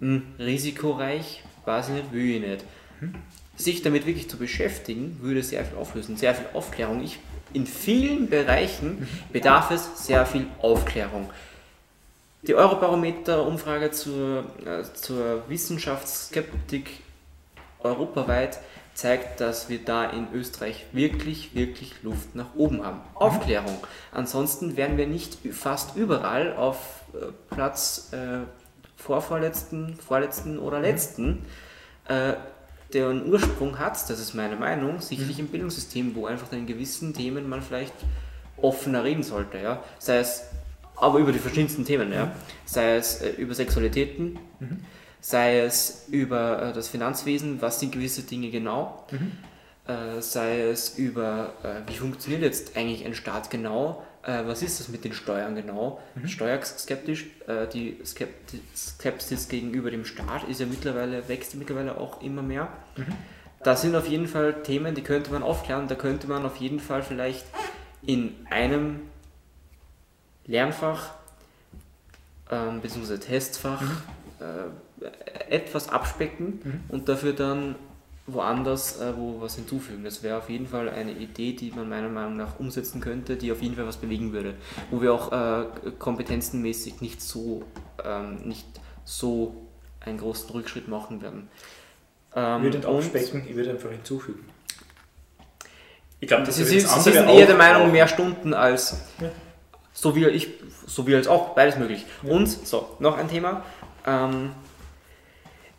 mh, risikoreich, weiß ich nicht, will ich nicht. Sich damit wirklich zu beschäftigen, würde sehr viel auflösen, sehr viel Aufklärung. Ich, in vielen Bereichen bedarf es sehr viel Aufklärung. Die Eurobarometer-Umfrage zur, äh, zur Wissenschaftsskeptik europaweit zeigt, dass wir da in Österreich wirklich, wirklich Luft nach oben haben. Aufklärung. Ansonsten wären wir nicht fast überall auf äh, Platz äh, vorvorletzten, vorletzten oder letzten. Äh, der einen Ursprung hat, das ist meine Meinung, sicherlich im Bildungssystem, wo einfach in gewissen Themen man vielleicht offener reden sollte, ja. Sei es aber über die verschiedensten Themen, ja. Sei es äh, über Sexualitäten, sei es über äh, das Finanzwesen, was sind gewisse Dinge genau, äh, sei es über, äh, wie funktioniert jetzt eigentlich ein Staat genau, äh, was ist das mit den Steuern genau, steuerskeptisch, äh, die Skepti Skepsis gegenüber dem Staat ist ja mittlerweile, wächst mittlerweile auch immer mehr. Das sind auf jeden Fall Themen, die könnte man aufklären, da könnte man auf jeden Fall vielleicht in einem Lernfach ähm, bzw. Testfach äh, etwas abspecken und dafür dann woanders äh, wo was hinzufügen. Das wäre auf jeden Fall eine Idee, die man meiner Meinung nach umsetzen könnte, die auf jeden Fall was bewegen würde. Wo wir auch äh, kompetenzenmäßig nicht so, ähm, nicht so einen großen Rückschritt machen werden. Ähm, Ich würde nicht und- abspecken, ich würde einfach hinzufügen. Ich glaube, Sie, das Sie, Sie das sind eher der Meinung, mehr Stunden als Ja. so wie ich, so wie als auch, beides möglich. Ja. Und so, noch ein Thema. Ähm,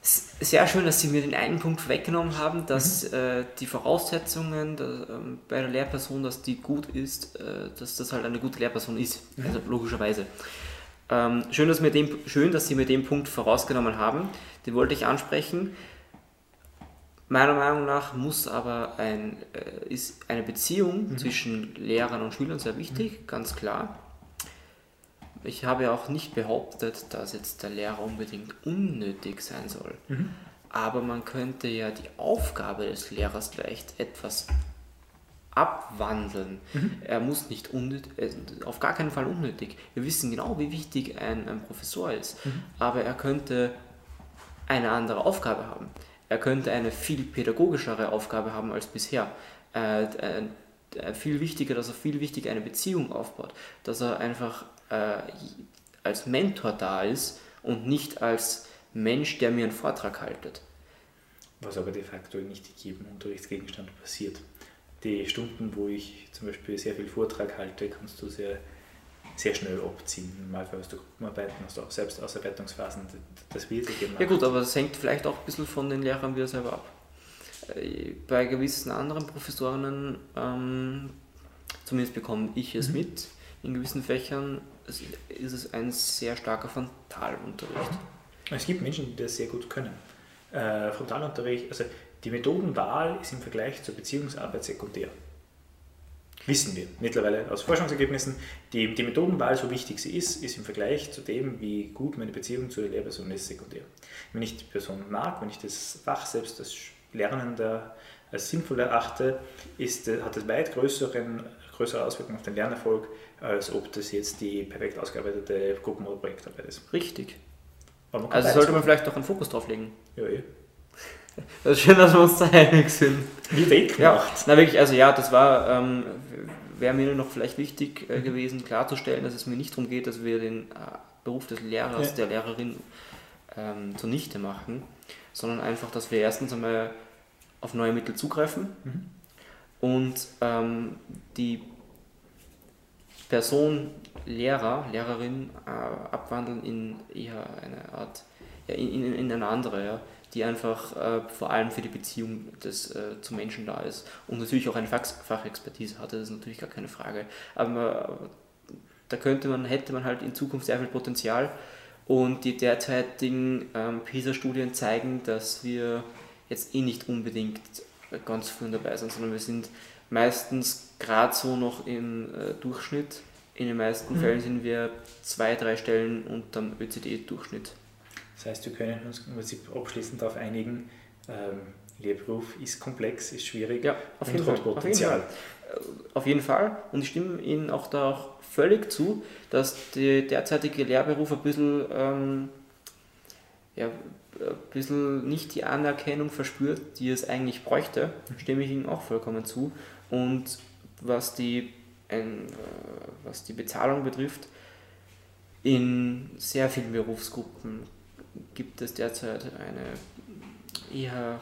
sehr schön, dass Sie mir den einen Punkt weggenommen haben, dass Mhm. äh, die Voraussetzungen der, ähm, bei der Lehrperson, dass die gut ist, äh, dass das halt eine gute Lehrperson ist. Mhm. Also logischerweise. Ähm, schön, dass mir dem, schön, dass Sie mir den Punkt vorausgenommen haben. Den wollte ich ansprechen. Meiner Meinung nach muss aber ein, äh, ist eine Beziehung Mhm. zwischen Lehrern und Schülern sehr wichtig, ganz klar. Ich habe ja auch nicht behauptet, dass jetzt der Lehrer unbedingt unnötig sein soll. Mhm. Aber man könnte ja die Aufgabe des Lehrers vielleicht etwas abwandeln. Er muss nicht unnötig, äh, auf gar keinen Fall unnötig. Wir wissen genau, wie wichtig ein, ein Professor ist. Aber er könnte eine andere Aufgabe haben. Er könnte eine viel pädagogischere Aufgabe haben als bisher. Äh, äh, viel wichtiger, dass er viel wichtiger eine Beziehung aufbaut. Dass er einfach äh, als Mentor da ist und nicht als Mensch, der mir einen Vortrag haltet. Was aber de facto nicht in jedem Unterrichtsgegenstand passiert. Die Stunden, wo ich zum Beispiel sehr viel Vortrag halte, kannst du sehr, sehr schnell abziehen. Normalerweise hast du Gruppenarbeiten, hast du auch selbst Ausarbeitungsphasen. Das wird ja gemacht. Ja gut, aber das hängt vielleicht auch ein bisschen von den Lehrern wieder selber ab. Äh, Bei gewissen anderen Professorinnen, ähm, zumindest bekomme ich es mit, in gewissen Fächern es- ist es ein sehr starker Frontalunterricht. Es gibt Menschen, die das sehr gut können. Äh, Frontalunterricht, also die Methodenwahl ist im Vergleich zur Beziehungsarbeit sekundär. Wissen wir mittlerweile aus Forschungsergebnissen. Die, die Methodenwahl, so wichtig sie ist, ist im Vergleich zu dem, wie gut meine Beziehung zu der Lehrperson ist, sekundär. Wenn ich die Person mag, wenn ich das Fach selbst als Lernender als sinnvoll erachte, ist, äh, hat das weit größeren, größere Auswirkungen auf den Lernerfolg, als ob das jetzt die perfekt ausgearbeitete Gruppen- oder Projektarbeit ist. Richtig. Also sollte man vielleicht auch einen Fokus drauf legen. Ja, eh. Das ist schön, dass wir uns da einig sind. Wie weg Ja, na wirklich, also ja, das war, ähm, wäre mir noch vielleicht wichtig äh, gewesen, klarzustellen, dass es mir nicht darum geht, dass wir den äh, Beruf des Lehrers, Ja. der Lehrerin ähm, zunichte machen, sondern einfach, dass wir erstens einmal auf neue Mittel zugreifen Mhm. und ähm, die Person Lehrer, Lehrerin äh, abwandeln in eher eine Art, ja, in, in, in eine andere, ja, die einfach äh, vor allem für die Beziehung des, äh, zum Menschen da ist und natürlich auch eine Fach Fachexpertise hatte, das ist natürlich gar keine Frage. Aber äh, da könnte man, hätte man halt in Zukunft sehr viel Potenzial und die derzeitigen ähm, PISA-Studien zeigen, dass wir jetzt eh nicht unbedingt ganz vorne dabei sind, sondern wir sind meistens gerade so noch im äh, Durchschnitt. In den meisten Mhm. Fällen sind wir zwei, drei Stellen unterm ÖCD-Durchschnitt. Das heißt, wir können uns im Prinzip abschließend darauf einigen, ähm, Lehrberuf ist komplex, ist schwierig Ja, auf und jeden, hat Fall, auf jeden Potenzial. Fall. Auf jeden Fall. Und ich stimme Ihnen auch da auch völlig zu, dass der derzeitige Lehrberuf ein bisschen, ähm, ja, ein bisschen nicht die Anerkennung verspürt, die es eigentlich bräuchte. Stimme ich Ihnen auch vollkommen zu. Und was die, ein, äh, was die Bezahlung betrifft, in sehr vielen Berufsgruppen gibt es derzeit eine eher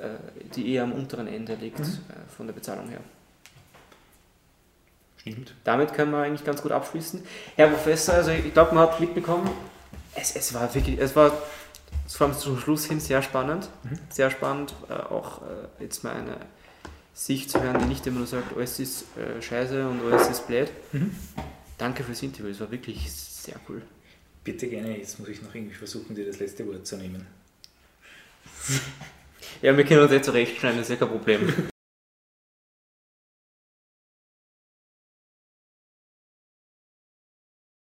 äh, die eher am unteren Ende liegt Mhm. äh, von der Bezahlung her. Stimmt. Damit können wir eigentlich ganz gut abschließen. Herr Professor, also ich glaube, man hat mitbekommen, es, es war wirklich, es war vor allem zum Schluss hin sehr spannend. Mhm. Sehr spannend, äh, auch äh, jetzt mal Sicht zu hören, die nicht immer nur sagt, alles ist äh, scheiße und alles ist blöd. Mhm. Danke fürs Interview, es war wirklich sehr cool. Bitte gerne, jetzt muss ich noch irgendwie versuchen, dir das letzte Wort zu nehmen. Ja, wir können uns jetzt zurechtschneiden, das ist ja kein Problem.